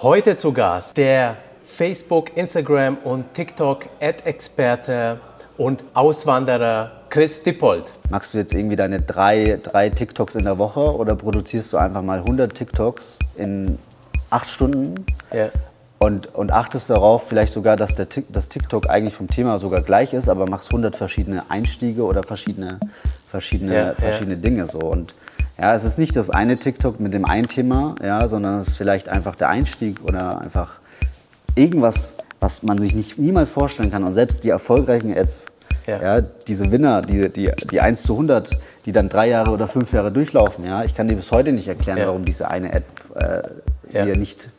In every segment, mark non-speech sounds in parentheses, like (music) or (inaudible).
Heute zu Gast der Facebook, Instagram und TikTok Ad-Experte und Auswanderer Chris Dippold. Machst du jetzt irgendwie deine drei, drei TikToks in der Woche oder produzierst du einfach mal 100 TikToks in acht Stunden? Ja. Und, und achtest darauf vielleicht sogar, dass der, das TikTok eigentlich vom Thema sogar gleich ist, aber machst 100 verschiedene Einstiege oder verschiedene, verschiedene, ja, verschiedene ja. Dinge so. Und ja, es ist nicht das eine TikTok mit dem einen Thema, ja, sondern es ist vielleicht einfach der Einstieg oder einfach irgendwas, was man sich nicht, niemals vorstellen kann. Und selbst die erfolgreichen Ads, ja. ja. diese Winner, die, die, die 1 zu 100, die dann drei Jahre oder fünf Jahre durchlaufen, ja, ich kann dir bis heute nicht erklären, ja. warum diese eine Ad äh, ja. wir nicht,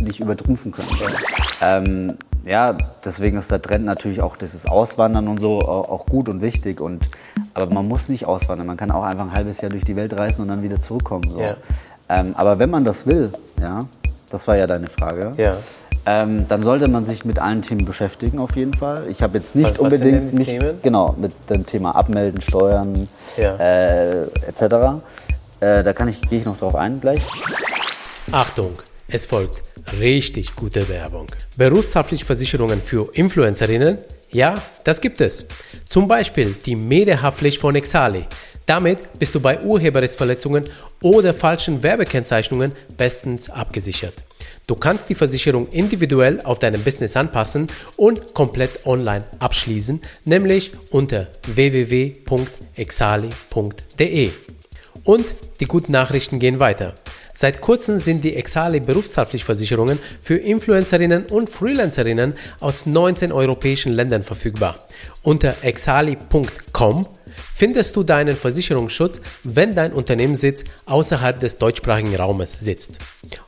nicht übertrumpfen können. Ähm, ja, deswegen ist der Trend natürlich auch dieses Auswandern und so auch gut und wichtig. Und, aber man muss nicht auswandern. Man kann auch einfach ein halbes Jahr durch die Welt reisen und dann wieder zurückkommen. So. Ja. Ähm, aber wenn man das will, ja, das war ja deine Frage, ja. ähm, dann sollte man sich mit allen Themen beschäftigen auf jeden Fall. Ich habe jetzt nicht was, was unbedingt nicht, Themen? genau mit dem Thema Abmelden, Steuern ja. äh, etc. Äh, da kann ich gehe ich noch drauf ein gleich. Achtung, es folgt richtig gute Werbung. Berufshaftpflichtversicherungen für Influencerinnen? Ja, das gibt es. Zum Beispiel die Medehaftpflicht von Exali. Damit bist du bei Urheberrechtsverletzungen oder falschen Werbekennzeichnungen bestens abgesichert. Du kannst die Versicherung individuell auf deinem Business anpassen und komplett online abschließen, nämlich unter www.exali.de. Und die guten Nachrichten gehen weiter. Seit kurzem sind die Exali Berufshaftpflichtversicherungen für Influencerinnen und Freelancerinnen aus 19 europäischen Ländern verfügbar. Unter exali.com findest du deinen Versicherungsschutz, wenn dein Unternehmenssitz außerhalb des deutschsprachigen Raumes sitzt.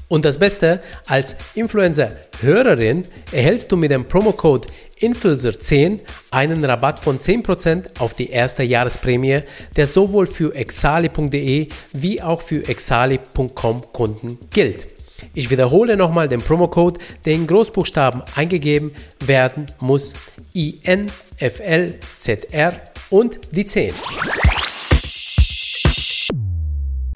Und das Beste, als Influencer-Hörerin erhältst du mit dem Promocode Influencer10 einen Rabatt von 10% auf die erste Jahresprämie, der sowohl für exali.de wie auch für exali.com Kunden gilt. Ich wiederhole nochmal den Promocode, der in Großbuchstaben eingegeben werden muss. INFLZR und die 10.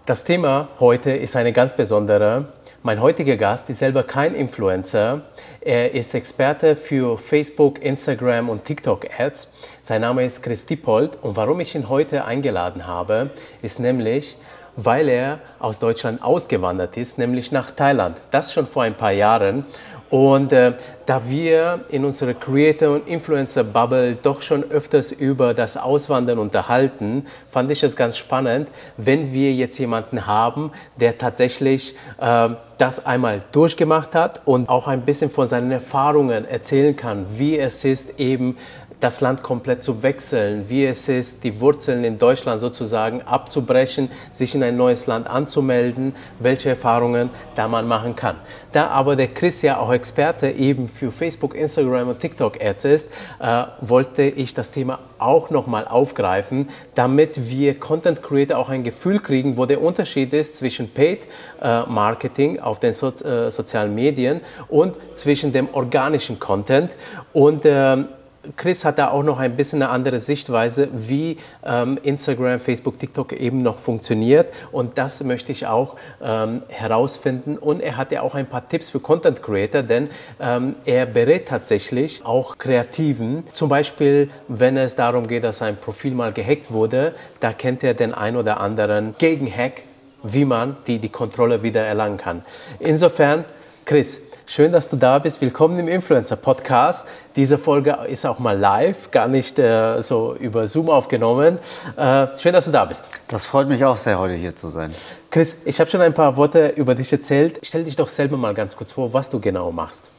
Das Thema heute ist eine ganz besondere. Mein heutiger Gast ist selber kein Influencer. Er ist Experte für Facebook, Instagram und TikTok Ads. Sein Name ist Chris Dippold und warum ich ihn heute eingeladen habe, ist nämlich, weil er aus Deutschland ausgewandert ist, nämlich nach Thailand. Das schon vor ein paar Jahren. Und äh, da wir in unserer Creator- und Influencer-Bubble doch schon öfters über das Auswandern unterhalten, fand ich es ganz spannend, wenn wir jetzt jemanden haben, der tatsächlich äh, das einmal durchgemacht hat und auch ein bisschen von seinen Erfahrungen erzählen kann, wie es ist, eben das Land komplett zu wechseln, wie es ist, die Wurzeln in Deutschland sozusagen abzubrechen, sich in ein neues Land anzumelden, welche Erfahrungen da man machen kann. Da aber der Chris ja auch Experte eben für Facebook, Instagram und TikTok Ads ist, äh, wollte ich das Thema auch nochmal aufgreifen, damit wir Content Creator auch ein Gefühl kriegen, wo der Unterschied ist zwischen Paid äh, Marketing auf den so äh, sozialen Medien und zwischen dem organischen Content und ähm, Chris hat da auch noch ein bisschen eine andere Sichtweise, wie ähm, Instagram, Facebook, TikTok eben noch funktioniert. Und das möchte ich auch ähm, herausfinden. Und er hat ja auch ein paar Tipps für Content Creator, denn ähm, er berät tatsächlich auch Kreativen. Zum Beispiel, wenn es darum geht, dass ein Profil mal gehackt wurde, da kennt er den ein oder anderen Gegenhack, wie man die, die Kontrolle wieder erlangen kann. Insofern, Chris, Schön, dass du da bist. Willkommen im Influencer Podcast. Diese Folge ist auch mal live, gar nicht äh, so über Zoom aufgenommen. Äh, schön, dass du da bist. Das freut mich auch sehr, heute hier zu sein. Chris, ich habe schon ein paar Worte über dich erzählt. Stell dich doch selber mal ganz kurz vor, was du genau machst.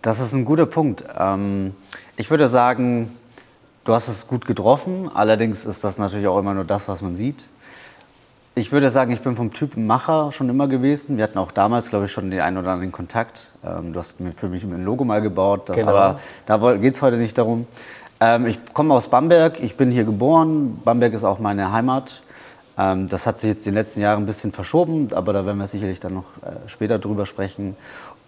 Das ist ein guter Punkt. Ähm, ich würde sagen, du hast es gut getroffen. Allerdings ist das natürlich auch immer nur das, was man sieht. Ich würde sagen, ich bin vom Typ Macher schon immer gewesen. Wir hatten auch damals, glaube ich, schon den einen oder anderen Kontakt. Ähm, du hast für mich ein Logo mal gebaut, genau. aber da geht es heute nicht darum. Ähm, ich komme aus Bamberg, ich bin hier geboren. Bamberg ist auch meine Heimat. Ähm, das hat sich jetzt in den letzten Jahren ein bisschen verschoben, aber da werden wir sicherlich dann noch äh, später drüber sprechen.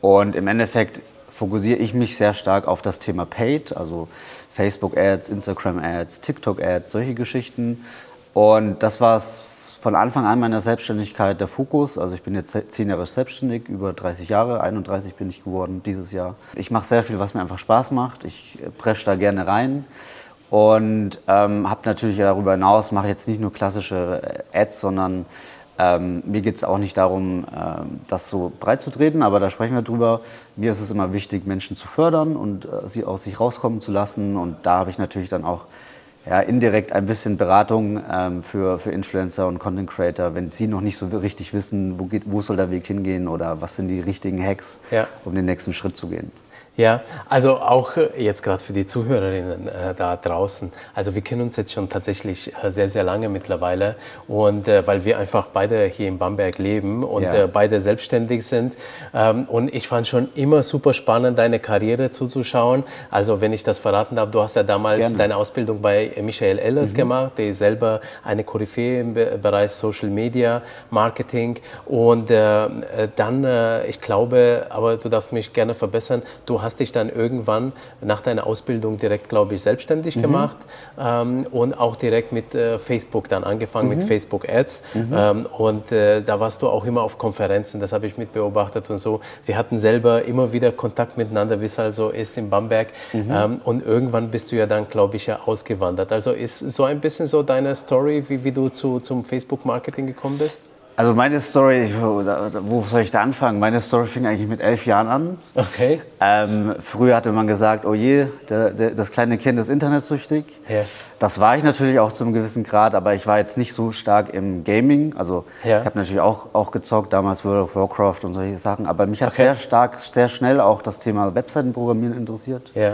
Und im Endeffekt fokussiere ich mich sehr stark auf das Thema Paid, also Facebook-Ads, Instagram-Ads, TikTok-Ads, solche Geschichten. Und das war von Anfang an meiner Selbstständigkeit der Fokus. Also ich bin jetzt zehn Jahre selbstständig, über 30 Jahre, 31 bin ich geworden dieses Jahr. Ich mache sehr viel, was mir einfach Spaß macht. Ich presche da gerne rein. Und ähm, habe natürlich darüber hinaus, mache jetzt nicht nur klassische Ads, sondern ähm, mir geht es auch nicht darum, ähm, das so breit zu treten, aber da sprechen wir drüber. Mir ist es immer wichtig, Menschen zu fördern und äh, sie aus sich rauskommen zu lassen. Und da habe ich natürlich dann auch ja, indirekt ein bisschen Beratung ähm, für, für Influencer und Content Creator, wenn sie noch nicht so richtig wissen, wo, geht, wo soll der Weg hingehen oder was sind die richtigen Hacks, ja. um den nächsten Schritt zu gehen. Ja, also auch äh, jetzt gerade für die Zuhörerinnen äh, da draußen. Also wir kennen uns jetzt schon tatsächlich äh, sehr, sehr lange mittlerweile und äh, weil wir einfach beide hier in Bamberg leben und ja. Äh, beide selbstständig sind. Ähm, und ich fand schon immer super spannend, deine Karriere zuzuschauen. Also wenn ich das verraten darf, du hast ja damals Gerne. deine Ausbildung bei Michael Ellers mhm. gemacht, der ist selber eine Koryphäe im Bereich Social Media, Marketing. Und dann, ich glaube, aber du darfst mich gerne verbessern, du hast hast dich dann irgendwann nach deiner Ausbildung direkt, glaube ich, selbstständig mhm. gemacht ähm, und auch direkt mit äh, Facebook dann angefangen, mhm. mit Facebook Ads. Mhm. Ähm, und äh, da warst du auch immer auf Konferenzen, das habe ich mit beobachtet und so. Wir hatten selber immer wieder Kontakt miteinander, wie es also ist in Bamberg. Mhm. Ähm, und irgendwann bist du ja dann, glaube ich, ja ausgewandert. Also ist so ein bisschen so deine Story, wie, wie du zu, zum Facebook-Marketing gekommen bist? Also meine Story, wo soll ich da anfangen? Meine Story fing eigentlich mit elf Jahren an. Okay. Ähm, früher hatte man gesagt, oh je, der, der, das kleine Kind ist internetsüchtig. Ja. Das war ich natürlich auch zu einem gewissen Grad, aber ich war jetzt nicht so stark im Gaming. Also ja. ich habe natürlich auch, auch gezockt, damals World of Warcraft und solche Sachen. Aber mich hat okay. sehr stark, sehr schnell auch das Thema Webseitenprogrammieren interessiert. Ja.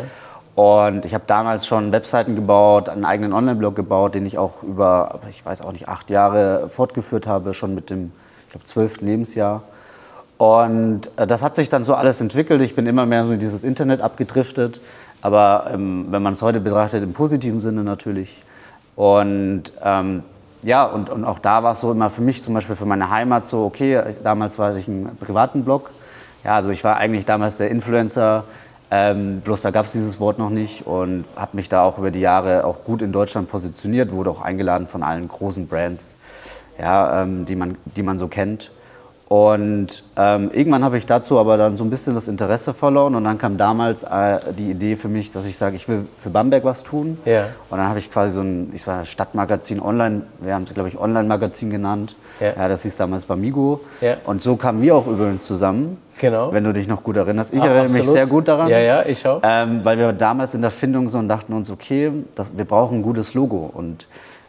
Und ich habe damals schon Webseiten gebaut, einen eigenen Online-Blog gebaut, den ich auch über, ich weiß auch nicht, acht Jahre fortgeführt habe, schon mit dem, ich glaube, zwölften Lebensjahr. Und äh, das hat sich dann so alles entwickelt. Ich bin immer mehr so in dieses Internet abgedriftet, aber ähm, wenn man es heute betrachtet, im positiven Sinne natürlich. Und ähm, ja, und, und auch da war es so immer für mich, zum Beispiel für meine Heimat, so, okay, damals war ich einen privaten Blog. Ja, also ich war eigentlich damals der Influencer, ähm, bloß da gab es dieses Wort noch nicht und habe mich da auch über die Jahre auch gut in Deutschland positioniert, wurde auch eingeladen von allen großen Brands, ja, ähm, die, man, die man so kennt. Und ähm, irgendwann habe ich dazu aber dann so ein bisschen das Interesse verloren und dann kam damals äh, die Idee für mich, dass ich sage, ich will für Bamberg was tun. Ja. Und dann habe ich quasi so ein, ich war Stadtmagazin online, wir haben es glaube ich Online-Magazin genannt. Ja. ja. das hieß damals Bamigo. Ja. Und so kamen wir auch übrigens zusammen. Genau. Wenn du dich noch gut erinnerst. Ich ah, erinnere absolut. mich sehr gut daran. Ja, ja, ich auch. Ähm, weil wir damals in der Findung so und dachten uns, okay, das, wir brauchen ein gutes Logo und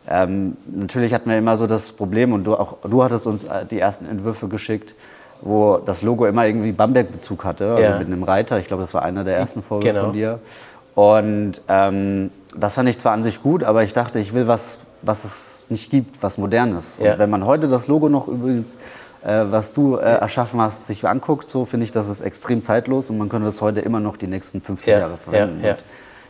ähm, natürlich hatten wir immer so das Problem, und du, auch, du hattest uns äh, die ersten Entwürfe geschickt, wo das Logo immer irgendwie Bamberg-Bezug hatte, also ja. mit einem Reiter. Ich glaube, das war einer der ersten Vorwürfe genau. von dir. Und ähm, das fand ich zwar an sich gut, aber ich dachte, ich will was, was es nicht gibt, was modernes. Ja. Und wenn man heute das Logo noch übrigens, äh, was du äh, erschaffen hast, sich anguckt, so finde ich, das ist extrem zeitlos und man könnte das heute immer noch die nächsten 50 ja. Jahre verwenden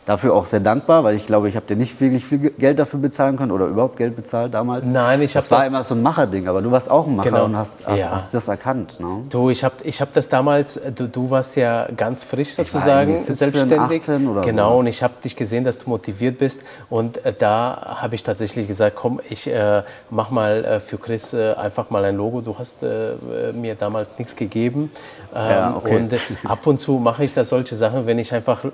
dafür auch sehr dankbar, weil ich glaube, ich habe dir nicht wirklich viel Geld dafür bezahlen können oder überhaupt Geld bezahlt damals. Nein, ich habe das. war immer so ein Macherding, aber du warst auch ein Macher genau. und hast, hast, ja. hast, das erkannt. Ne? Du, ich habe ich hab das damals, du, du warst ja ganz frisch sozusagen, 17, selbstständig. 18 oder genau, sowas. und ich habe dich gesehen, dass du motiviert bist und äh, da habe ich tatsächlich gesagt, komm, ich äh, mach mal äh, für Chris äh, einfach mal ein Logo. Du hast äh, mir damals nichts gegeben ähm, ja, okay. und äh, ab und zu mache ich da solche Sachen, wenn ich einfach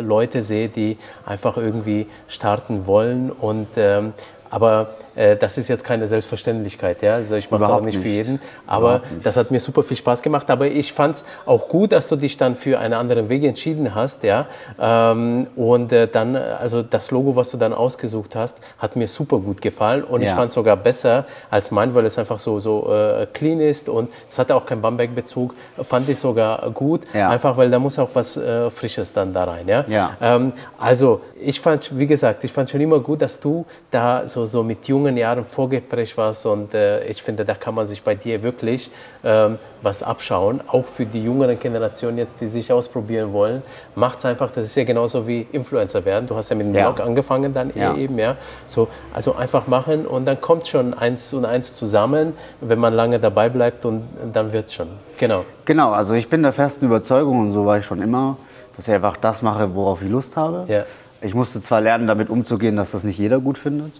Leute sehe, die einfach irgendwie starten wollen. Und ähm, aber äh, das ist jetzt keine Selbstverständlichkeit. Ja? Also ich mache es auch nicht, nicht, für jeden. Aber das hat mir super viel Spaß gemacht. Aber ich fand es auch gut, dass du dich dann für einen anderen Weg entschieden hast. Ja? Ähm, und äh, dann, also das Logo, was du dann ausgesucht hast, hat mir super gut gefallen. Und ja. ich fand es sogar besser als mein, weil es einfach so, so äh, clean ist. Und es hatte auch keinen Bamberg-Bezug. Fand ich sogar gut. Ja. Einfach, weil da muss auch was äh, Frisches dann da rein. Ja? ja. Ähm, also ich fand, wie gesagt, ich fand schon immer gut, dass du da so, so mit jungen Jahren vorgeprägt warst und äh, ich finde, da kann man sich bei dir wirklich ähm, was abschauen. Auch für die jüngeren Generationen jetzt, die sich ausprobieren wollen, macht es einfach, das ist ja genauso wie Influencer werden. Du hast ja mit dem ja. Blog angefangen dann ja. eben, ja. So, also einfach machen und dann kommt schon eins und eins zusammen, wenn man lange dabei bleibt und dann wird es schon. Genau. Genau, also ich bin der festen Überzeugung und so war ich schon immer, dass ich einfach das mache, worauf ich Lust habe. Ja. Ich musste zwar lernen, damit umzugehen, dass das nicht jeder gut findet.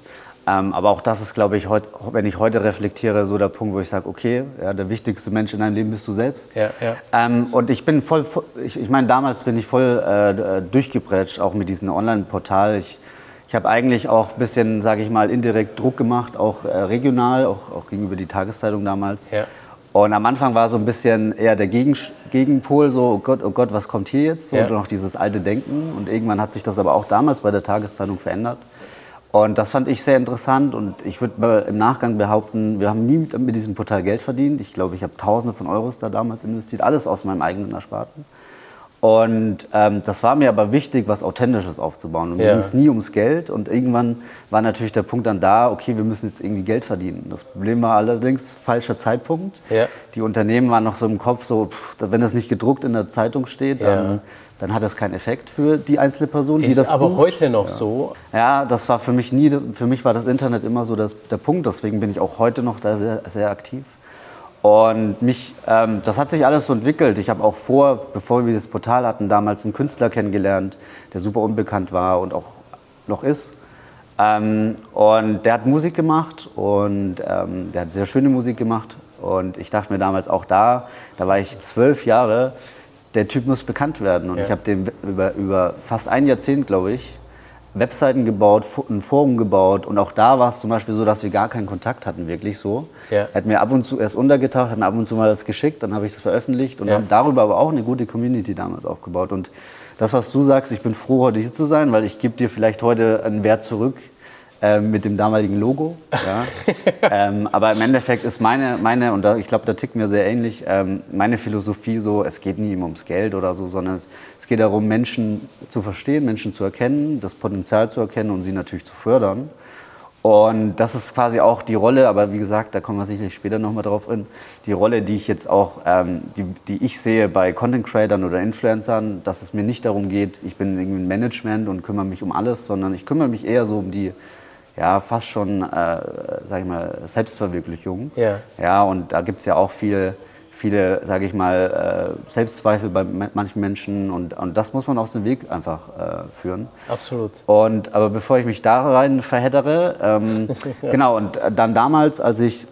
Ähm, aber auch das ist, glaube ich, heut, wenn ich heute reflektiere, so der Punkt, wo ich sage, okay, ja, der wichtigste Mensch in deinem Leben bist du selbst. Ja, ja. Ähm, und ich bin voll, ich, ich meine, damals bin ich voll äh, durchgeprätscht, auch mit diesem Online-Portal. Ich, ich habe eigentlich auch ein bisschen, sage ich mal, indirekt Druck gemacht, auch äh, regional, auch, auch gegenüber die Tageszeitung damals. Ja. Und am Anfang war so ein bisschen eher der Gegen Gegenpol, so, oh Gott, oh Gott, was kommt hier jetzt? So, ja. Und noch dieses alte Denken. Und irgendwann hat sich das aber auch damals bei der Tageszeitung verändert. Und das fand ich sehr interessant und ich würde im Nachgang behaupten, wir haben nie mit, mit diesem Portal Geld verdient. Ich glaube, ich habe Tausende von Euros da damals investiert, alles aus meinem eigenen Ersparten. Und ähm, das war mir aber wichtig, was Authentisches aufzubauen. Und mir ging es nie ums Geld. Und irgendwann war natürlich der Punkt dann da, okay, wir müssen jetzt irgendwie Geld verdienen. Das Problem war allerdings falscher Zeitpunkt. Ja. Die Unternehmen waren noch so im Kopf, so, pff, wenn das nicht gedruckt in der Zeitung steht, ja. Dann, hat das keinen Effekt für die einzelne Person, Ist die das aber bucht. heute noch so? Ja, das war für mich nie, für mich war das Internet immer so das, der Punkt. Deswegen bin ich auch heute noch da sehr, sehr aktiv. Und mich, ähm, das hat sich alles so entwickelt. Ich habe auch vor, bevor wir das Portal hatten, damals einen Künstler kennengelernt, der super unbekannt war und auch noch ist. Ähm, und der hat Musik gemacht und ähm, der hat sehr schöne Musik gemacht. Und ich dachte mir damals auch da, da war ich zwölf Jahre, der Typ muss bekannt werden. Und ja. ich habe den über, über fast ein Jahrzehnt, glaube ich, Webseiten gebaut, ein Forum gebaut und auch da war es zum Beispiel so, dass wir gar keinen Kontakt hatten, wirklich so. Ja. Er hat mir ab und zu erst untergetaucht, hat mir ab und zu mal das geschickt, dann habe ich das veröffentlicht und ja. haben darüber aber auch eine gute Community damals aufgebaut. Und das, was du sagst, ich bin froh, heute hier zu sein, weil ich gebe dir vielleicht heute einen Wert zurück, ähm, mit dem damaligen Logo. Ja. (laughs) ähm, aber im Endeffekt ist meine, meine und da, ich glaube, da tickt mir sehr ähnlich, ähm, meine Philosophie so, es geht nie ums Geld oder so, sondern es, es, geht darum, Menschen zu verstehen, Menschen zu erkennen, das Potenzial zu erkennen und sie natürlich zu fördern. Und das ist quasi auch die Rolle, aber wie gesagt, da kommen wir sicherlich später nochmal drauf in, die Rolle, die ich jetzt auch, ähm, die, die ich sehe bei Content Creatern oder Influencern, dass es mir nicht darum geht, ich bin irgendwie ein Management und kümmere mich um alles, sondern ich kümmere mich eher so um die ja, fast schon, äh, sag ich mal, Selbstverwirklichung. Ja. ja und da gibt es ja auch viel, viele, sage ich mal, äh, Selbstzweifel bei manchen Menschen und, und das muss man auf den Weg einfach äh, führen. Absolut. Und, aber bevor ich mich da rein verheddere, ähm, ja. (laughs) (laughs) genau, und dann damals, als ich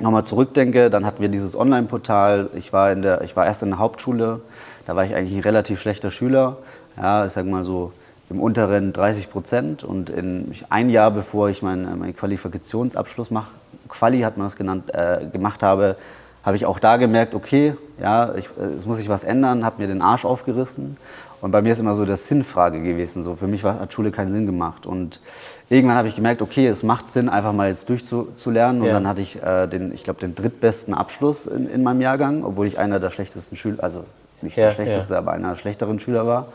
nochmal zurückdenke, dann hatten wir dieses Online-Portal, ich, war in der, ich war erst in der Hauptschule, da war ich eigentlich ein relativ schlechter Schüler, ja, ich sag mal so im unteren 30 Prozent. Und in, ein Jahr bevor ich meinen mein Qualifikationsabschluss mach, Quali hat man das genannt, äh, gemacht habe, habe ich auch da gemerkt, okay, ja, ich, es muss sich was ändern, habe mir den Arsch aufgerissen. Und bei mir ist immer so das Sinnfrage gewesen. So, für mich war, hat Schule keinen Sinn gemacht. Und irgendwann habe ich gemerkt, okay, es macht Sinn, einfach mal jetzt durchzulernen. Und ja. dann hatte ich äh, den, ich glaube, den drittbesten Abschluss in, in meinem Jahrgang, obwohl ich einer der schlechtesten Schüler, also nicht ja, der schlechteste, ja. aber einer der schlechteren Schüler war.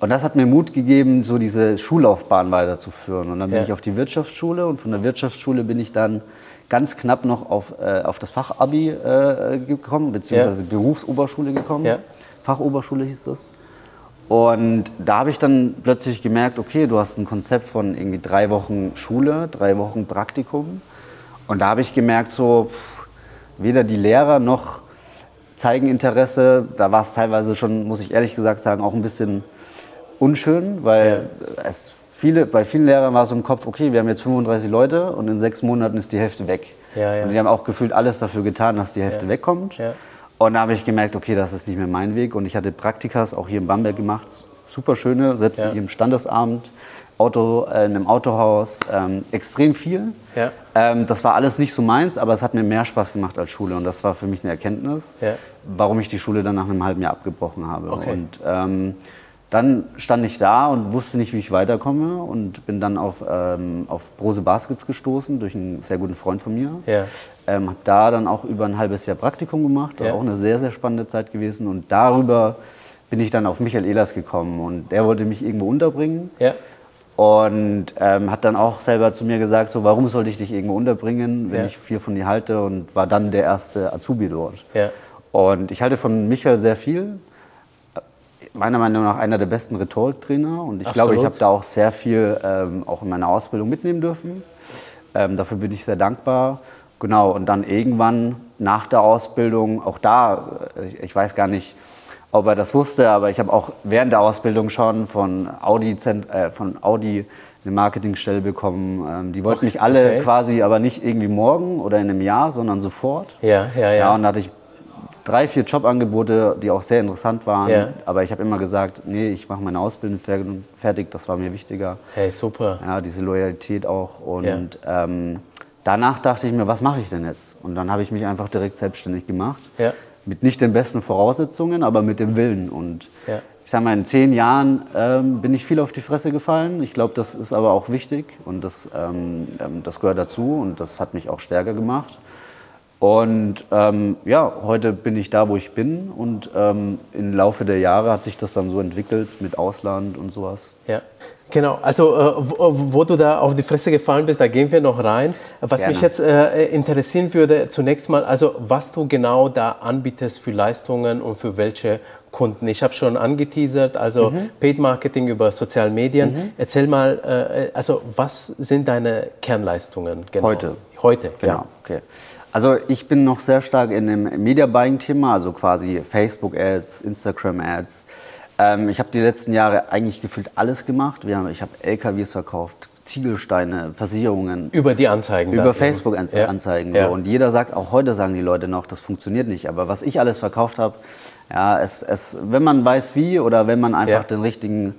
Und das hat mir Mut gegeben, so diese Schullaufbahn weiterzuführen. Und dann bin ja. ich auf die Wirtschaftsschule und von der Wirtschaftsschule bin ich dann ganz knapp noch auf, äh, auf das Fachabi äh, gekommen, beziehungsweise ja. Berufsoberschule gekommen. Ja. Fachoberschule hieß das. Und da habe ich dann plötzlich gemerkt, okay, du hast ein Konzept von irgendwie drei Wochen Schule, drei Wochen Praktikum. Und da habe ich gemerkt, so pff, weder die Lehrer noch zeigen Interesse. Da war es teilweise schon, muss ich ehrlich gesagt sagen, auch ein bisschen unschön, weil ja. es viele, bei vielen Lehrern war es im Kopf, okay, wir haben jetzt 35 Leute und in sechs Monaten ist die Hälfte weg. Ja, ja. Und die haben auch gefühlt alles dafür getan, dass die Hälfte wegkommt. Und da habe ich gemerkt, okay, das ist nicht mehr mein Weg. Und ich hatte Praktikas auch hier in Bamberg gemacht, super schöne, selbst ja. im Standesamt, Auto, äh, in einem Autohaus, ähm, extrem viel. Ja. Ähm, das war alles nicht so meins, aber es hat mir mehr Spaß gemacht als Schule. Und das war für mich eine Erkenntnis, ja. warum ich die Schule dann nach einem halben Jahr abgebrochen habe. Okay. Und ähm, dann stand ich da und wusste nicht, wie ich weiterkomme und bin dann auf, ähm, auf Brose Baskets gestoßen durch einen sehr guten Freund von mir. Ja. Ähm, habe da dann auch über ein halbes Jahr Praktikum gemacht, ja. auch eine sehr, sehr spannende Zeit gewesen. Und darüber bin ich dann auf Michael Ehlers gekommen und der wollte mich irgendwo unterbringen. Ja. Und ähm, hat dann auch selber zu mir gesagt, so, warum sollte ich dich irgendwo unterbringen, wenn ja. ich viel von dir halte und war dann der erste Azubi dort. Ja. Und ich halte von Michael sehr viel, meiner Meinung nach einer der besten Rhetoriktrainer und ich Absolut. glaube, ich habe da auch sehr viel ähm, auch in meiner Ausbildung mitnehmen dürfen. Ähm, dafür bin ich sehr dankbar. Genau, und dann irgendwann nach der Ausbildung, auch da, ich, äh, ich weiß gar nicht, ob er das wusste, aber ich habe auch während der Ausbildung schon von Audi, äh, von Audi eine Marketingstelle bekommen. Ähm, die wollten mich alle okay. quasi, aber nicht irgendwie morgen oder in einem Jahr, sondern sofort. Ja, ja, ja. Ja, und da hatte ich drei, vier Jobangebote, die auch sehr interessant waren. Ja. Aber ich habe immer gesagt, nee, ich mache meine Ausbildung fertig, das war mir wichtiger. Hey, super. Ja, diese Loyalität auch. Und ja. ähm, danach dachte ich mir, was mache ich denn jetzt? Und dann habe ich mich einfach direkt selbstständig gemacht. Ja mit nicht den besten Voraussetzungen, aber mit dem Willen. Und ich sage mal, in zehn Jahren ähm, bin ich viel auf die Fresse gefallen. Ich glaube, das ist aber auch wichtig und das, ähm, ähm, das gehört dazu und das hat mich auch stärker gemacht. Und ähm, ja, heute bin ich da, wo ich bin und ähm, im Laufe der Jahre hat sich das dann so entwickelt mit Ausland und sowas. Ja. Genau, also äh, wo, wo, du da auf die Fresse gefallen bist, da gehen wir noch rein. Was Gerne. mich jetzt äh, interessieren würde, zunächst mal, also was du genau da anbietest für Leistungen und für welche Kunden. Ich habe schon angeteasert, also mhm. Paid Marketing über soziale Medien. Mhm. Erzähl mal, äh, also was sind deine Kernleistungen genau? Heute. Heute, genau. Ja. Okay. Also ich bin noch sehr stark in dem Media Buying Thema, also quasi Facebook Ads, Instagram Ads. Ähm, ich habe die letzten Jahre eigentlich gefühlt alles gemacht. Wir haben, ich habe LKWs verkauft, Ziegelsteine, Versicherungen. Über die Anzeigen. Über Facebook-Anzeigen. Ja. Ja. Und jeder sagt, auch heute sagen die Leute noch, das funktioniert nicht. Aber was ich alles verkauft habe, ja, es, es, wenn man weiß wie oder wenn man einfach ja. den richtigen,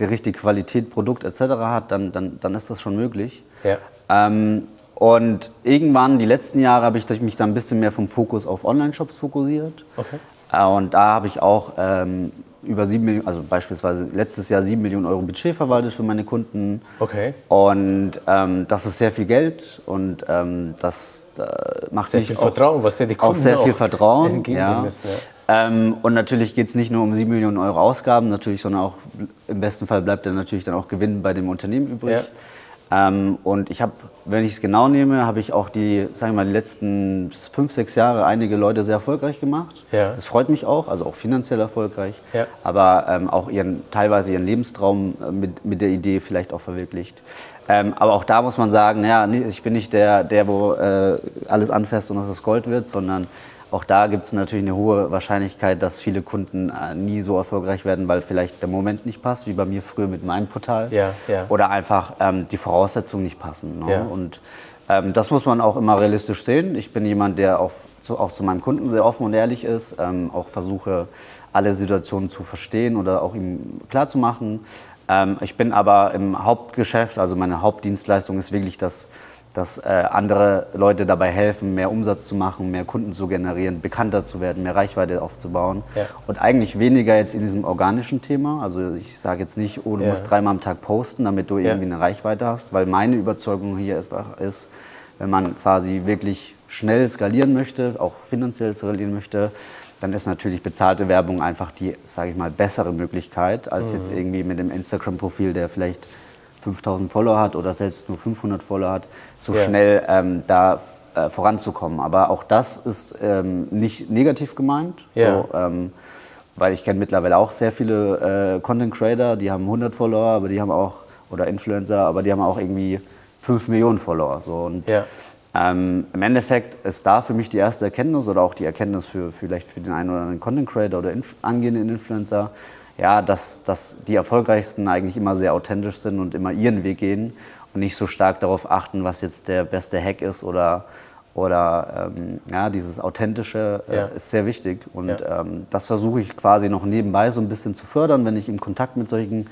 die richtige Qualität, Produkt etc. hat, dann, dann, dann ist das schon möglich. Ja. Ähm, und irgendwann, die letzten Jahre, habe ich mich dann ein bisschen mehr vom Fokus auf Online-Shops fokussiert. Okay. Äh, und da habe ich auch ähm, über sieben Millionen, also beispielsweise letztes Jahr sieben Millionen Euro Budget verwaltet für meine Kunden. Okay. Und ähm, das ist sehr viel Geld und ähm, das äh, macht sehr viel auch, Vertrauen, was dir die Kunden auch sehr viel Vertrauen. Ja. Ja. Ähm, und natürlich geht es nicht nur um sieben Millionen Euro Ausgaben, natürlich, sondern auch im besten Fall bleibt dann natürlich dann auch Gewinn bei dem Unternehmen übrig. Ja. Ähm, und ich habe, wenn ich es genau nehme, habe ich auch die, sagen wir mal, die letzten fünf, sechs Jahre einige Leute sehr erfolgreich gemacht. Ja. Das freut mich auch, also auch finanziell erfolgreich, ja. aber ähm, auch ihren, teilweise ihren Lebenstraum äh, mit, mit der Idee vielleicht auch verwirklicht. Ähm, aber auch da muss man sagen, naja, ich bin nicht der, der wo äh, alles anfasst und dass es Gold wird, sondern auch da gibt es natürlich eine hohe Wahrscheinlichkeit, dass viele Kunden äh, nie so erfolgreich werden, weil vielleicht der Moment nicht passt, wie bei mir früher mit meinem Portal. Ja, ja. Oder einfach ähm, die Voraussetzungen nicht passen. Ne? Ja. Und ähm, das muss man auch immer realistisch sehen. Ich bin jemand, der auf, zu, auch zu meinem Kunden sehr offen und ehrlich ist, ähm, auch versuche, alle Situationen zu verstehen oder auch ihm klarzumachen. Ähm, ich bin aber im Hauptgeschäft, also meine Hauptdienstleistung ist wirklich das dass äh, andere Leute dabei helfen, mehr Umsatz zu machen, mehr Kunden zu generieren, bekannter zu werden, mehr Reichweite aufzubauen. Ja. Und eigentlich weniger jetzt in diesem organischen Thema. Also ich sage jetzt nicht, oh, du ja. musst dreimal am Tag posten, damit du irgendwie eine Reichweite hast, weil meine Überzeugung hier ist, wenn man quasi wirklich schnell skalieren möchte, auch finanziell skalieren möchte, dann ist natürlich bezahlte Werbung einfach die, sage ich mal, bessere Möglichkeit, als mhm. jetzt irgendwie mit dem Instagram-Profil, der vielleicht 5000 Follower hat oder selbst nur 500 Follower hat, so ja. schnell ähm, da äh, voranzukommen. Aber auch das ist ähm, nicht negativ gemeint, ja. so, ähm, weil ich kenne mittlerweile auch sehr viele äh, Content Creator, die haben 100 Follower, aber die haben auch oder Influencer, aber die haben auch irgendwie 5 Millionen Follower. So. Und ja. Ähm, Im Endeffekt ist da für mich die erste Erkenntnis oder auch die Erkenntnis für vielleicht für den einen oder anderen Content Creator oder inf angehenden Influencer, ja, dass, dass die Erfolgreichsten eigentlich immer sehr authentisch sind und immer ihren Weg gehen und nicht so stark darauf achten, was jetzt der beste Hack ist oder, oder ähm, ja, dieses Authentische äh, ja. ist sehr wichtig. Und ja. ähm, das versuche ich quasi noch nebenbei so ein bisschen zu fördern, wenn ich im Kontakt mit solchen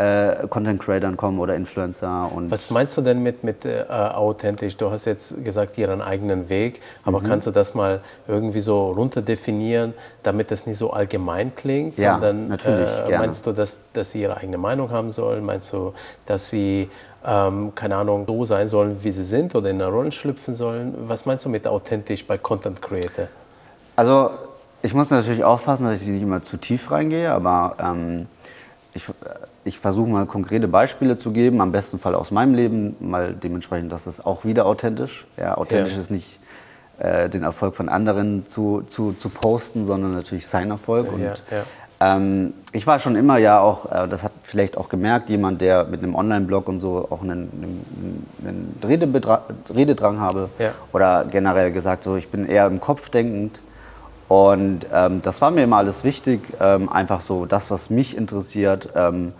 äh, Content Creators kommen oder Influencer. Und Was meinst du denn mit, mit äh, authentisch? Du hast jetzt gesagt, ihren eigenen Weg, aber mhm. kannst du das mal irgendwie so runterdefinieren, damit das nicht so allgemein klingt? Ja, sondern, natürlich. Äh, meinst du, dass, dass sie ihre eigene Meinung haben sollen? Meinst du, dass sie ähm, keine Ahnung, so sein sollen, wie sie sind oder in eine Rolle schlüpfen sollen? Was meinst du mit authentisch bei Content Creator? Also, ich muss natürlich aufpassen, dass ich nicht immer zu tief reingehe, aber ähm, ich, ich versuche mal konkrete Beispiele zu geben, am besten Fall aus meinem Leben, mal dementsprechend, dass es auch wieder authentisch. Ja, authentisch ja. ist nicht äh, den Erfolg von anderen zu, zu, zu posten, sondern natürlich sein Erfolg. Ja, und, ja, ähm, ich war schon immer ja auch, äh, das hat vielleicht auch gemerkt, jemand, der mit einem Online-Blog und so auch einen, einen, einen Rededrang habe oder generell gesagt, so ich bin eher im Kopf denkend Und ähm, das war mir immer alles wichtig, ähm, einfach so das, was mich interessiert, ähm,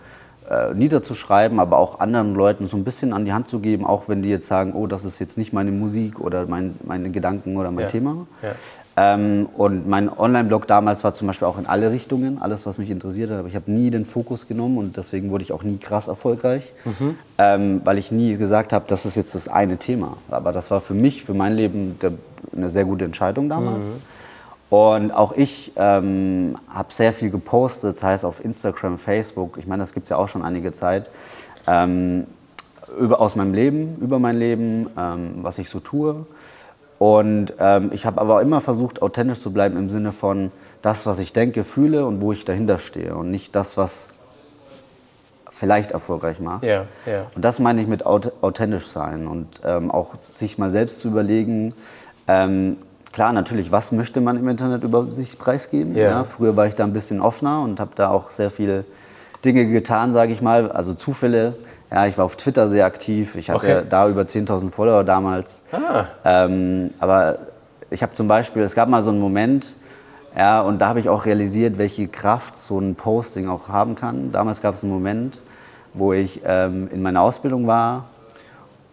äh, niederzuschreiben, aber auch anderen Leuten so ein bisschen an die Hand zu geben, auch wenn die jetzt sagen, oh, das ist jetzt nicht meine Musik oder mein, meine Gedanken oder mein ja. Thema. Ja. Ähm, und mein Online-Blog damals war zum Beispiel auch in alle Richtungen, alles, was mich interessiert hat. Aber ich habe nie den Fokus genommen und deswegen wurde ich auch nie krass erfolgreich, mhm. ähm, weil ich nie gesagt habe, das ist jetzt das eine Thema. Aber das war für mich, für mein Leben der, eine sehr gute Entscheidung damals. Mhm. Und auch ich ähm, habe sehr viel gepostet, das heißt auf Instagram, Facebook, ich meine, das gibt es ja auch schon einige Zeit, ähm, über, aus meinem Leben, über mein Leben, ähm, was ich so tue. Und ähm, ich habe aber immer versucht, authentisch zu bleiben im Sinne von das, was ich denke, fühle und wo ich dahinter stehe und nicht das, was vielleicht erfolgreich macht. Ja, ja. Und das meine ich mit authentisch sein und ähm, auch sich mal selbst zu überlegen, ähm, klar, natürlich, was möchte man im Internet über sich preisgeben? Yeah. Ja, früher war ich da ein bisschen offener und habe da auch sehr viele Dinge getan, sage ich mal, also Zufälle. Ja, ich war auf Twitter sehr aktiv. Ich hatte okay. da über 10.000 Follower damals. Ah. Ähm, aber ich habe zum Beispiel, es gab mal so einen Moment, ja, und da habe ich auch realisiert, welche Kraft so ein Posting auch haben kann. Damals gab es einen Moment, wo ich ähm, in meiner Ausbildung war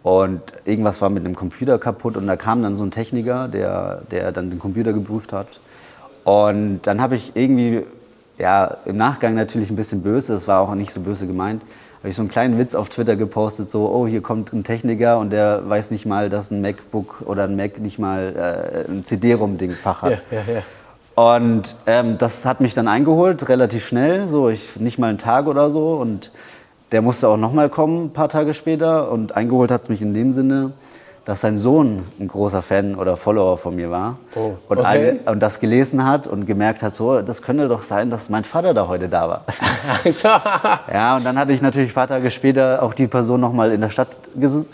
und irgendwas war mit dem Computer kaputt und da kam dann so ein Techniker, der, der dann den Computer geprüft hat. Und dann habe ich irgendwie, ja, im Nachgang natürlich ein bisschen böse, das war auch nicht so böse gemeint, habe ich so einen kleinen Witz auf Twitter gepostet, so, oh, hier kommt ein Techniker und der weiß nicht mal, dass ein MacBook oder ein Mac nicht mal äh, ein CD-ROM-Ding-Fach hat. Ja, ja, ja. Und ähm, das hat mich dann eingeholt, relativ schnell, so ich, nicht mal einen Tag oder so. Und der musste auch nochmal kommen, ein paar Tage später. Und eingeholt hat es mich in dem Sinne, dass sein Sohn ein großer Fan oder Follower von mir war. Oh, und, okay. und, das gelesen hat und gemerkt hat, so, das könnte doch sein, dass mein Vater da heute da war. (laughs) ja, und dann hatte ich natürlich ein paar Tage später auch die Person nochmal in der Stadt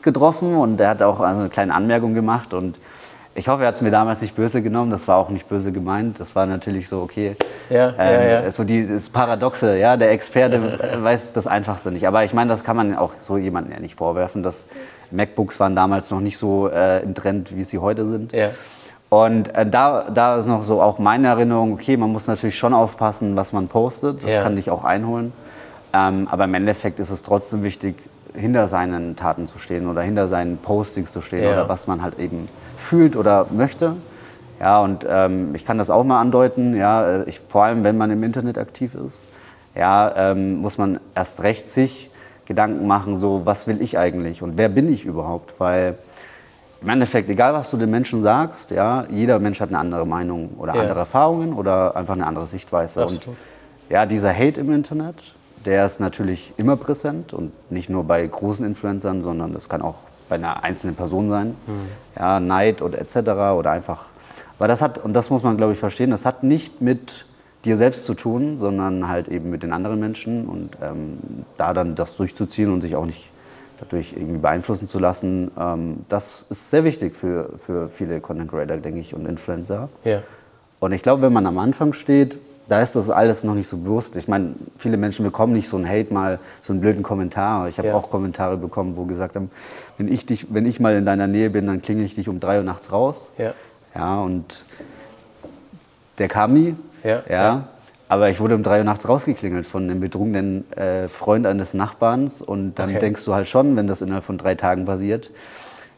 getroffen und der hat auch also eine kleine Anmerkung gemacht und ich hoffe, er hat es mir damals nicht böse genommen. Das war auch nicht böse gemeint. Das war natürlich so, okay. Ja, ähm, ja, ja. So die, das Paradoxe, ja. Der Experte (laughs) weiß das Einfachste nicht. Aber ich meine, das kann man auch so jemandem ja nicht vorwerfen. Dass MacBooks waren damals noch nicht so äh, im Trend, wie sie heute sind. Ja. Und äh, da, da ist noch so auch meine Erinnerung, okay, man muss natürlich schon aufpassen, was man postet. Das kann dich auch einholen. Ähm, aber im Endeffekt ist es trotzdem wichtig, hinter seinen Taten zu stehen oder hinter seinen Postings zu stehen ja. oder was man halt eben fühlt oder möchte. Ja, und ähm, ich kann das auch mal andeuten, ja, ich, vor allem wenn man im Internet aktiv ist, ja, ähm, muss man erst recht sich Gedanken machen, so was will ich eigentlich und wer bin ich überhaupt, weil im Endeffekt, egal was du den Menschen sagst, ja, jeder Mensch hat eine andere Meinung oder ja. andere Erfahrungen oder einfach eine andere Sichtweise. Absolut. Und ja, dieser Hate im Internet, der ist natürlich immer präsent und nicht nur bei großen Influencern, sondern das kann auch bei einer einzelnen Person sein. Mhm. Ja, Neid oder etc. oder einfach. Weil das hat, und das muss man glaube ich verstehen, das hat nicht mit dir selbst zu tun, sondern halt eben mit den anderen Menschen und ähm, da dann das durchzuziehen und sich auch nicht dadurch irgendwie beeinflussen zu lassen, ähm, das ist sehr wichtig für, für viele Content Creator, denke ich, und Influencer. Ja. Und ich glaube, wenn man am Anfang steht, da ist das alles noch nicht so bewusst. Ich meine, viele Menschen bekommen nicht so einen Hate mal, so einen blöden Kommentar. Ich habe ja. auch Kommentare bekommen, wo gesagt haben, wenn ich, dich, wenn ich mal in deiner Nähe bin, dann klinge ich dich um drei Uhr nachts raus. Ja. Ja, und der kam nie. Ja. ja. ja. Aber ich wurde um drei Uhr nachts rausgeklingelt von einem betrunkenen äh, Freund eines Nachbarns. Und dann okay. denkst du halt schon, wenn das innerhalb von drei Tagen passiert,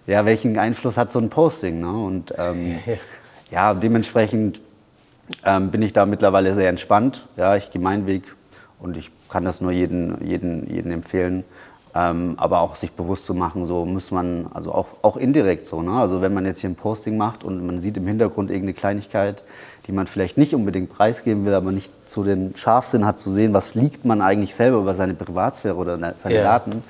ja, welchen Einfluss hat so ein Posting? Ne? Und ähm, (laughs) ja, dementsprechend ähm, bin ich da mittlerweile sehr entspannt. Ja, ich gehe meinen Weg und ich kann das nur jedem jeden, jeden empfehlen. Ähm, aber auch sich bewusst zu machen, so muss man, also auch, auch indirekt so. Ne? Also wenn man jetzt hier ein Posting macht und man sieht im Hintergrund irgendeine Kleinigkeit, die man vielleicht nicht unbedingt preisgeben will, aber nicht so den Scharfsinn hat zu sehen, was liegt man eigentlich selber über seine Privatsphäre oder seine yeah. Daten.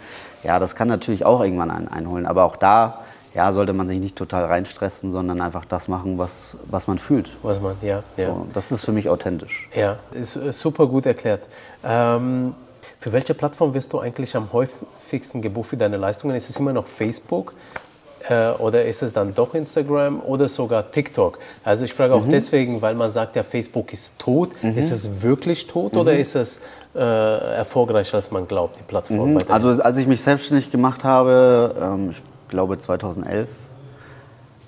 Ja, das kann natürlich auch irgendwann einen einholen. Aber auch da ja, sollte man sich nicht total reinstressen, sondern einfach das machen, was, was man fühlt. Was man, ja. ja. So, das ist für mich authentisch. Ja, ist super gut erklärt. Ähm, für welche Plattform wirst du eigentlich am häufigsten gebucht für deine Leistungen? Ist es immer noch Facebook? Äh, oder ist es dann doch Instagram oder sogar TikTok? Also ich frage auch mhm. deswegen, weil man sagt ja, Facebook ist tot. Mhm. Ist es wirklich tot mhm. oder ist es äh, erfolgreicher, als man glaubt, die Plattform? Mhm. Also als ich mich selbstständig gemacht habe, ähm, glaube 2011,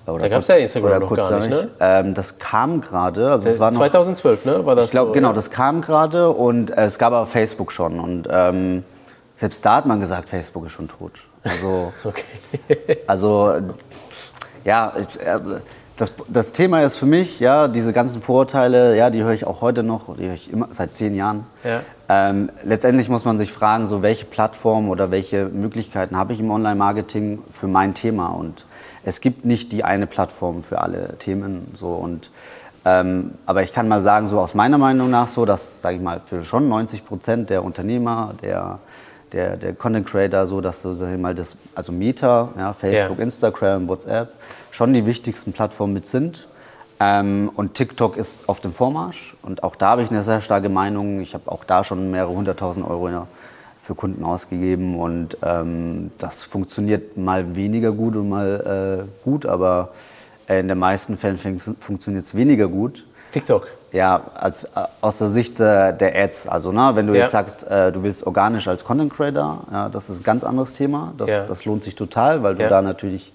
Oder da gab es ja Instagram noch gar nicht, ne? Ähm, das kam gerade. Also es war 2012, noch, ne? War das ich glaube, so, genau, ja? das kam gerade und äh, es gab aber Facebook schon. Und ähm, selbst da hat man gesagt, Facebook ist schon tot. Also, (laughs) okay. also ja, äh, das, das Thema ist für mich, ja, diese ganzen Vorurteile, ja, die höre ich auch heute noch, die höre ich immer seit zehn Jahren. Ja. Ähm, letztendlich muss man sich fragen, so welche Plattform oder welche Möglichkeiten habe ich im Online-Marketing für mein Thema und es gibt nicht die eine Plattform für alle Themen so und ähm, aber ich kann mal sagen, so aus meiner Meinung nach so, dass, sage ich mal, für schon 90 Prozent der Unternehmer, der, der, der Content Creator, so, dass so, sag ich mal, das, also Meta, ja, Facebook, ja. Instagram, WhatsApp, schon die wichtigsten Plattformen mit sind. Ähm, und TikTok ist auf dem Vormarsch. Und auch da habe ich eine sehr starke Meinung. Ich habe auch da schon mehrere hunderttausend Euro für Kunden ausgegeben. Und ähm, das funktioniert mal weniger gut und mal äh, gut. Aber in den meisten Fällen funktioniert es weniger gut. TikTok? Ja, als, äh, aus der Sicht äh, der Ads. Also, ne, wenn du ja. jetzt sagst, äh, du willst organisch als Content Creator, ja, das ist ein ganz anderes Thema. Das, ja. das lohnt sich total, weil du da natürlich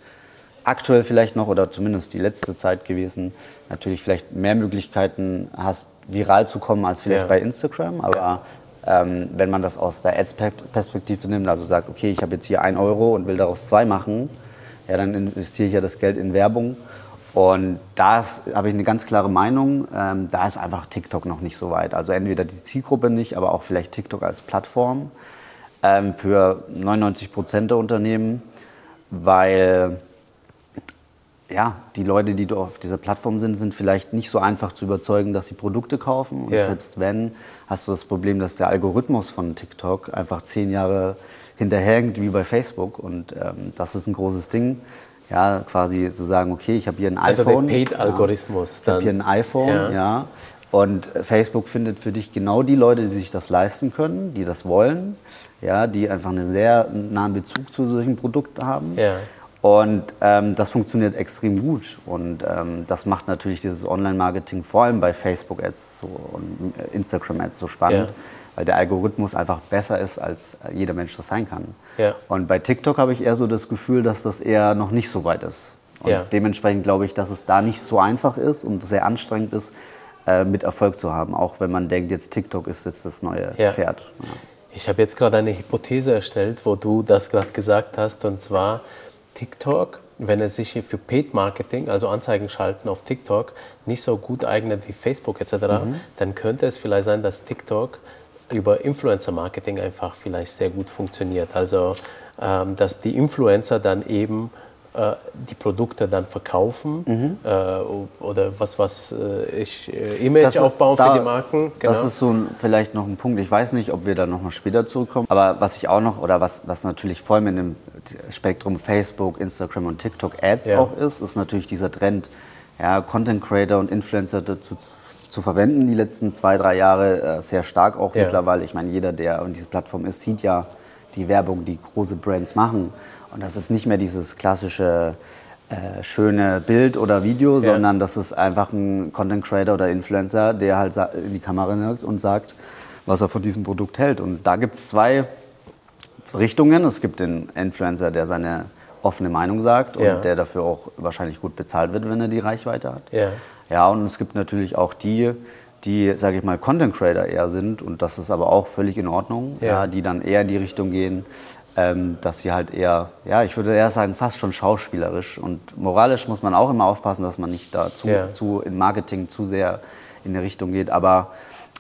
aktuell vielleicht noch oder zumindest die letzte Zeit gewesen, natürlich vielleicht mehr Möglichkeiten hast, viral zu kommen als vielleicht bei Instagram. Aber ähm, wenn man das aus der Ads-Perspektive nimmt, also sagt, okay, ich habe jetzt hier ein Euro und will daraus zwei machen, ja, dann investiere ich ja das Geld in Werbung und da habe ich eine ganz klare Meinung, ähm, da ist einfach TikTok noch nicht so weit. Also entweder die Zielgruppe nicht, aber auch vielleicht TikTok als Plattform ähm, für 99 Prozent der Unternehmen, weil ja, die Leute, die auf dieser Plattform sind, sind vielleicht nicht so einfach zu überzeugen, dass sie Produkte kaufen. Und ja. selbst wenn, hast du das Problem, dass der Algorithmus von TikTok einfach zehn Jahre hinterherhängt wie bei Facebook. Und ähm, das ist ein großes Ding ja, quasi so sagen, okay, ich habe hier ein also iPhone. Also der Paid-Algorithmus. Ja, ich habe hier ein iPhone, ja. ja. Und Facebook findet für dich genau die Leute, die sich das leisten können, die das wollen, ja, die einfach einen sehr nahen Bezug zu solchen Produkten haben. Ja. Und ähm, das funktioniert extrem gut. Und ähm, das macht natürlich dieses Online-Marketing vor allem bei Facebook-Ads und Instagram-Ads so spannend. Ja weil der Algorithmus einfach besser ist, als jeder Mensch das sein kann. Ja. Und bei TikTok habe ich eher so das Gefühl, dass das eher noch nicht so weit ist. Und ja. dementsprechend glaube ich, dass es da nicht so einfach ist und sehr anstrengend ist, äh, mit Erfolg zu haben, auch wenn man denkt, jetzt TikTok ist jetzt das neue. Pferd. Ich habe jetzt gerade eine Hypothese erstellt, wo du das gerade gesagt hast, und zwar TikTok, wenn es sich für Paid Marketing, also Anzeigen schalten auf TikTok, nicht so gut eignet wie Facebook etc., mhm. dann könnte es vielleicht sein, dass TikTok über Influencer-Marketing einfach vielleicht sehr gut funktioniert. Also, ähm, dass die Influencer dann eben die Produkte dann verkaufen mhm. äh, oder was, was äh, ich, äh, Image das, aufbauen da, für die Marken. Genau. Das ist so ein, vielleicht noch ein Punkt. Ich weiß nicht, ob wir da noch mal später zurückkommen. Aber was ich auch noch, oder was, was natürlich voll mit dem Spektrum Facebook, Instagram und TikTok Ads ja. auch ist, ist natürlich dieser Trend, ja, Content Creator und Influencer dazu zu verwenden, die letzten zwei, drei Jahre äh, sehr stark auch ja. mittlerweile. Ich meine, jeder, der auf dieser Plattform ist, sieht ja die Werbung, die große Brands machen. Und das ist nicht mehr dieses klassische äh, schöne Bild oder Video, ja. sondern das ist einfach ein Content Creator oder Influencer, der halt in die Kamera wirkt und sagt, was er von diesem Produkt hält. Und da gibt es zwei Richtungen. Es gibt den Influencer, der seine offene Meinung sagt und ja. der dafür auch wahrscheinlich gut bezahlt wird, wenn er die Reichweite hat. Ja. Ja, und es gibt natürlich auch die, die, sage ich mal, Content Creator eher sind und das ist aber auch völlig in Ordnung, ja. ja die dann eher in die Richtung gehen, ähm, dass sie halt eher, ja, ich würde eher sagen, fast schon schauspielerisch und moralisch muss man auch immer aufpassen, dass man nicht da zu, ja. zu in Marketing zu sehr in die Richtung geht, aber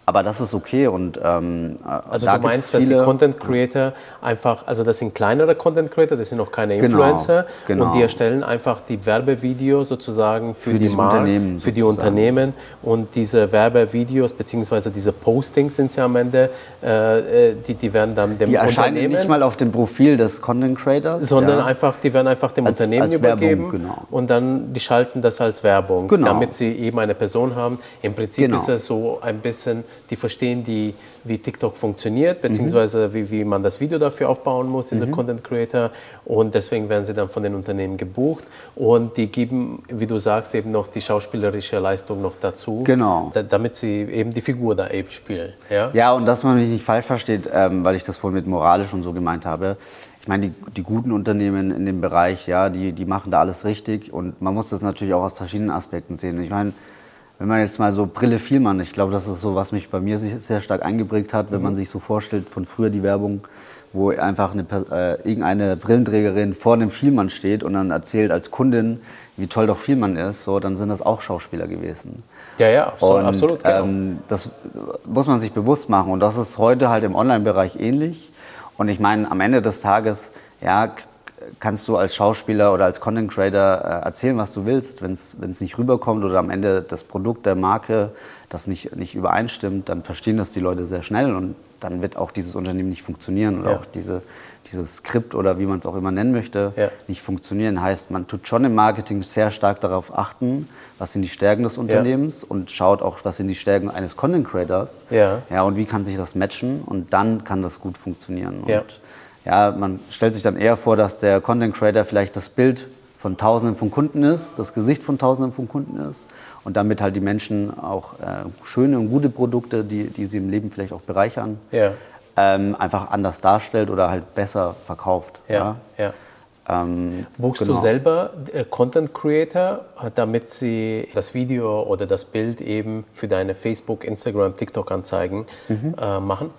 aber das ist okay und ähm, also da du meinst, dass die Content Creator einfach, also das sind kleinere Content Creator, das sind noch keine genau, Influencer genau, genau. und die erstellen einfach die Werbevideos sozusagen für, für die Marken, Unternehmen für die Unternehmen und diese Werbevideos beziehungsweise diese Postings sind ja am Ende, äh, äh, die, die werden dann dem die erscheinen Unternehmen nicht mal auf dem Profil des Content Creators, sondern ja. einfach, die werden einfach dem als, Unternehmen als übergeben Werbung, genau. und dann die schalten das als Werbung, genau. damit sie eben eine Person haben. Im Prinzip genau. ist es so ein bisschen die verstehen, die, wie TikTok funktioniert, beziehungsweise mhm. wie, wie man das Video dafür aufbauen muss, dieser mhm. Content Creator. Und deswegen werden sie dann von den Unternehmen gebucht. Und die geben, wie du sagst, eben noch die schauspielerische Leistung noch dazu. Genau. Da, damit sie eben die Figur da eben spielen. Ja, ja und dass man mich nicht falsch versteht, ähm, weil ich das vorhin mit moralisch und so gemeint habe ich meine, die, die, guten Unternehmen in dem Bereich, ja, die, die machen da alles richtig und man muss das natürlich auch aus verschiedenen Aspekten sehen. Ich meine, wenn man jetzt mal so Brille Vielmann, ich glaube, das ist so, was mich bei mir sehr stark eingeprägt hat, wenn mhm. man sich so vorstellt von früher die Werbung, wo einfach eine, äh, irgendeine Brillenträgerin vor einem Vielmann steht und dann erzählt als Kundin, wie toll doch Vielmann ist, so, dann sind das auch Schauspieler gewesen. Ja, ja, absolut. Und, absolut genau. ähm, das muss man sich bewusst machen und das ist heute halt im Online-Bereich ähnlich. Und ich meine, am Ende des Tages, ja, kannst du als Schauspieler oder als Content Creator äh, erzählen, was du willst. Wenn es nicht rüberkommt oder am Ende das Produkt der Marke das nicht, nicht übereinstimmt, dann verstehen das die Leute sehr schnell und dann wird auch dieses Unternehmen nicht funktionieren oder ja. auch diese, dieses Skript oder wie man es auch immer nennen möchte, ja. nicht funktionieren. Heißt, man tut schon im Marketing sehr stark darauf achten, was sind die Stärken des Unternehmens ja. und schaut auch, was sind die Stärken eines Content Creators. Ja. ja. Und wie kann sich das matchen und dann kann das gut funktionieren. Und ja, man stellt sich dann eher vor, dass der Content Creator vielleicht das Bild von Tausenden von Kunden ist, das Gesicht von Tausenden von Kunden ist und damit halt die Menschen auch äh, schöne und gute Produkte, die, die sie im Leben vielleicht auch bereichern, ja. ähm, einfach anders darstellt oder halt besser verkauft. Ja, ja. Ähm, Buchst genau. du selber äh, Content Creator, damit sie das Video oder das Bild eben für deine Facebook, Instagram, TikTok-Anzeigen mhm. äh, machen?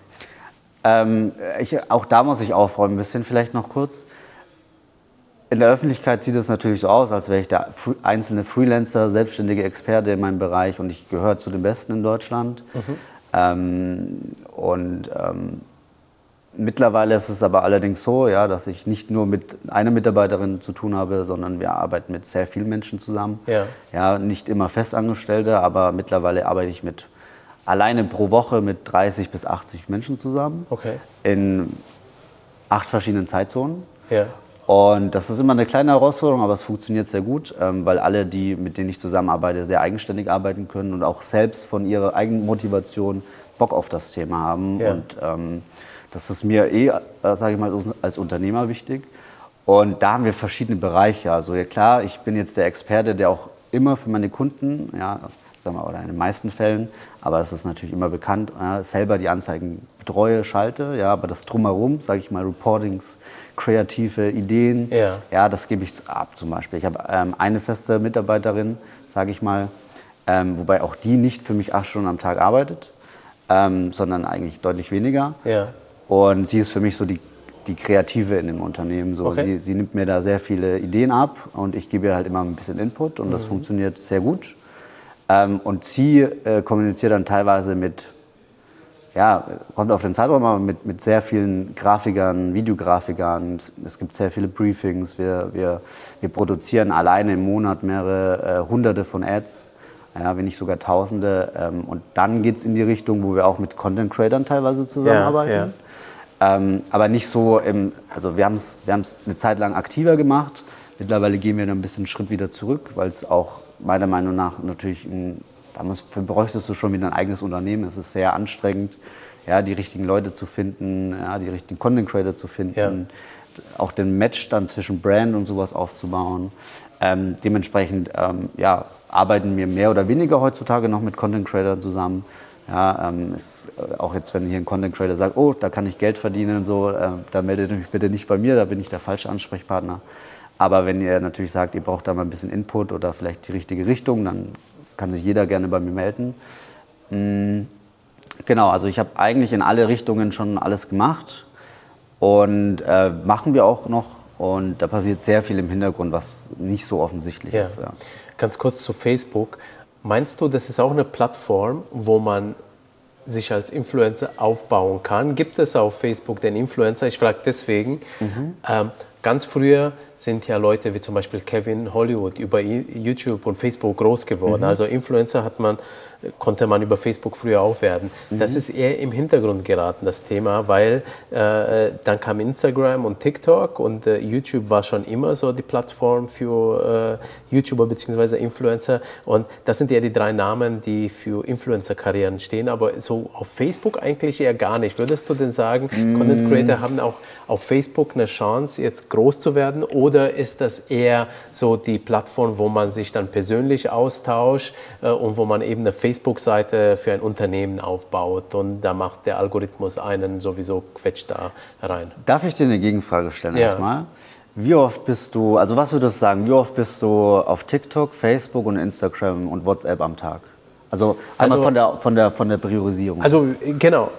Ähm, ich, auch da muss ich aufräumen, ein bisschen vielleicht noch kurz. In der Öffentlichkeit sieht es natürlich so aus, als wäre ich der einzelne Freelancer, selbstständige Experte in meinem Bereich und ich gehöre zu den Besten in Deutschland. Mhm. Ähm, und ähm, mittlerweile ist es aber allerdings so, ja, dass ich nicht nur mit einer Mitarbeiterin zu tun habe, sondern wir arbeiten mit sehr vielen Menschen zusammen. Ja. ja nicht immer Festangestellte, aber mittlerweile arbeite ich mit alleine pro Woche mit 30 bis 80 Menschen zusammen. Okay. In acht verschiedenen Zeitzonen. Ja. Und das ist immer eine kleine Herausforderung, aber es funktioniert sehr gut, ähm, weil alle, die, mit denen ich zusammenarbeite, sehr eigenständig arbeiten können und auch selbst von ihrer eigenen Motivation Bock auf das Thema haben. Ja. Und ähm, das ist mir eh, äh, sage ich mal, als Unternehmer wichtig. Und da haben wir verschiedene Bereiche. Also ja, klar, ich bin jetzt der Experte, der auch immer für meine Kunden, ja, sagen wir, oder in den meisten Fällen, aber es ist natürlich immer bekannt, ja, selber die Anzeigen betreue, schalte, ja, aber das drumherum, sage ich mal, Reportings, kreative Ideen, ja, ja das gebe ich ab zum Beispiel. Ich habe ähm, eine feste Mitarbeiterin, sage ich mal, ähm, wobei auch die nicht für mich acht Stunden am Tag arbeitet, ähm, sondern eigentlich deutlich weniger. Ja. Und sie ist für mich so die die Kreative in dem Unternehmen. So, okay. sie, sie, nimmt mir da sehr viele Ideen ab und ich gebe ihr halt immer ein bisschen Input und mhm. das funktioniert sehr gut. Ähm, und sie äh, kommuniziert dann teilweise mit, ja, kommt auf den Zeitraum, aber mit, mit sehr vielen Grafikern, Videografikern. Es gibt sehr viele Briefings. Wir, wir, wir produzieren alleine im Monat mehrere äh, hunderte von Ads, ja, wenn nicht sogar tausende. Ähm, und dann geht es in die Richtung, wo wir auch mit Content Creatern teilweise zusammenarbeiten. Ja, ja. Ähm, aber nicht so im, also wir haben es wir eine Zeit lang aktiver gemacht. Mittlerweile gehen wir dann ein bisschen einen Schritt wieder zurück, weil es auch meiner Meinung nach natürlich, ein, da bräuchtest du schon wieder ein eigenes Unternehmen. Es ist sehr anstrengend, ja, die richtigen Leute zu finden, ja, die richtigen Content Creator zu finden, ja. auch den Match dann zwischen Brand und sowas aufzubauen. Ähm, dementsprechend ähm, ja, arbeiten wir mehr oder weniger heutzutage noch mit Content Creators zusammen. Ja, ähm, ist, äh, auch jetzt, wenn hier ein Content Creator sagt, oh, da kann ich Geld verdienen und so, äh, dann meldet euch bitte nicht bei mir, da bin ich der falsche Ansprechpartner. Aber wenn ihr natürlich sagt, ihr braucht da mal ein bisschen Input oder vielleicht die richtige Richtung, dann kann sich jeder gerne bei mir melden. Mhm. Genau, also ich habe eigentlich in alle Richtungen schon alles gemacht und äh, machen wir auch noch. Und da passiert sehr viel im Hintergrund, was nicht so offensichtlich ja. ist. Ja. Ganz kurz zu Facebook. Meinst du, das ist auch eine Plattform, wo man sich als Influencer aufbauen kann? Gibt es auf Facebook den Influencer? Ich frage deswegen. Mhm. Ähm, ganz früher sind ja Leute wie zum Beispiel Kevin Hollywood über YouTube und Facebook groß geworden. Mhm. Also Influencer hat man konnte man über Facebook früher auch werden. Mhm. Das ist eher im Hintergrund geraten, das Thema, weil äh, dann kam Instagram und TikTok und äh, YouTube war schon immer so die Plattform für äh, YouTuber bzw. Influencer und das sind eher die drei Namen, die für Influencer-Karrieren stehen, aber so auf Facebook eigentlich eher gar nicht. Würdest du denn sagen, mhm. Content Creator haben auch auf Facebook eine Chance, jetzt groß zu werden? Oder ist das eher so die Plattform, wo man sich dann persönlich austauscht äh, und wo man eben eine Facebook-Seite für ein Unternehmen aufbaut und da macht der Algorithmus einen sowieso quetscht da rein? Darf ich dir eine Gegenfrage stellen ja. erstmal? Wie oft bist du, also was würdest du sagen, wie oft bist du auf TikTok, Facebook und Instagram und WhatsApp am Tag? Also, also von, der, von, der, von der Priorisierung. Also genau.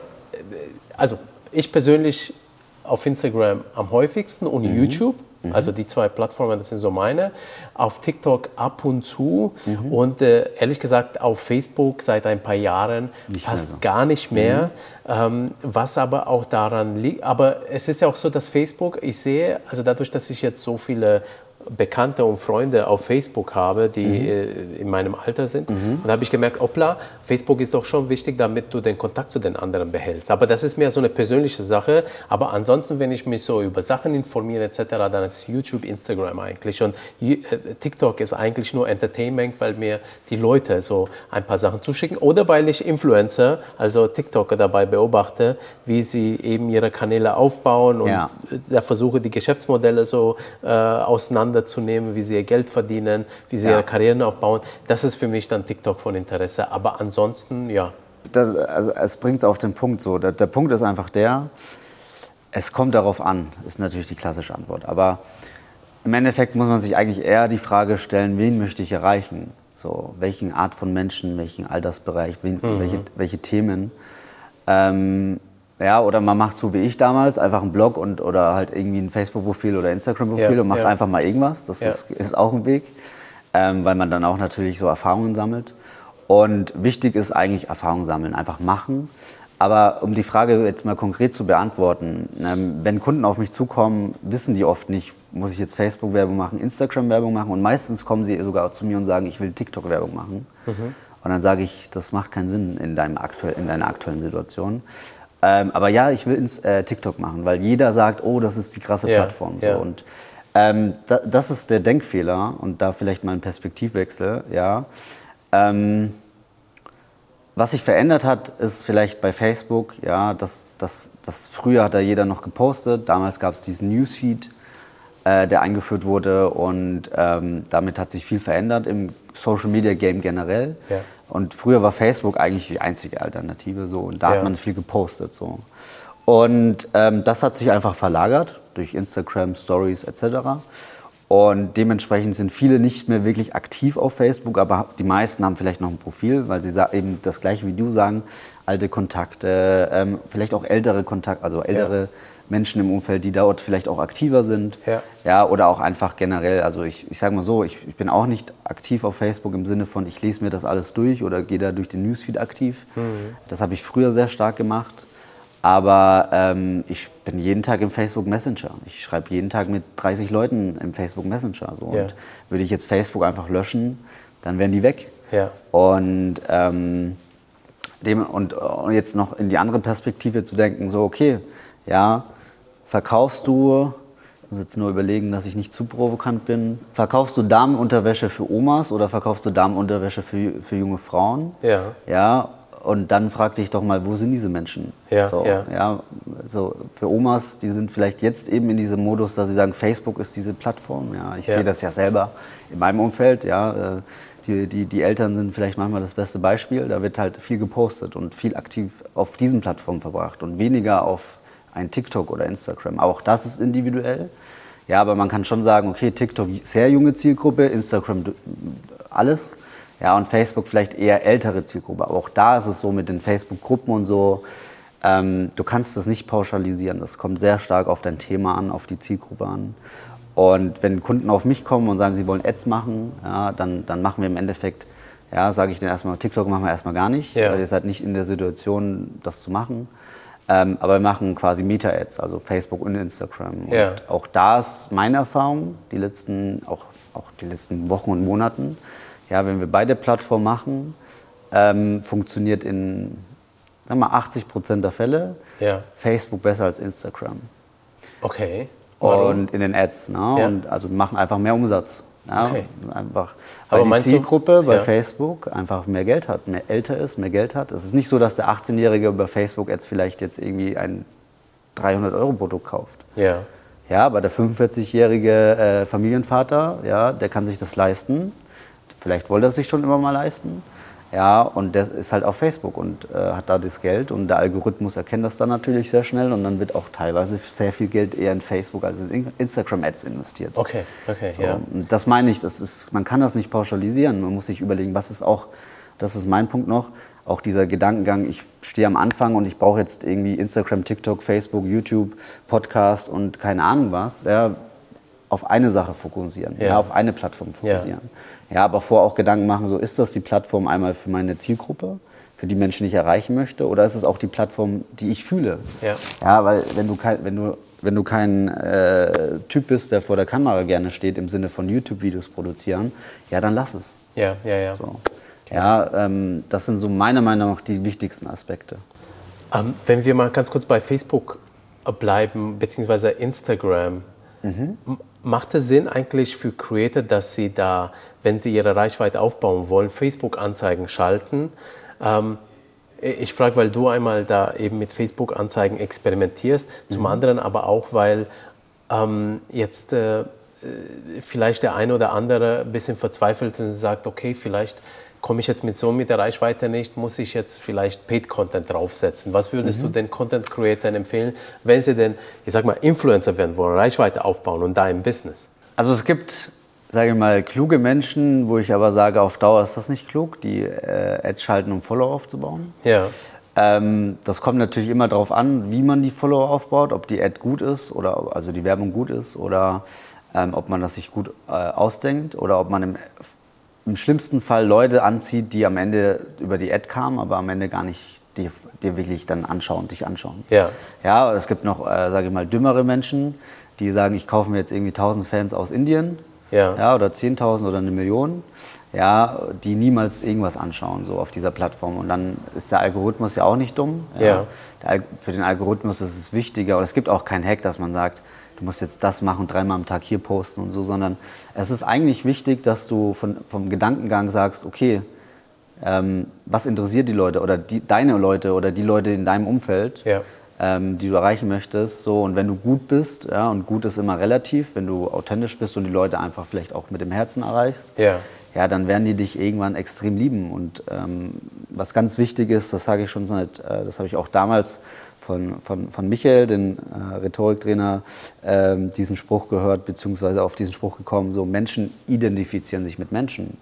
Also ich persönlich auf Instagram am häufigsten und mhm. YouTube. Mhm. Also die zwei Plattformen, das sind so meine. Auf TikTok ab und zu mhm. und äh, ehrlich gesagt auf Facebook seit ein paar Jahren nicht fast so. gar nicht mehr. Mhm. Ähm, was aber auch daran liegt, aber es ist ja auch so, dass Facebook, ich sehe, also dadurch, dass ich jetzt so viele Bekannte und Freunde auf Facebook habe, die mhm. Äh, in meinem Alter sind. Mhm. Und da habe ich gemerkt, hoppla, Facebook ist doch schon wichtig, damit du den Kontakt zu den anderen behältst. Aber das ist mehr so eine persönliche Sache. Aber ansonsten, wenn ich mich so über Sachen informiere etc., dann ist YouTube, Instagram eigentlich. Und äh, TikTok ist eigentlich nur Entertainment, weil mir die Leute so ein paar Sachen zuschicken. Oder weil ich Influencer, also TikToker dabei beobachte, wie sie eben ihre Kanäle aufbauen und ja. da versuche, die Geschäftsmodelle so äh, auseinander auseinanderzunehmen, wie sie ihr Geld verdienen, wie sie ja. ihre Karrieren aufbauen. Das ist für mich dann TikTok von Interesse. Aber ansonsten, ja. Das, also es bringt es auf den Punkt so. Der, der Punkt ist einfach der, es kommt darauf an, ist natürlich die klassische Antwort. Aber im Endeffekt muss man sich eigentlich eher die Frage stellen, wen möchte ich erreichen? So, welchen Art von Menschen, welchen Altersbereich, wen, mhm. welche, welche Themen. Ähm, ja, oder man macht so wie ich damals, einfach einen Blog und, oder halt irgendwie ein Facebook-Profil oder Instagram-Profil ja, und macht ja. einfach mal irgendwas. Das ja. ist, ist, auch ein Weg, ähm, weil man dann auch natürlich so Erfahrungen sammelt. Und wichtig ist eigentlich Erfahrungen sammeln, einfach machen. Aber um die Frage jetzt mal konkret zu beantworten, ähm, wenn Kunden auf mich zukommen, wissen die oft nicht, muss ich jetzt Facebook-Werbung machen, Instagram-Werbung machen und meistens kommen sie sogar zu mir und sagen, ich will TikTok-Werbung machen. Mhm. Und dann sage ich, das macht keinen Sinn in, deinem aktuell, in deiner aktuellen Situation. Ähm, aber ja, ich will ins äh, TikTok machen, weil jeder sagt, oh, das ist die krasse ja, Plattform. So. Ja. Und ähm, da, das ist der Denkfehler und da vielleicht mal ein Perspektivwechsel. Ja. Ähm, was sich verändert hat, ist vielleicht bei Facebook, ja, das, das, das früher hat da jeder noch gepostet, damals gab es diesen Newsfeed, äh, der eingeführt wurde und ähm, damit hat sich viel verändert im Social Media Game generell. Ja. Und früher war Facebook eigentlich die einzige Alternative so und da ja. hat man viel gepostet so. Und ähm, das hat sich einfach verlagert durch Instagram, Stories etc. Und dementsprechend sind viele nicht mehr wirklich aktiv auf Facebook, aber die meisten haben vielleicht noch ein Profil, weil sie eben das gleiche wie du sagen, alte Kontakte, ähm, vielleicht auch ältere Kontakte, also ältere ja. Menschen im Umfeld, die dort vielleicht auch aktiver sind. Ja. ja oder auch einfach generell. Also ich, ich sage mal so, ich, ich, bin auch nicht aktiv auf Facebook im Sinne von, ich lese mir das alles durch oder gehe da durch den Newsfeed aktiv. Mhm. Das habe ich früher sehr stark gemacht. Aber ähm, ich bin jeden Tag im Facebook Messenger. Ich schreibe jeden Tag mit 30 Leuten im Facebook Messenger. So. Ja. Und würde ich jetzt Facebook einfach löschen, dann wären die weg. Ja. Und, ähm, dem, und, und jetzt noch in die andere Perspektive zu denken, so okay, ja, verkaufst du, ich muss jetzt nur überlegen, dass ich nicht zu provokant bin, verkaufst du Damenunterwäsche für Omas oder verkaufst du Damenunterwäsche für, für junge Frauen? Ja. Ja, und dann frag dich doch mal, wo sind diese Menschen? Ja, so, ja. ja. so für Omas, die sind vielleicht jetzt eben in diesem Modus, dass sie sagen, Facebook ist diese Plattform. Ja, ich ja. sehe das ja selber in meinem Umfeld. Ja, äh, die, die, die Eltern sind vielleicht manchmal das beste Beispiel. Da wird halt viel gepostet und viel aktiv auf diesen Plattformen verbracht und weniger auf ein TikTok oder Instagram. Auch das ist individuell. Ja, aber man kann schon sagen, okay, TikTok sehr junge Zielgruppe, Instagram alles. Ja, und Facebook vielleicht eher ältere Zielgruppe. Aber auch da ist es so mit den Facebook-Gruppen und so, ähm, du kannst das nicht pauschalisieren. Das kommt sehr stark auf dein Thema an, auf die Zielgruppe an. Und wenn Kunden auf mich kommen und sagen, sie wollen Ads machen, ja, dann, dann machen wir im Endeffekt, ja, sage ich denen erstmal, TikTok machen wir erstmal gar nicht, ja. weil ihr seid nicht in der Situation, das zu machen. Ähm, aber wir machen quasi Meta-Ads, also Facebook und Instagram. Und ja. auch da ist meine Erfahrung, die letzten, auch, auch die letzten Wochen und Monaten, ja, wenn wir beide Plattformen machen, ähm, funktioniert in sagen wir, 80 Prozent der Fälle ja. Facebook besser als Instagram. Okay. Warum? Und in den Ads. Ne? Ja. Und also machen einfach mehr Umsatz. Ja, okay. Einfach, weil Aber die Zielgruppe du, bei ja. Facebook einfach mehr Geld hat, mehr älter ist, mehr Geld hat. Es ist nicht so, dass der 18-Jährige über Facebook jetzt vielleicht jetzt irgendwie ein 300-Euro-Produkt kauft. Ja. Ja, aber der 45-jährige äh, Familienvater, ja, der kann sich das leisten. Vielleicht wollte er es sich schon immer mal leisten. Ja, und der ist halt auf Facebook und äh, hat da das Geld und der Algorithmus erkennt das dann natürlich sehr schnell und dann wird auch teilweise sehr viel Geld eher in Facebook als in Instagram-Ads investiert. Okay, okay, so, ja. Das meine ich, das ist, man kann das nicht pauschalisieren, man muss sich überlegen, was ist auch, das ist mein Punkt noch, auch dieser Gedankengang, ich stehe am Anfang und ich brauche jetzt irgendwie Instagram, TikTok, Facebook, YouTube, Podcast und keine Ahnung was, ja, auf eine Sache fokussieren, ja. ja auf eine Plattform fokussieren. Ja. Ja, aber vorher auch Gedanken machen, so ist das die Plattform einmal für meine Zielgruppe, für die Menschen, die ich erreichen möchte, oder ist es auch die Plattform, die ich fühle? Ja. Ja, weil wenn du kein, wenn du, wenn du kein äh, Typ bist, der vor der Kamera gerne steht, im Sinne von YouTube-Videos produzieren, ja, dann lass es. Ja, ja, ja. So. Ja, ähm, das sind so meiner Meinung nach die wichtigsten Aspekte. Ähm, wenn wir mal ganz kurz bei Facebook bleiben, beziehungsweise Instagram. Mhm. Macht es Sinn eigentlich für Creator, dass sie da, wenn sie ihre Reichweite aufbauen wollen, Facebook-Anzeigen schalten? Ähm, ich frage, weil du einmal da eben mit Facebook-Anzeigen experimentierst, mhm. zum anderen aber auch, weil ähm, jetzt äh, vielleicht der eine oder andere ein bisschen verzweifelt und sagt, okay, vielleicht komme ich jetzt mit so mit der Reichweite nicht, muss ich jetzt vielleicht Paid-Content draufsetzen. Was würdest mhm. du den Content-Creatern empfehlen, wenn sie denn, ich sag mal, Influencer werden wollen, Reichweite aufbauen und da im Business? Also es gibt, sage ich mal, kluge Menschen, wo ich aber sage, auf Dauer ist das nicht klug, die äh, Ads schalten, um Follower aufzubauen. Ja. Ähm, das kommt natürlich immer darauf an, wie man die Follower aufbaut, ob die Ad gut ist oder also die Werbung gut ist oder ähm, ob man das sich gut äh, ausdenkt oder ob man im im schlimmsten Fall Leute anzieht, die am Ende über die Ad kamen, aber am Ende gar nicht dir, dir wirklich dann anschauen, dich anschauen. Ja. Ja, es gibt noch, äh, sage ich mal, dümmere Menschen, die sagen, ich kaufe mir jetzt irgendwie 1000 Fans aus Indien. Ja. ja oder 10.000 oder eine Million. Ja, die niemals irgendwas anschauen, so auf dieser Plattform. Und dann ist der Algorithmus ja auch nicht dumm. Ja. ja. für den Algorithmus ist es wichtiger, oder es gibt auch keinen Hack, dass man sagt, du musst jetzt das machen, dreimal am Tag hier posten und so, sondern es ist eigentlich wichtig, dass du von, vom Gedankengang sagst, okay, ähm, was interessiert die Leute oder die, deine Leute oder die Leute in deinem Umfeld, ja. Ähm, die du erreichen möchtest. So, und wenn du gut bist, ja, und gut ist immer relativ, wenn du authentisch bist und die Leute einfach vielleicht auch mit dem Herzen erreichst, ja. ja dann werden die dich irgendwann extrem lieben. Und ähm, was ganz wichtig ist, das sage ich schon seit, äh, das habe ich auch damals von, von, von Michael, den äh, Rhetoriktrainer, äh, diesen Spruch gehört, beziehungsweise auf diesen Spruch gekommen, so Menschen identifizieren sich mit Menschen.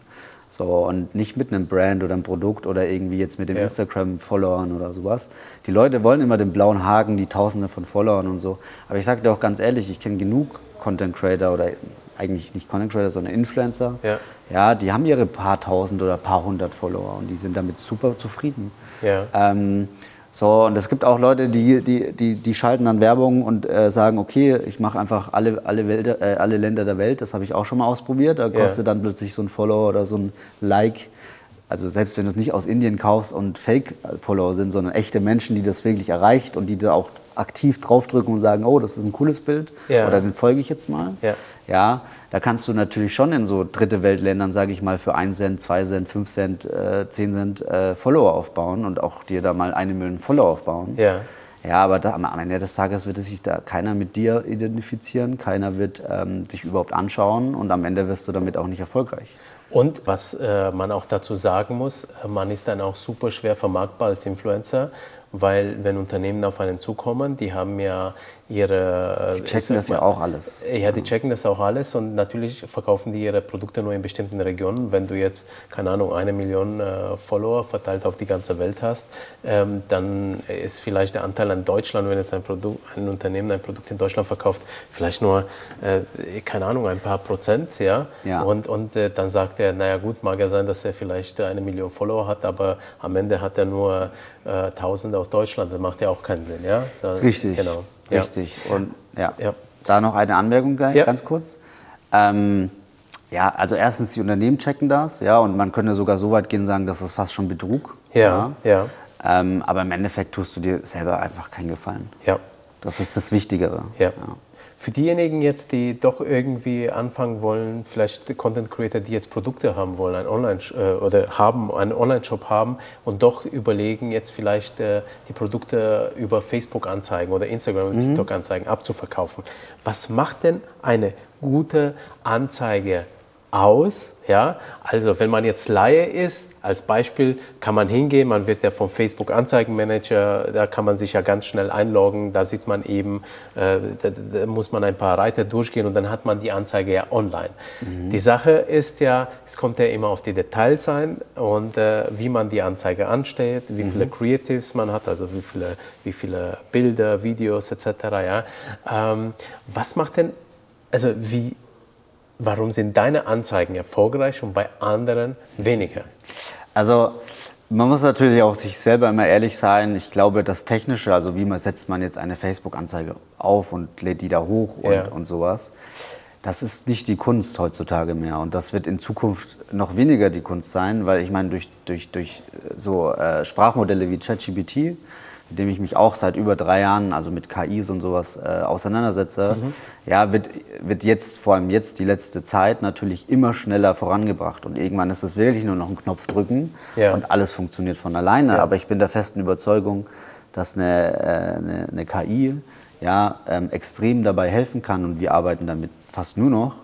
So, und nicht mit einem Brand oder einem Produkt oder irgendwie jetzt mit den ja. Instagram-Followern oder sowas. Die Leute wollen immer den blauen Haken, die Tausende von Followern und so. Aber ich sage dir auch ganz ehrlich, ich kenne genug Content Creator oder eigentlich nicht Content Creator, sondern Influencer. Ja. ja, die haben ihre paar tausend oder paar hundert Follower und die sind damit super zufrieden. Ja. Ähm, so, und es gibt auch Leute, die, die, die, die schalten dann Werbung und äh, sagen, okay, ich mache einfach alle, alle, Welt, äh, alle Länder der Welt. Das habe ich auch schon mal ausprobiert. Da kostet ja. dann plötzlich so ein Follower oder so ein Like. Also selbst wenn du es nicht aus Indien kaufst und Fake-Follower sind, sondern echte Menschen, die das wirklich erreicht und die da auch aktiv draufdrücken und sagen, oh, das ist ein cooles Bild ja. oder den folge ich jetzt mal. Ja. ja, da kannst du natürlich schon in so dritte Weltländern, sage ich mal, für 1 Cent, 2 Cent, 5 Cent, äh, 10 Cent äh, Follower aufbauen und auch dir da mal eine Million Follower aufbauen. Ja. Ja, aber da, am Ende des Tages wird sich da keiner mit dir identifizieren, keiner wird ähm, dich überhaupt anschauen und am Ende wirst du damit auch nicht erfolgreich. Und was äh, man auch dazu sagen muss, äh, man ist dann auch super schwer vermarktbar als Influencer, weil wenn Unternehmen auf einen zukommen, die haben ja ihre... Die checken das ja auch alles. Ja, die checken das auch alles und natürlich verkaufen die ihre Produkte nur in bestimmten Regionen. Wenn du jetzt, keine Ahnung, eine Million äh, Follower verteilt auf die ganze Welt hast, ähm, dann ist vielleicht der Anteil an Deutschland, wenn jetzt ein, Produkt, ein Unternehmen ein Produkt in Deutschland verkauft, vielleicht nur, äh, keine Ahnung, ein paar Prozent. Ja? ja. Und, und äh, dann sagt er, naja gut, mag ja sein, dass er vielleicht eine Million Follower hat, aber am Ende hat er nur äh, Tausende aus Deutschland, das macht ja auch keinen Sinn, ja? So, richtig, genau. Richtig. Und ja. da noch eine Anmerkung gleich, ganz kurz. Ähm, ja, also erstens, die Unternehmen checken das, ja, und man könnte sogar so weit gehen sagen, dass das fast schon Betrug. Ja, ja. Ähm, aber im Endeffekt tust du dir selber einfach keinen Gefallen. Ja. Das ist das Wichtigere. Ja. Für diejenigen jetzt, die doch irgendwie anfangen wollen, vielleicht Content Creator, die jetzt Produkte haben wollen, ein Online äh, oder haben einen Online-Shop haben und doch überlegen, jetzt vielleicht äh, die Produkte über Facebook anzeigen oder Instagram und mhm. TikTok anzeigen abzuverkaufen. Was macht denn eine gute Anzeige aus. Ja? Also wenn man jetzt Laie ist, als Beispiel kann man hingehen, man wird ja vom Facebook Anzeigenmanager, da kann man sich ja ganz schnell einloggen, da sieht man eben, äh, da, da, muss man ein paar Reiter durchgehen und dann hat man die Anzeige ja online. Mhm. Die Sache ist ja, es kommt ja immer auf die Details ein und äh, wie man die Anzeige anstellt, wie mhm. viele Creatives man hat, also wie viele, wie viele Bilder, Videos etc. Ja? Ähm, was macht denn, also wie Warum sind deine Anzeigen erfolgreich und bei anderen weniger? Also man muss natürlich auch sich selber immer ehrlich sein. Ich glaube, das Technische, also wie man setzt man jetzt eine Facebook-Anzeige auf und lädt die da hoch und, ja. und sowas, das ist nicht die Kunst heutzutage mehr. Und das wird in Zukunft noch weniger die Kunst sein, weil ich meine, durch, durch, durch so äh, Sprachmodelle wie ChatGPT mit dem ich mich auch seit über drei Jahren, also mit KIs und sowas, äh, auseinandersetze, mhm. ja, wird, wird jetzt, vor allem jetzt die letzte Zeit, natürlich immer schneller vorangebracht. Und irgendwann ist es wirklich nur noch ein Knopf drücken ja. und alles funktioniert von alleine. Ja. Aber ich bin der festen Überzeugung, dass eine, äh, eine, eine KI ja, ähm, extrem dabei helfen kann und wir arbeiten damit fast nur noch,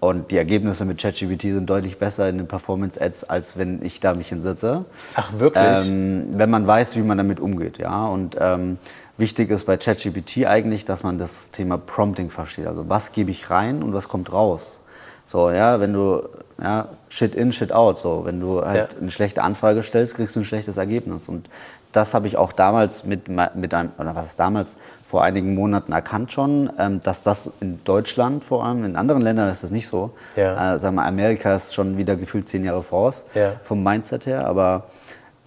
und die Ergebnisse mit ChatGPT sind deutlich besser in den Performance-Ads, als wenn ich da mich hinsetze. Ach, wirklich? Ähm, wenn man weiß, wie man damit umgeht, ja. Und ähm, wichtig ist bei ChatGPT eigentlich, dass man das Thema Prompting versteht. Also was gebe ich rein und was kommt raus. So, ja, wenn du, ja, shit in, shit out. So, wenn du halt ja. eine schlechte Anfrage stellst, kriegst du ein schlechtes Ergebnis. Und das habe ich auch damals mit, mit einem, oder was damals, vor einigen Monaten erkannt schon, ähm, dass das in Deutschland vor allem, in anderen Ländern ist das nicht so. Ja. Äh, sagen wir, Amerika ist schon wieder gefühlt zehn Jahre voraus, ja. vom Mindset her, aber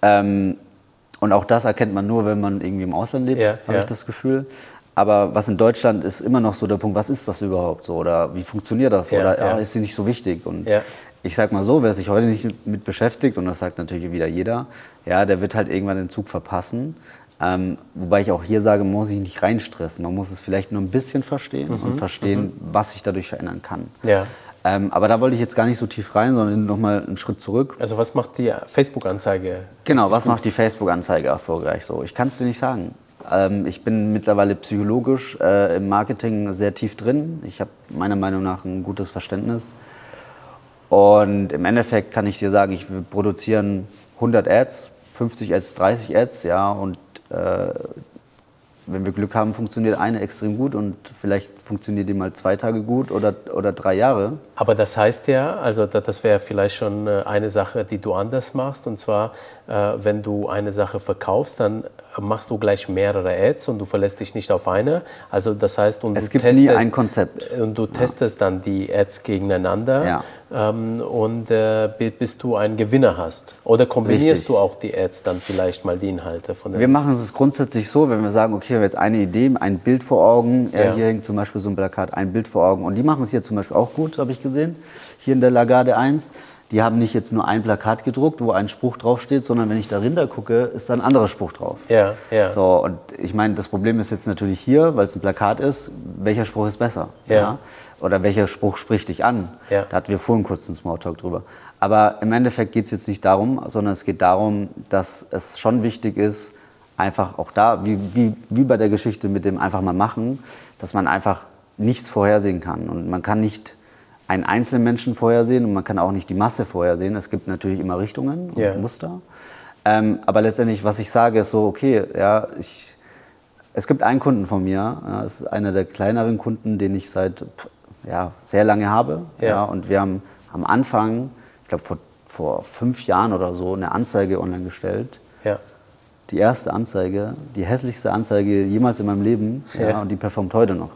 ähm, und auch das erkennt man nur, wenn man irgendwie im Ausland lebt, ja, habe ich das Gefühl. Aber was in Deutschland ist immer noch so der Punkt, was ist das überhaupt so? Oder wie funktioniert das? Oder ja. ist sie nicht so wichtig? Und ich sag mal so, wer sich heute nicht mit beschäftigt, und das sagt natürlich wieder jeder, ja, der wird halt irgendwann den Zug verpassen. Ähm, wobei ich auch hier sage, man muss sich nicht reinstressen. Man muss es vielleicht nur ein bisschen verstehen mhm. und verstehen, mhm. was sich dadurch verändern kann. Ja. Ähm, aber da wollte ich jetzt gar nicht so tief rein, sondern nochmal einen Schritt zurück. Also was macht die Facebook-Anzeige? Genau, was gut? macht die Facebook-Anzeige erfolgreich so? Ich kann es dir nicht sagen. Ähm, ich bin mittlerweile psychologisch äh, im Marketing sehr tief drin. Ich habe meiner Meinung nach ein gutes Verständnis. Und im Endeffekt kann ich dir sagen, ich produzieren 100 Ads, 50 Ads, 30 Ads, ja, und wenn wir Glück haben, funktioniert eine extrem gut und vielleicht funktioniert die mal zwei Tage gut oder, oder drei Jahre. Aber das heißt ja, also das wäre vielleicht schon äh, eine Sache, die du anders machst. Und zwar, äh, wenn du eine Sache verkaufst, dann machst du gleich mehrere Ads und du verlässt dich nicht auf eine. Also das heißt, und es du gibt testest, nie ein Konzept. Und du testest ja. dann die Ads gegeneinander ja. ähm, und äh, bis du einen Gewinner hast. Oder kombinierst Richtig. du auch die Ads dann vielleicht mal die Inhalte von den Wir machen es grundsätzlich so, wenn wir sagen, okay, wir haben jetzt eine Idee, ein Bild vor Augen, ja. hier hängt zum Beispiel so ein Plakat, ein Bild vor Augen und die machen es hier zum Beispiel auch gut, habe ich gesehen, hier in der Lagarde 1 die haben nicht jetzt nur ein Plakat gedruckt, wo ein Spruch draufsteht, sondern wenn ich dahinter gucke, ist da ein anderer Spruch drauf. Ja, ja. So, und ich meine, das Problem ist jetzt natürlich hier, weil es ein Plakat ist, welcher Spruch ist besser? Ja. ja? Oder welcher Spruch spricht dich an? Ja. Da hatten wir vorhin kurz einen Smalltalk drüber. Aber im Endeffekt geht es jetzt nicht darum, sondern es geht darum, dass es schon wichtig ist, einfach auch da, wie, wie, wie bei der Geschichte mit dem einfach mal machen, dass man einfach nichts vorhersehen kann. Und man kann nicht einen einzelnen Menschen vorhersehen und man kann auch nicht die Masse vorhersehen. Es gibt natürlich immer Richtungen und yeah. Muster. Ähm, aber letztendlich, was ich sage, ist so, okay, ja, ich, es gibt einen Kunden von mir, ja, das ist einer der kleineren Kunden, den ich seit ja, sehr lange habe. Ja. ja und wir haben am Anfang, ich glaube vor, vor fünf Jahren oder so, eine Anzeige online gestellt. Die erste Anzeige, die hässlichste Anzeige jemals in meinem Leben. Ja. ja und die performt heute noch.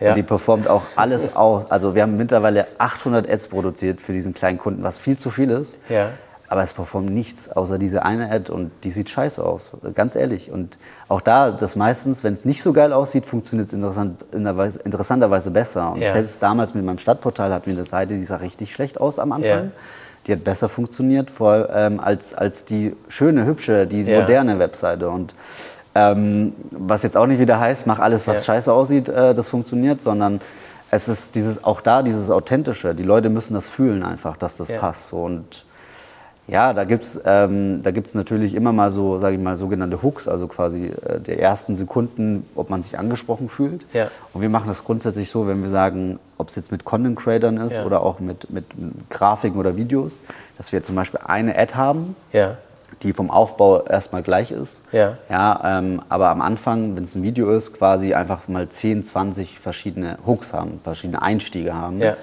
Ja. Und die performt auch alles aus. Also wir haben mittlerweile 800 Ads produziert für diesen kleinen Kunden, was viel zu viel ist. Ja. aber es performt nichts außer diese eine Ad und die sieht scheiße aus, ganz ehrlich. Und auch da, das meistens, wenn es nicht so geil aussieht, funktioniert es interessant, interessanterweise besser. Und ja. selbst damals mit meinem Stadtportal hatten wir eine Seite, die sah richtig schlecht aus am Anfang. Ja. Die hat besser funktioniert vor, ähm, als, als die schöne, hübsche, die ja. moderne Webseite. Und ähm, was jetzt auch nicht wieder heißt, mach alles, was scheiße aussieht, äh, das funktioniert, sondern es ist dieses, auch da dieses Authentische. Die Leute müssen das fühlen einfach, dass das passt. Und ja, da gibt es ähm, natürlich immer mal so, sage ich mal, sogenannte Hooks, also quasi äh, der ersten Sekunden, ob man sich angesprochen fühlt. Ja. Und wir machen das grundsätzlich so, wenn wir sagen, ob es jetzt mit Content Creatern ist ja. oder auch mit, mit Grafiken oder Videos, dass wir zum Beispiel eine Ad haben, ja. die vom Aufbau erstmal gleich ist. Ja. Ja, ähm, aber am Anfang, wenn es ein Video ist, quasi einfach mal 10, 20 verschiedene Hooks haben, verschiedene Einstiege haben. Ja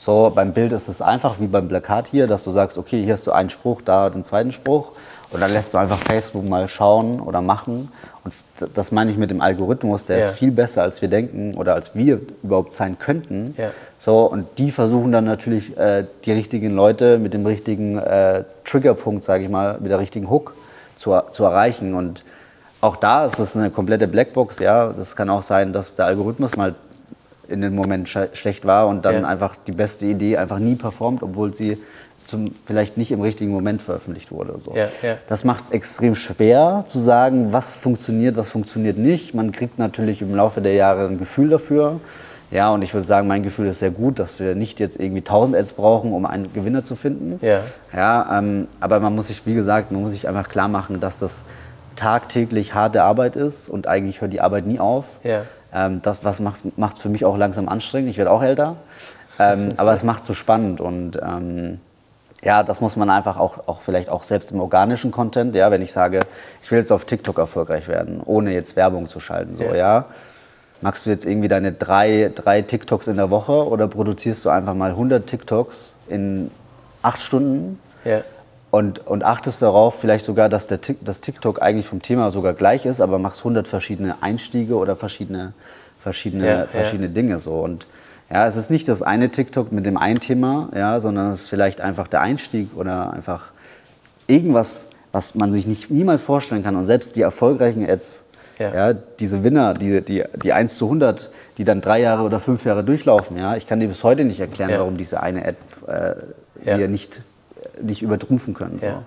so, beim Bild ist es einfach wie beim Plakat hier, dass du sagst, okay, hier hast du einen Spruch, da den zweiten Spruch. Und dann lässt du einfach Facebook mal schauen oder machen. Und das meine ich mit dem Algorithmus, der ja. ist viel besser, als wir denken oder als wir überhaupt sein könnten. Ja. So, und die versuchen dann natürlich äh, die richtigen Leute mit dem richtigen äh, Triggerpunkt, sage ich mal, mit der richtigen Hook zu, zu erreichen. Und auch da ist es eine komplette Blackbox. Ja, das kann auch sein, dass der Algorithmus mal in dem Moment schlecht war und dann ja. einfach die beste Idee einfach nie performt, obwohl sie zum, vielleicht nicht im richtigen Moment veröffentlicht wurde. So. Ja, ja. Das macht es extrem schwer zu sagen, was funktioniert, was funktioniert nicht. Man kriegt natürlich im Laufe der Jahre ein Gefühl dafür. Ja, und ich würde sagen, mein Gefühl ist sehr gut, dass wir nicht jetzt irgendwie 1000 Ads brauchen, um einen Gewinner zu finden. Ja. Ja, ähm, aber man muss sich, wie gesagt, man muss sich einfach klar machen, dass das tagtäglich harte Arbeit ist und eigentlich hört die Arbeit nie auf. Ja. Ähm, das was macht es für mich auch langsam anstrengend. Ich werde auch älter. Ähm, aber es macht so spannend und ähm, ja, das muss man einfach auch, auch vielleicht auch selbst im organischen Content, ja, wenn ich sage, ich will jetzt auf TikTok erfolgreich werden, ohne jetzt Werbung zu schalten, so, ja. ja. Machst du jetzt irgendwie deine drei, drei TikToks in der Woche oder produzierst du einfach mal 100 TikToks in acht Stunden? Ja und, und achtest darauf vielleicht sogar, dass der, das TikTok eigentlich vom Thema sogar gleich ist, aber machst 100 verschiedene Einstiege oder verschiedene, verschiedene, ja, verschiedene. Dinge so. Und ja, es ist nicht das eine TikTok mit dem einen Thema, ja, sondern es ist vielleicht einfach der Einstieg oder einfach irgendwas, was man sich nicht, niemals vorstellen kann. Und selbst die erfolgreichen Ads, ja. ja diese Winner, die, die, die 1 zu 100, die dann drei Jahre oder fünf Jahre durchlaufen, ja, ich kann dir bis heute nicht erklären, warum diese eine Ad äh, wir nicht nicht übertrumpfen können. So. Ja.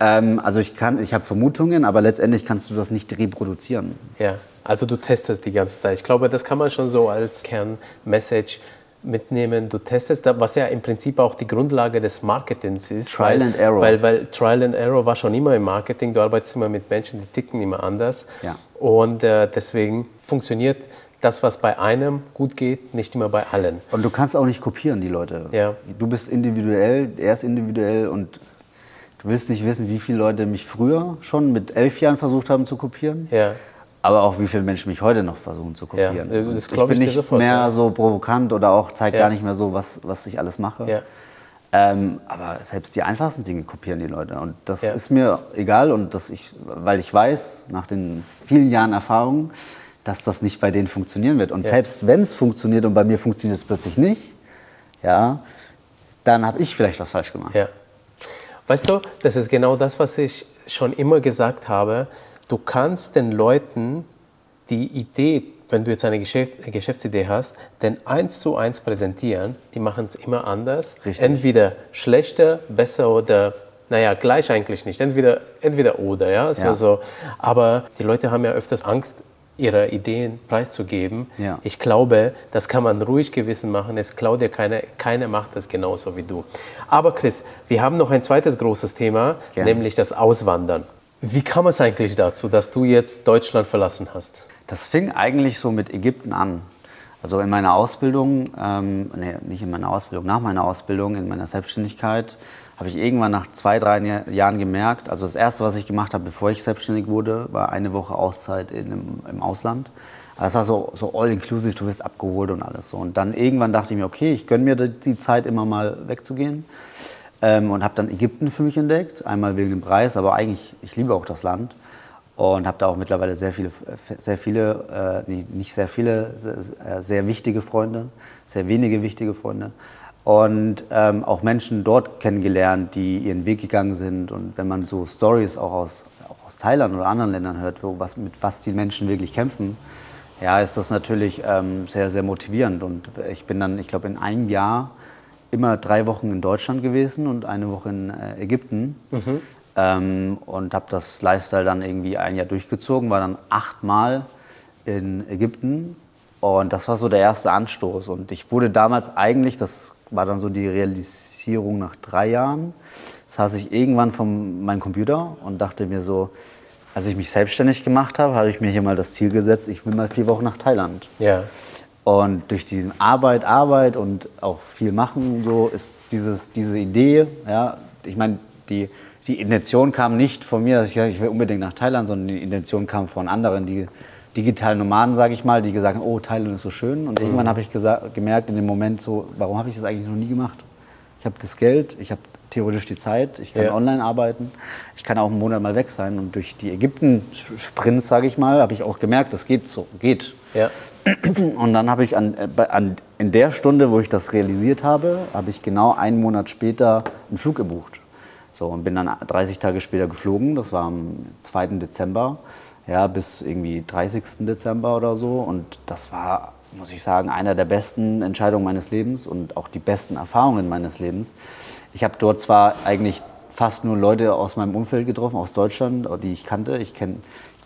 Ähm, also ich kann, ich habe Vermutungen, aber letztendlich kannst du das nicht reproduzieren. Ja, also du testest die ganze Zeit. Ich glaube, das kann man schon so als Kernmessage mitnehmen. Du testest, was ja im Prinzip auch die Grundlage des Marketings ist. Trial weil, and Error. Weil, weil Trial and Error war schon immer im Marketing. Du arbeitest immer mit Menschen, die ticken immer anders. Ja. Und äh, deswegen funktioniert das, was bei einem gut geht, nicht immer bei allen. Und du kannst auch nicht kopieren, die Leute. Ja. Du bist individuell, er ist individuell und du willst nicht wissen, wie viele Leute mich früher schon mit elf Jahren versucht haben zu kopieren. Ja. Aber auch wie viele Menschen mich heute noch versuchen zu kopieren. Ja, das ich bin ich nicht sofort, mehr ja. so provokant oder auch zeige ja. gar nicht mehr so, was, was ich alles mache. Ähm, aber selbst die einfachsten Dinge kopieren die Leute. Und das ist mir egal und dass ich, weil ich weiß, nach den vielen Jahren Erfahrung, dass das nicht bei denen funktionieren wird. Und selbst wenn es funktioniert und bei mir funktioniert es plötzlich nicht, ja, dann habe ich vielleicht was falsch gemacht. Weißt du, das ist genau das, was ich schon immer gesagt habe. Du kannst den Leuten die Idee, wenn du jetzt eine, Geschäft, eine Geschäftsidee hast, denn eins zu eins präsentieren. Die machen es immer anders. Richtig. Entweder schlechter, besser oder naja, gleich eigentlich nicht. Entweder, entweder oder, ja. ja. Also, aber die Leute haben ja öfters Angst, ihre Ideen preiszugeben. Ja. Ich glaube, das kann man ruhig gewissen machen. Es klaut dir keiner, keiner macht das genauso wie du. Aber Chris, wir haben noch ein zweites großes Thema, Gerne. nämlich das Auswandern. Wie kam es eigentlich dazu, dass du jetzt Deutschland verlassen hast? Das fing eigentlich so mit Ägypten an. Also in meiner Ausbildung, ähm, nee, nicht in meiner Ausbildung, nach meiner Ausbildung, in meiner Selbstständigkeit, habe ich irgendwann nach zwei, drei Jahren gemerkt, also das Erste, was ich gemacht habe, bevor ich selbstständig wurde, war eine Woche Auszeit in, im, im Ausland. Das war so, so all-inclusive, du wirst abgeholt und alles so. Und dann irgendwann dachte ich mir, okay, ich gönne mir die, die Zeit, immer mal wegzugehen. Ähm, und habe dann Ägypten für mich entdeckt, einmal wegen dem Preis, aber eigentlich, ich liebe auch das Land. Und habe da auch mittlerweile sehr viele, sehr viele, äh, nicht sehr viele, sehr, sehr wichtige Freunde, sehr wenige wichtige Freunde. und ähm, auch Menschen dort kennengelernt, die ihren Weg gegangen sind. Und wenn man so Stories auch aus, auch aus Thailand oder anderen Ländern hört, wo was, mit was die Menschen wirklich kämpfen, ja, ist das natürlich ähm, sehr, sehr motivierend. Und ich bin dann, ich glaube, in einem Jahr immer drei Wochen in Deutschland gewesen und eine Woche in äh, Ägypten. Mhm. Ähm, und habe das Lifestyle dann irgendwie ein Jahr durchgezogen, war dann achtmal in Ägypten. Und das war so der erste Anstoß. Und ich wurde damals eigentlich, das war dann so die Realisierung nach drei Jahren, saß ich irgendwann vor meinem Computer und dachte mir so, als ich mich selbstständig gemacht habe, habe ich mir hier mal das Ziel gesetzt, ich will mal vier Wochen nach Thailand. Ja. Und durch die Arbeit, Arbeit und auch viel machen, so ist dieses, diese Idee, ja, ich meine, die, die Intention kam nicht von mir, dass ich, ich will unbedingt nach Thailand, sondern die Intention kam von anderen, die digitalen Nomaden, sage ich mal, die gesagt haben, oh, Thailand ist so schön. Und mhm. irgendwann habe ich gemerkt in dem Moment so, warum habe ich das eigentlich noch nie gemacht? Ich habe das Geld, ich habe theoretisch die Zeit, ich kann ja. online arbeiten, ich kann auch einen Monat mal weg sein. Und durch die Ägypten-Sprints, sage ich mal, habe ich auch gemerkt, das geht so, geht. Ja. Und dann habe ich an, äh, an, in der Stunde, wo ich das realisiert habe, habe ich genau einen Monat später einen Flug gebucht. So, und bin dann 30 Tage später geflogen, das war am 2. Dezember, ja, bis irgendwie 30. Dezember oder so. Und das war, muss ich sagen, einer der besten Entscheidungen meines Lebens und auch die besten Erfahrungen meines Lebens. Ich habe dort zwar eigentlich fast nur Leute aus meinem Umfeld getroffen, aus Deutschland, die ich kannte. Ich kenne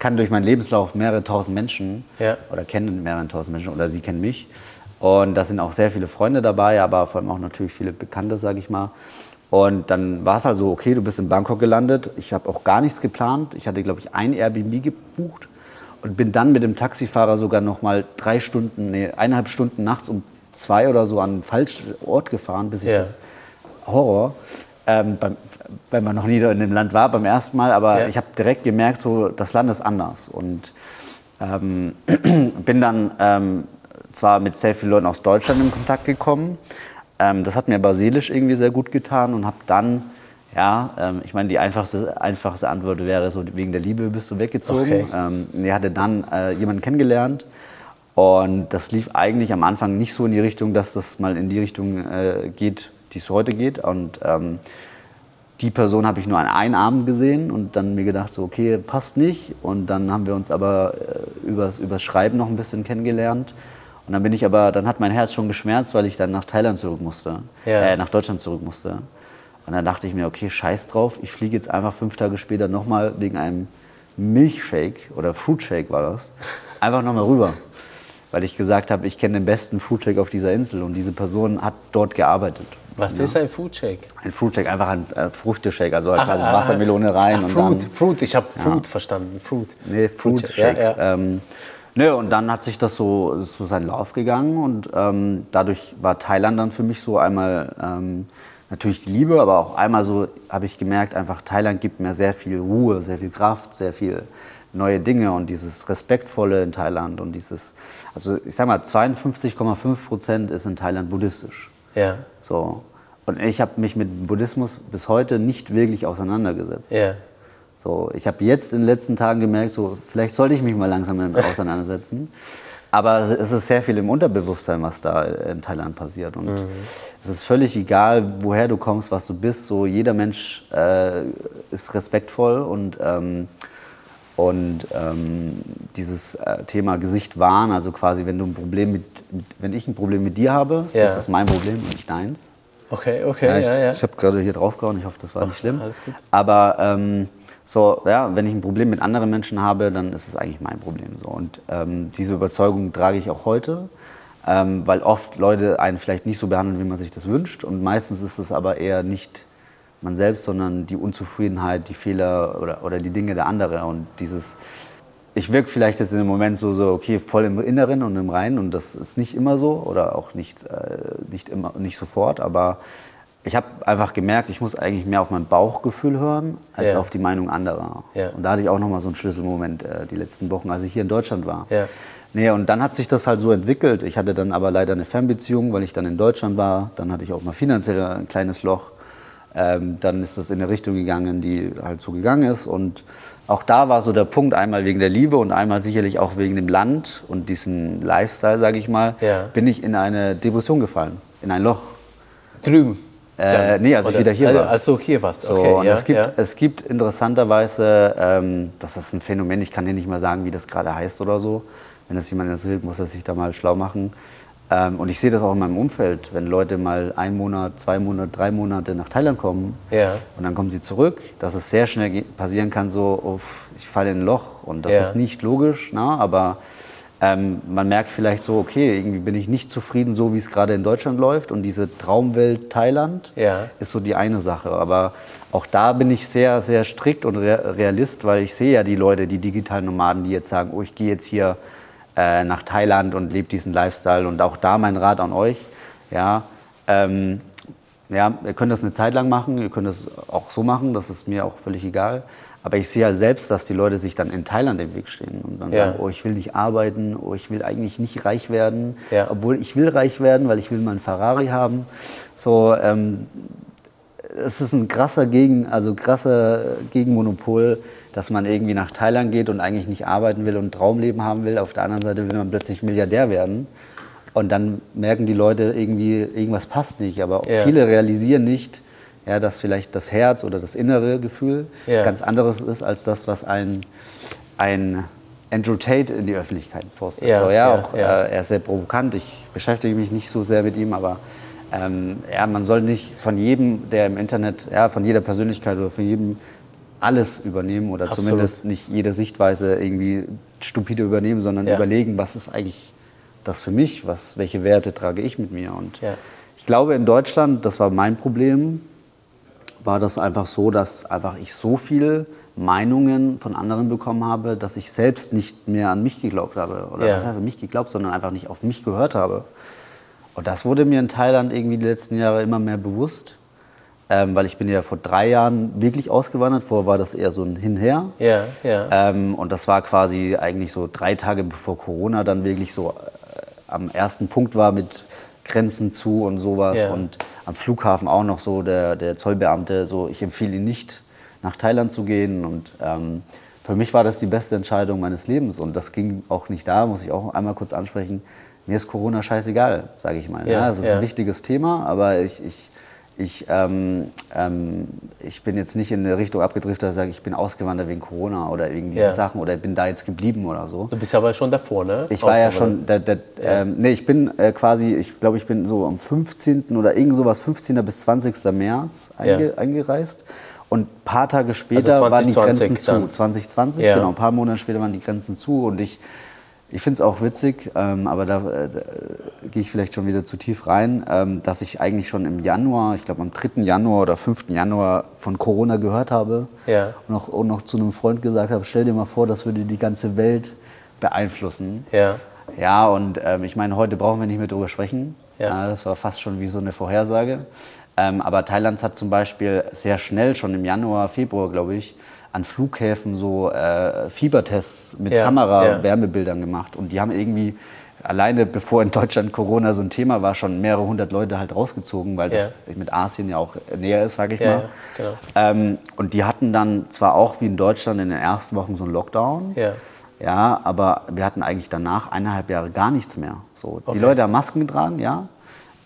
kann durch meinen Lebenslauf mehrere tausend Menschen ja. oder kenne mehrere tausend Menschen oder sie kennen mich. Und da sind auch sehr viele Freunde dabei, aber vor allem auch natürlich viele Bekannte, sage ich mal. Und dann war es halt so, okay, du bist in Bangkok gelandet. Ich habe auch gar nichts geplant. Ich hatte, glaube ich, ein Airbnb gebucht und bin dann mit dem Taxifahrer sogar noch mal drei Stunden, nee, eineinhalb Stunden nachts um zwei oder so an den falschen Ort gefahren, bis ich ja. das Horror. Ähm, beim, wenn man noch nie in dem Land war, beim ersten Mal, aber ja. ich habe direkt gemerkt, so, das Land ist anders. Und ähm, (clears throat) bin dann ähm, zwar mit sehr vielen Leuten aus Deutschland in Kontakt gekommen, ähm, das hat mir basilisch irgendwie sehr gut getan und habe dann, ja, ähm, ich meine, die einfachste, einfachste Antwort wäre so, wegen der Liebe bist du weggezogen. Okay. Ähm, ich hatte dann äh, jemanden kennengelernt, und das lief eigentlich am Anfang nicht so in die Richtung, dass das mal in die Richtung äh, geht, die es heute geht. Und ähm, die Person habe ich nur an einem Abend gesehen und dann mir gedacht, so, okay, passt nicht. Und dann haben wir uns aber äh, übers, übers Schreiben noch ein bisschen kennengelernt. Und dann bin ich aber, dann hat mein Herz schon geschmerzt, weil ich dann nach Thailand zurück musste, ja. äh, nach Deutschland zurück musste. Und dann dachte ich mir, okay, scheiß drauf, ich fliege jetzt einfach fünf Tage später nochmal wegen einem Milchshake oder Foodshake war das, (laughs) einfach nochmal rüber weil ich gesagt habe, ich kenne den besten Foodshake auf dieser Insel und diese Person hat dort gearbeitet. Was ja. ist ein Foodshake? Ein Foodshake, einfach ein äh, Fruchteshake, also halt quasi Wassermelone rein ach, und Fruit, dann... Fruit, ich habe Fruit verstanden, Fruit. Nee, Fruitshake. Ja. Ähm, ne, und dann hat sich das so, so seinen Lauf gegangen und ähm, dadurch war Thailand dann für mich so einmal ähm, natürlich die Liebe, aber auch einmal so habe ich gemerkt, einfach Thailand gibt mir sehr viel Ruhe, sehr viel Kraft, sehr viel neue Dinge und dieses Respektvolle in Thailand und dieses, also ich sag mal, 52,5 Prozent ist in Thailand buddhistisch. Ja. So. Und ich habe mich mit Buddhismus bis heute nicht wirklich auseinandergesetzt. Ja. So, ich habe jetzt in den letzten Tagen gemerkt, so, vielleicht sollte ich mich mal langsam damit (laughs) auseinandersetzen. Aber es ist sehr viel im Unterbewusstsein, was da in Thailand passiert. Und mhm. es ist völlig egal, woher du kommst, was du bist. So, jeder Mensch äh, ist respektvoll und ähm, und ähm, dieses äh, Thema Gesicht wahren, also quasi, wenn du ein Problem mit, mit wenn ich ein Problem mit dir habe, ja. ist das mein Problem und nicht deins. Okay, okay, ja, ich, ja, ja. Ich habe gerade hier draufgehauen, ich hoffe, das war Ach, nicht schlimm. Aber ähm, so, ja, wenn ich ein Problem mit anderen Menschen habe, dann ist es eigentlich mein Problem. So. Und ähm, diese Überzeugung trage ich auch heute, ähm, weil oft Leute einen vielleicht nicht so behandeln, wie man sich das wünscht. Und meistens ist es aber eher nicht man selbst, sondern die Unzufriedenheit, die Fehler oder, oder die Dinge der anderen. Und dieses, ich wirke vielleicht jetzt in dem Moment so, so, okay, voll im Inneren und im Reinen und das ist nicht immer so oder auch nicht, äh, nicht, immer, nicht sofort, aber ich habe einfach gemerkt, ich muss eigentlich mehr auf mein Bauchgefühl hören, als ja. auf die Meinung anderer. Ja. Und da hatte ich auch nochmal so einen Schlüsselmoment äh, die letzten Wochen, als ich hier in Deutschland war. Ja. Nee, und dann hat sich das halt so entwickelt. Ich hatte dann aber leider eine Fernbeziehung, weil ich dann in Deutschland war. Dann hatte ich auch mal finanziell ein kleines Loch. Ähm, dann ist das in eine Richtung gegangen, die halt so gegangen ist. Und auch da war so der Punkt, einmal wegen der Liebe und einmal sicherlich auch wegen dem Land und diesem Lifestyle, sage ich mal, ja. bin ich in eine Depression gefallen, in ein Loch. Drüben. Äh, nee, als Oder, ich wieder hier also, war. Als du hier warst, so, okay. Und ja, es, gibt, ja. es gibt interessanterweise, ähm, das ist ein Phänomen, ich kann dir nicht mal sagen, wie das gerade heißt oder so. Wenn das jemand interessiert, muss er sich da mal schlau machen. Ähm, und ich sehe das auch in meinem Umfeld, wenn Leute mal ein Monat, zwei Monate, drei Monate nach Thailand kommen ja. und dann kommen sie zurück, dass es sehr schnell passieren kann, so, oh, ich falle in ein Loch. Und das ja. ist nicht logisch, na, aber ähm, man merkt vielleicht so, okay, irgendwie bin ich nicht zufrieden, so wie es gerade in Deutschland läuft. Und diese Traumwelt Thailand ja. ist so die eine Sache. Aber auch da bin ich sehr, sehr strikt und realist, weil ich sehe ja die Leute, die digitalen Nomaden, die jetzt sagen, oh, ich gehe jetzt hier äh, nach Thailand und lebe diesen Lifestyle. Und auch da mein Rat an euch. Ja, ähm, ja, ihr könnt das eine Zeit lang machen, ihr könnt das auch so machen, das ist mir auch völlig egal. Aber ich sehe ja selbst, dass die Leute sich dann in Thailand im Weg stehen und dann ja. sagen, oh, ich will nicht arbeiten, oh, ich will eigentlich nicht reich werden, ja. obwohl ich will reich werden, weil ich will mal einen Ferrari haben. So, ähm, es ist ein krasser Gegen, also krasser Gegenmonopol, dass man irgendwie nach Thailand geht und eigentlich nicht arbeiten will und ein Traumleben haben will. Auf der anderen Seite will man plötzlich Milliardär werden. Und dann merken die Leute irgendwie, irgendwas passt nicht. Aber ja. viele realisieren nicht, ja, dass vielleicht das Herz oder das innere Gefühl ja. ganz anderes ist als das, was ein, ein Andrew Tate in die Öffentlichkeit postet. Ja, so, ja, auch. Äh, er ist sehr provokant. Ich beschäftige mich nicht so sehr mit ihm, aber ähm, ja, man soll nicht von jedem, der im Internet, ja, von jeder Persönlichkeit oder von jedem alles übernehmen oder Absolut. zumindest nicht jede Sichtweise irgendwie stupide übernehmen, sondern überlegen, was ist eigentlich das für mich, was, welche Werte trage ich mit mir. Und ich glaube, in Deutschland, das war mein Problem, war das einfach so, dass einfach ich so viele Meinungen von anderen bekommen habe, dass ich selbst nicht mehr an mich geglaubt habe. Oder ja. was heißt an mich geglaubt, sondern einfach nicht auf mich gehört habe. Und das wurde mir in Thailand irgendwie die letzten Jahre immer mehr bewusst. Ähm, weil ich bin ja vor drei Jahren wirklich ausgewandert. Vorher war das eher so ein Hinher. Ja, ja. Ähm, und das war quasi eigentlich so drei Tage bevor Corona dann wirklich so äh, am ersten Punkt war mit Grenzen zu und sowas. Ja. Und am Flughafen auch noch so der, der Zollbeamte, so ich empfehle ihn nicht, nach Thailand zu gehen. Und ähm, für mich war das die beste Entscheidung meines Lebens. Und das ging auch nicht da, muss ich auch einmal kurz ansprechen. Mir ist Corona scheißegal, sage ich mal. Ja, es ist ein wichtiges Thema, aber ich, ich ich, ähm, ähm, ich bin jetzt nicht in eine Richtung abgedriftet, dass ich sage, ich bin ausgewandert wegen Corona oder wegen diese ja. Sachen oder bin da jetzt geblieben oder so. Du bist aber schon davor, ne? Ich war ja schon, da, da, ja. Ähm, nee, ich bin äh, quasi, ich glaube, ich bin so am 15. oder irgend sowas, 15. bis 20. März einge, ja. eingereist. Und ein paar Tage später also waren die Grenzen dann. zu. 2020, genau, ein paar Monate später waren die Grenzen zu und ich ich finde es auch witzig, ähm, aber da, äh, da gehe ich vielleicht schon wieder zu tief rein, ähm, dass ich eigentlich schon im Januar, ich glaube am 3. Januar oder 5. Januar von Corona gehört habe ja. und, auch, und noch zu einem Freund gesagt habe, stell dir mal vor, das würde die ganze Welt beeinflussen. Ja, ja und ähm, ich meine, heute brauchen wir nicht mehr darüber sprechen. Ja. das war fast schon wie so eine Vorhersage. Ähm, aber Thailand hat zum Beispiel sehr schnell, schon im Januar, Februar, glaube ich, an Flughäfen so äh, Fiebertests mit ja, Kamera-Wärmebildern ja. gemacht. Und die haben irgendwie alleine bevor in Deutschland Corona so ein Thema war, schon mehrere hundert Leute halt rausgezogen, weil das ja. mit Asien ja auch näher ist, sage ich mal. Genau. Ähm, und die hatten dann zwar auch wie in Deutschland in den ersten Wochen so einen Lockdown, ja. ja aber wir hatten eigentlich danach eineinhalb Jahre gar nichts mehr. So, okay. Die Leute haben Masken getragen, ja.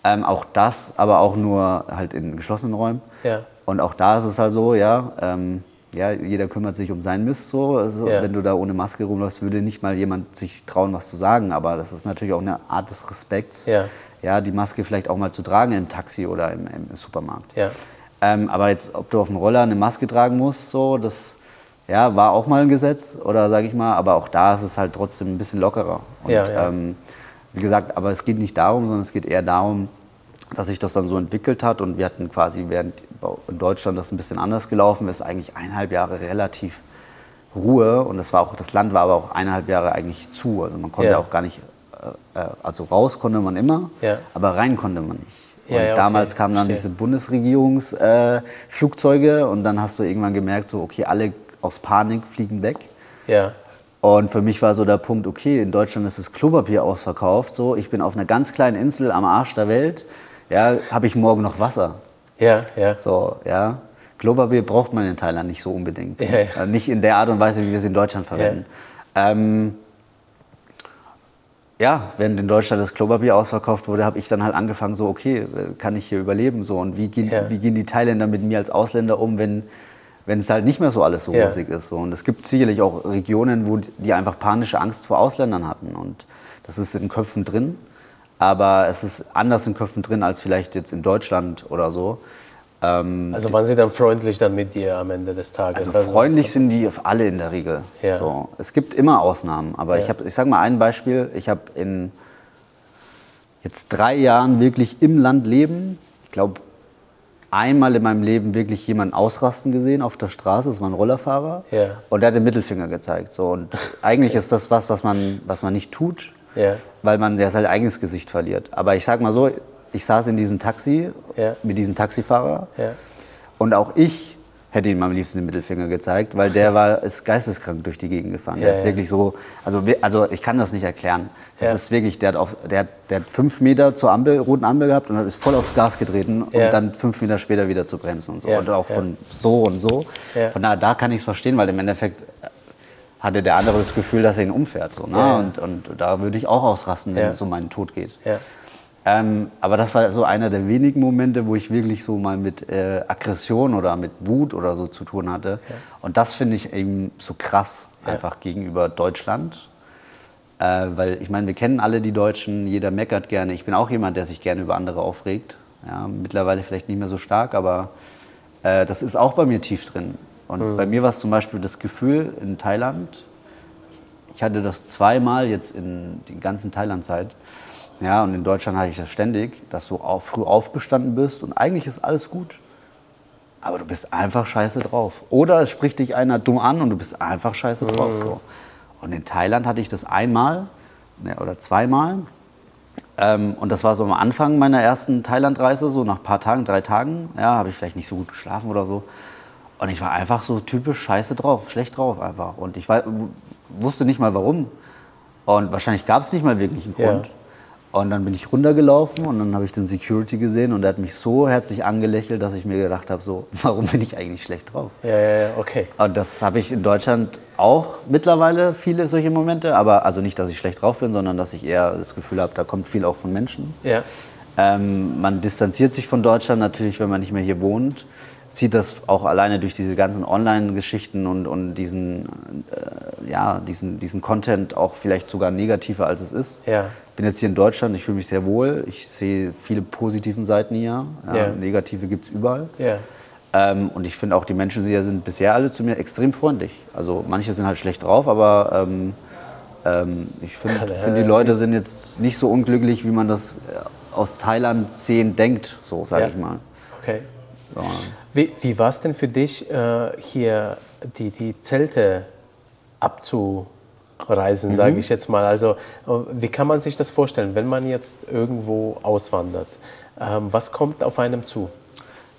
Ähm, auch das, aber auch nur halt in geschlossenen Räumen. Ja. Und auch da ist es halt so, ja, ähm, ja, jeder kümmert sich um sein Mist so. Also, ja. Wenn du da ohne Maske rumläufst, würde nicht mal jemand sich trauen, was zu sagen. Aber das ist natürlich auch eine Art des Respekts, ja, ja die Maske vielleicht auch mal zu tragen im Taxi oder im, im Supermarkt. Ja. Ähm, aber jetzt, ob du auf dem Roller eine Maske tragen musst, so, das ja, war auch mal ein Gesetz, oder sage ich mal, aber auch da ist es halt trotzdem ein bisschen lockerer. Und, ja, ja. Ähm, wie gesagt, aber es geht nicht darum, sondern es geht eher darum, dass sich das dann so entwickelt hat und wir hatten quasi während in Deutschland das ein bisschen anders gelaufen ist, eigentlich eineinhalb Jahre relativ Ruhe und das war auch das Land war aber auch eineinhalb Jahre eigentlich zu, also man konnte ja. auch gar nicht äh, äh, also raus konnte man immer, ja. aber rein konnte man nicht. Und ja, damals kamen dann diese Bundesregierungsflugzeuge äh, und dann hast du irgendwann gemerkt, so okay, alle aus Panik fliegen weg. Ja. Und für mich war so der Punkt, okay, in Deutschland ist das Klopapier ausverkauft, so ich bin auf einer ganz kleinen Insel am Arsch der Welt ja, habe ich morgen noch Wasser? Ja, ja. So, ja. Klopapier braucht man in Thailand nicht so unbedingt. Ja, ja. Also nicht in der Art und Weise, wie wir es in Deutschland verwenden. Ja. Ähm, ja, wenn in Deutschland das Klopapier ausverkauft wurde, habe ich dann halt angefangen, so, okay, kann ich hier überleben? So, und wie gehen, wie gehen die Thailänder mit mir als Ausländer um, wenn, wenn es halt nicht mehr so alles so rosig ist? So. Und es gibt sicherlich auch Regionen, wo die einfach panische Angst vor Ausländern hatten. Und das ist in den Köpfen drin. Aber es ist anders in Köpfen drin als vielleicht jetzt in Deutschland oder so. Ähm, also waren sie dann freundlich dann mit dir am Ende des Tages? Also, also freundlich sind die alle in der Regel. Ja. So, es gibt immer Ausnahmen, aber ja. ich, ich sage mal ein Beispiel. Ich habe in jetzt drei Jahren wirklich im Land leben, ich glaube einmal in meinem Leben wirklich jemanden ausrasten gesehen auf der Straße, das war ein Rollerfahrer ja. und der hat den Mittelfinger gezeigt. So, und (laughs) eigentlich ist das was, was man, was man nicht tut, weil man ja sein eigenes Gesicht verliert. Aber ich sage mal so, ich saß in diesem Taxi ja. mit diesem Taxifahrer ja. und auch ich hätte ihm am liebsten den Mittelfinger gezeigt, weil der war (laughs) ist geisteskrank durch die Gegend gefahren. Ja, der ist wirklich so, also, also ich kann das nicht erklären. Das ist wirklich, der hat, auf, der, der hat fünf Meter zur Ampel, roten Ampel gehabt und ist voll aufs Gas getreten und dann fünf Meter später wieder zu bremsen und so. Und auch von so und so. Von daher, da kann ich es verstehen, weil im Endeffekt hatte der andere das Gefühl, dass er ihn umfährt. So, ne? und, und da würde ich auch ausrasten, wenn es um meinen Tod geht. Ähm, aber das war so einer der wenigen Momente, wo ich wirklich so mal mit äh, Aggression oder mit Wut oder so zu tun hatte. Ja. Und das finde ich eben so krass einfach ja. gegenüber Deutschland. Äh, weil ich meine, wir kennen alle die Deutschen, jeder meckert gerne. Ich bin auch jemand, der sich gerne über andere aufregt. Ja, mittlerweile vielleicht nicht mehr so stark, aber äh, das ist auch bei mir tief drin. Und mhm. bei mir war es zum Beispiel das Gefühl in Thailand, ich hatte das zweimal jetzt in der ganzen Thailand-Zeit, ja, und in Deutschland hatte ich das ständig, dass du auch früh aufgestanden bist und eigentlich ist alles gut. Aber du bist einfach scheiße drauf. Oder es spricht dich einer dumm an und du bist einfach scheiße mhm. drauf. So. Und in Thailand hatte ich das einmal ne, oder zweimal. Ähm, und das war so am Anfang meiner ersten Thailandreise, so nach ein paar Tagen, drei Tagen. Ja, habe ich vielleicht nicht so gut geschlafen oder so. Und ich war einfach so typisch scheiße drauf, schlecht drauf einfach. Und ich war, wusste nicht mal warum. Und wahrscheinlich gab es nicht mal wirklich einen Grund. Ja. Und dann bin ich runtergelaufen und dann habe ich den Security gesehen und er hat mich so herzlich angelächelt, dass ich mir gedacht habe, so, (laughs) warum bin ich eigentlich schlecht drauf? Ja, ja, ja, okay. Und das habe ich in Deutschland auch mittlerweile viele solche Momente, aber also nicht, dass ich schlecht drauf bin, sondern dass ich eher das Gefühl habe, da kommt viel auch von Menschen. Ja. Ähm, man distanziert sich von Deutschland natürlich, wenn man nicht mehr hier wohnt sieht das auch alleine durch diese ganzen Online-Geschichten und, und diesen, äh, ja, diesen, diesen Content auch vielleicht sogar negativer, als es ist. Ja. Ich bin jetzt hier in Deutschland, ich fühle mich sehr wohl. Ich sehe viele positive Seiten hier. Ja, ja. Negative gibt es überall. Ähm, und ich finde auch, die Menschen hier sind bisher alle zu mir extrem freundlich. Also manche sind halt schlecht drauf, aber ähm, ähm, ich finde, find, die Leute sind jetzt nicht so unglücklich, wie man das äh, aus Thailand 10 denkt, so sage ich mal. Okay. So. Wie, wie war es denn für dich, äh, hier die, die Zelte abzureisen, mhm. sage ich jetzt mal? Also, äh, wie kann man sich das vorstellen, wenn man jetzt irgendwo auswandert? Ähm, was kommt auf einem zu?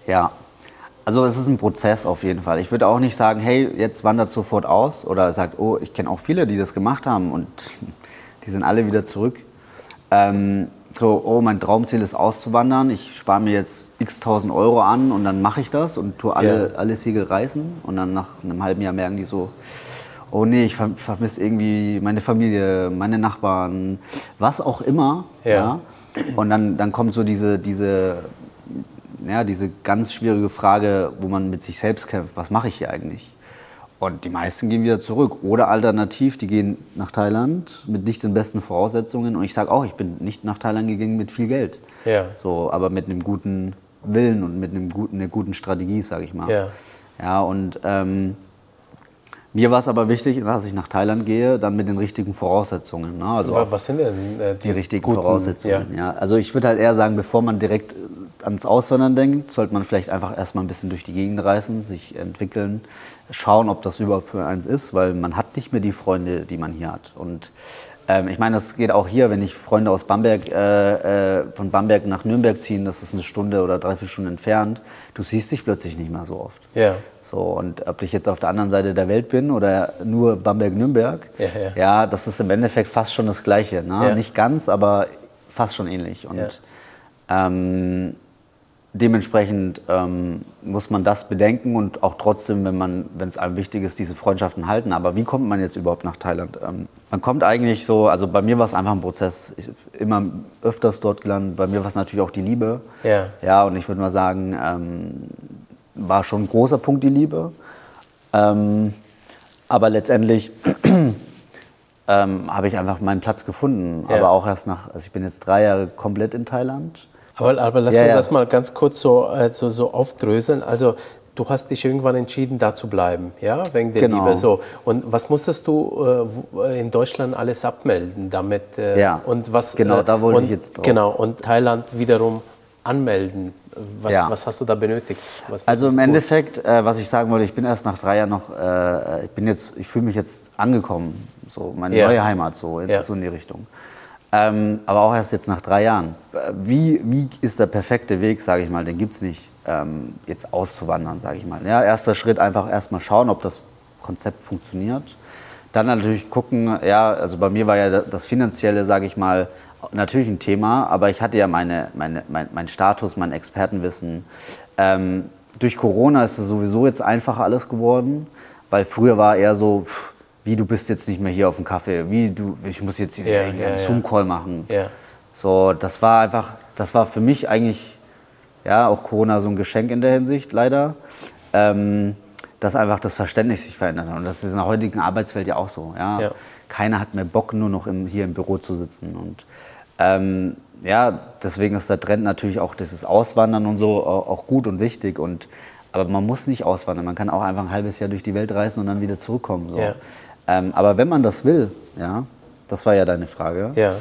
Ja, also es ist ein Prozess auf jeden Fall. Ich würde auch nicht sagen, hey, jetzt wandert sofort aus oder sagt, oh, ich kenne auch viele, die das gemacht haben und (laughs) die sind alle wieder zurück. Ähm, so, oh, mein Traumziel ist auszuwandern, ich spare mir jetzt x tausend Euro an und dann mache ich das und tue alle, ja. alle Segel reißen. Und dann nach einem halben Jahr merken die so, oh nee, ich vermisse irgendwie meine Familie, meine Nachbarn, was auch immer. Ja. ja. Und dann, dann kommt so diese, diese, ja, diese ganz schwierige Frage, wo man mit sich selbst kämpft, was mache ich hier eigentlich? Und die meisten gehen wieder zurück. Oder alternativ, die gehen nach Thailand mit nicht den besten Voraussetzungen. Und ich sage auch, ich bin nicht nach Thailand gegangen mit viel Geld. Ja. So, aber mit einem guten Willen und mit einem guten, einer guten Strategie, sage ich mal. Ja. Ja, und ähm, mir war es aber wichtig, dass ich nach Thailand gehe, dann mit den richtigen Voraussetzungen. Ne? Also Was sind denn äh, die, die, richtigen guten, Voraussetzungen? Ja. ja. Also ich würde halt eher sagen, bevor man direkt ans Auswandern denkt, sollte man vielleicht einfach erstmal ein bisschen durch die Gegend reisen, sich entwickeln, schauen, ob das überhaupt für eins ist, weil man hat nicht mehr die Freunde, die man hier hat. Und ähm, ich meine, das geht auch hier, wenn ich Freunde aus Bamberg, äh, äh, von Bamberg nach Nürnberg ziehen, das ist eine Stunde oder drei, vier Stunden entfernt, du siehst dich plötzlich nicht mehr so oft. Ja. So, und ob ich jetzt auf der anderen Seite der Welt bin oder nur Bamberg-Nürnberg, ja, ja. ja, das ist im Endeffekt fast schon das Gleiche. Ne? Ja. Nicht ganz, aber fast schon ähnlich. Und ähm, dementsprechend ähm, muss man das bedenken und auch trotzdem, wenn man, wenn es einem wichtig ist, diese Freundschaften halten. Aber wie kommt man jetzt überhaupt nach Thailand? Ähm, man kommt eigentlich so, also bei mir war es einfach ein Prozess, ich, immer öfters dort gelandet. Bei mir war es natürlich auch die Liebe. Ja. Ja, und ich würde mal sagen, ähm, war schon ein großer Punkt die Liebe. Ähm, aber letztendlich (clears throat) ähm, habe ich einfach meinen Platz gefunden. Ja. Aber auch erst nach, also ich bin jetzt drei Jahre komplett in Thailand. Aber, aber lass ja, uns ja. das mal ganz kurz so, also, so aufdröseln. Also du hast dich irgendwann entschieden, da zu bleiben, ja, wegen der genau. Liebe. So. Und was musstest du äh, in Deutschland alles abmelden damit? Äh, ja, und was, genau, äh, da wollte und, ich jetzt drauf. Genau, und Thailand wiederum anmelden. Was, ja. was hast du da benötigt? also im Endeffekt, äh, was ich sagen wollte, ich bin erst nach drei Jahren noch, äh, ich bin jetzt, ich fühle mich jetzt angekommen, so meine ja. neue Heimat, so in, ja. so in die Richtung. Ähm, aber auch erst jetzt nach drei Jahren. Wie, wie ist der perfekte Weg, sage ich mal, den gibt es nicht, ähm, jetzt auszuwandern, sage ich mal. Ja, erster Schritt einfach erstmal schauen, ob das Konzept funktioniert. Dann natürlich gucken, ja, also bei mir war ja das Finanzielle, sage ich mal, natürlich ein Thema, aber ich hatte ja meine, meine, mein, mein Status, mein Expertenwissen. Ähm, durch Corona ist es sowieso jetzt einfacher alles geworden, weil früher war eher so, pff, wie du bist jetzt nicht mehr hier auf dem Kaffee, wie du, ich muss jetzt hier ja, einen ja, Zoom-Call machen. Ja. So, das war einfach, das war für mich eigentlich, ja, auch Corona so ein Geschenk in der Hinsicht, leider, ähm, dass einfach das Verständnis sich verändert hat. Und das ist in der heutigen Arbeitswelt ja auch so. Ja? ja. Keiner hat mehr Bock, nur noch im, hier im Büro zu sitzen. Und ähm, ja, deswegen ist der Trend natürlich auch dieses Auswandern und so auch gut und wichtig. Und, aber man muss nicht auswandern. Man kann auch einfach ein halbes Jahr durch die Welt reisen und dann wieder zurückkommen. So. Ja. Ähm, aber wenn man das will, ja, das war ja deine Frage, ja.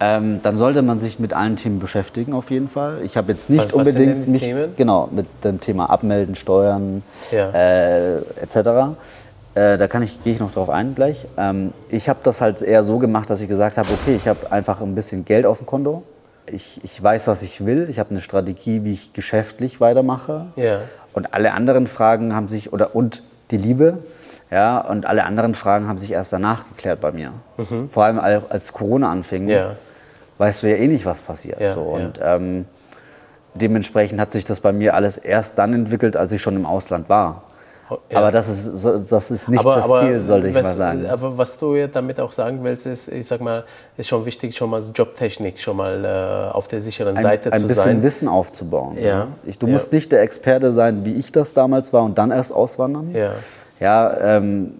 ähm, dann sollte man sich mit allen Themen beschäftigen auf jeden Fall. Ich habe jetzt nicht was, unbedingt mich Themen? genau mit dem Thema Abmelden, Steuern ja. äh, etc. Äh, da kann ich gehe ich noch drauf ein gleich. Ähm, ich habe das halt eher so gemacht, dass ich gesagt habe, okay, ich habe einfach ein bisschen Geld auf dem Konto. Ich, ich weiß, was ich will. Ich habe eine Strategie, wie ich geschäftlich weitermache. Ja. Und alle anderen Fragen haben sich oder und die Liebe ja, und alle anderen Fragen haben sich erst danach geklärt bei mir. Mhm. Vor allem als Corona anfing, ja. weißt du ja eh nicht, was passiert. Ja, so. Und ja. ähm, dementsprechend hat sich das bei mir alles erst dann entwickelt, als ich schon im Ausland war. Ja. Aber das ist, das ist nicht aber, das aber Ziel, sollte ich was, mal sagen. Aber was du ja damit auch sagen willst, ist, ich sag mal, ist schon wichtig, schon mal Jobtechnik schon mal äh, auf der sicheren ein, Seite ein zu sein. Ein bisschen Wissen aufzubauen. Ja. Ich, du ja. musst nicht der Experte sein, wie ich das damals war und dann erst auswandern. Ja. Ja, ähm,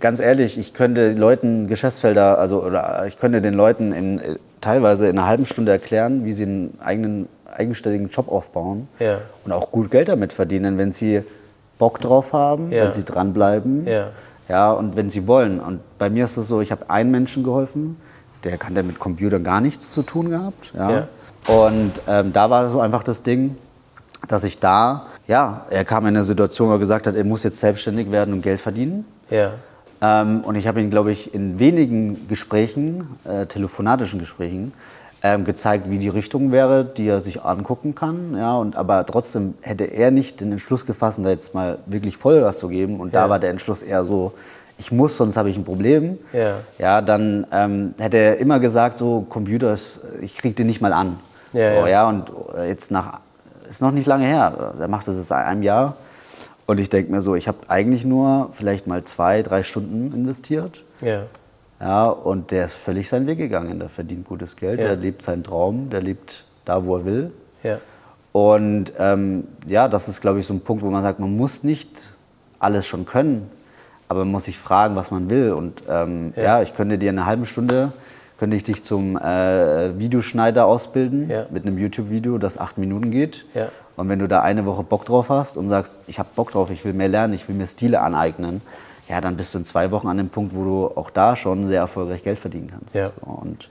ganz ehrlich, ich könnte Leuten Geschäftsfelder, also oder ich könnte den Leuten in, teilweise in einer halben Stunde erklären, wie sie einen eigenen eigenständigen Job aufbauen ja. und auch gut Geld damit verdienen, wenn sie Bock drauf haben, ja. wenn sie dranbleiben, ja. ja, und wenn sie wollen. Und bei mir ist es so, ich habe einen Menschen geholfen, der kann mit Computern gar nichts zu tun gehabt, ja. ja. Und ähm, da war so einfach das Ding, dass ich da, ja, er kam in eine Situation, wo er gesagt hat, er muss jetzt selbstständig werden und Geld verdienen. Ja. Ähm, und ich habe ihn, glaube ich, in wenigen Gesprächen, äh, telefonatischen Gesprächen, ähm, gezeigt, wie die Richtung wäre, die er sich angucken kann. Ja, und, aber trotzdem hätte er nicht den Entschluss gefasst, da jetzt mal wirklich Vollgas zu geben. Und ja. da war der Entschluss eher so, ich muss, sonst habe ich ein Problem. Ja, ja dann ähm, hätte er immer gesagt, so Computer, ich kriege den nicht mal an. Ja, so, ja. ja. und äh, jetzt nach ist noch nicht lange her. Er macht das seit einem Jahr. Und ich denke mir so, ich habe eigentlich nur vielleicht mal zwei, drei Stunden investiert. Ja. Ja, und der ist völlig seinen Weg gegangen. Der verdient gutes Geld, ja. der lebt seinen Traum, der lebt da, wo er will. Ja. Und ähm, ja, das ist, glaube ich, so ein Punkt, wo man sagt, man muss nicht alles schon können, aber man muss sich fragen, was man will. Und ähm, ja. ja. ich könnte dir in einer halben Stunde könnte ich dich zum äh, Videoschneider ausbilden ja. mit einem YouTube-Video, das acht Minuten geht. Ja. Und wenn du da eine Woche Bock drauf hast und sagst, ich habe Bock drauf, ich will mehr lernen, ich will mir Stile aneignen, ja, dann bist du in zwei Wochen an dem Punkt, wo du auch da schon sehr erfolgreich Geld verdienen kannst. Ja. Und,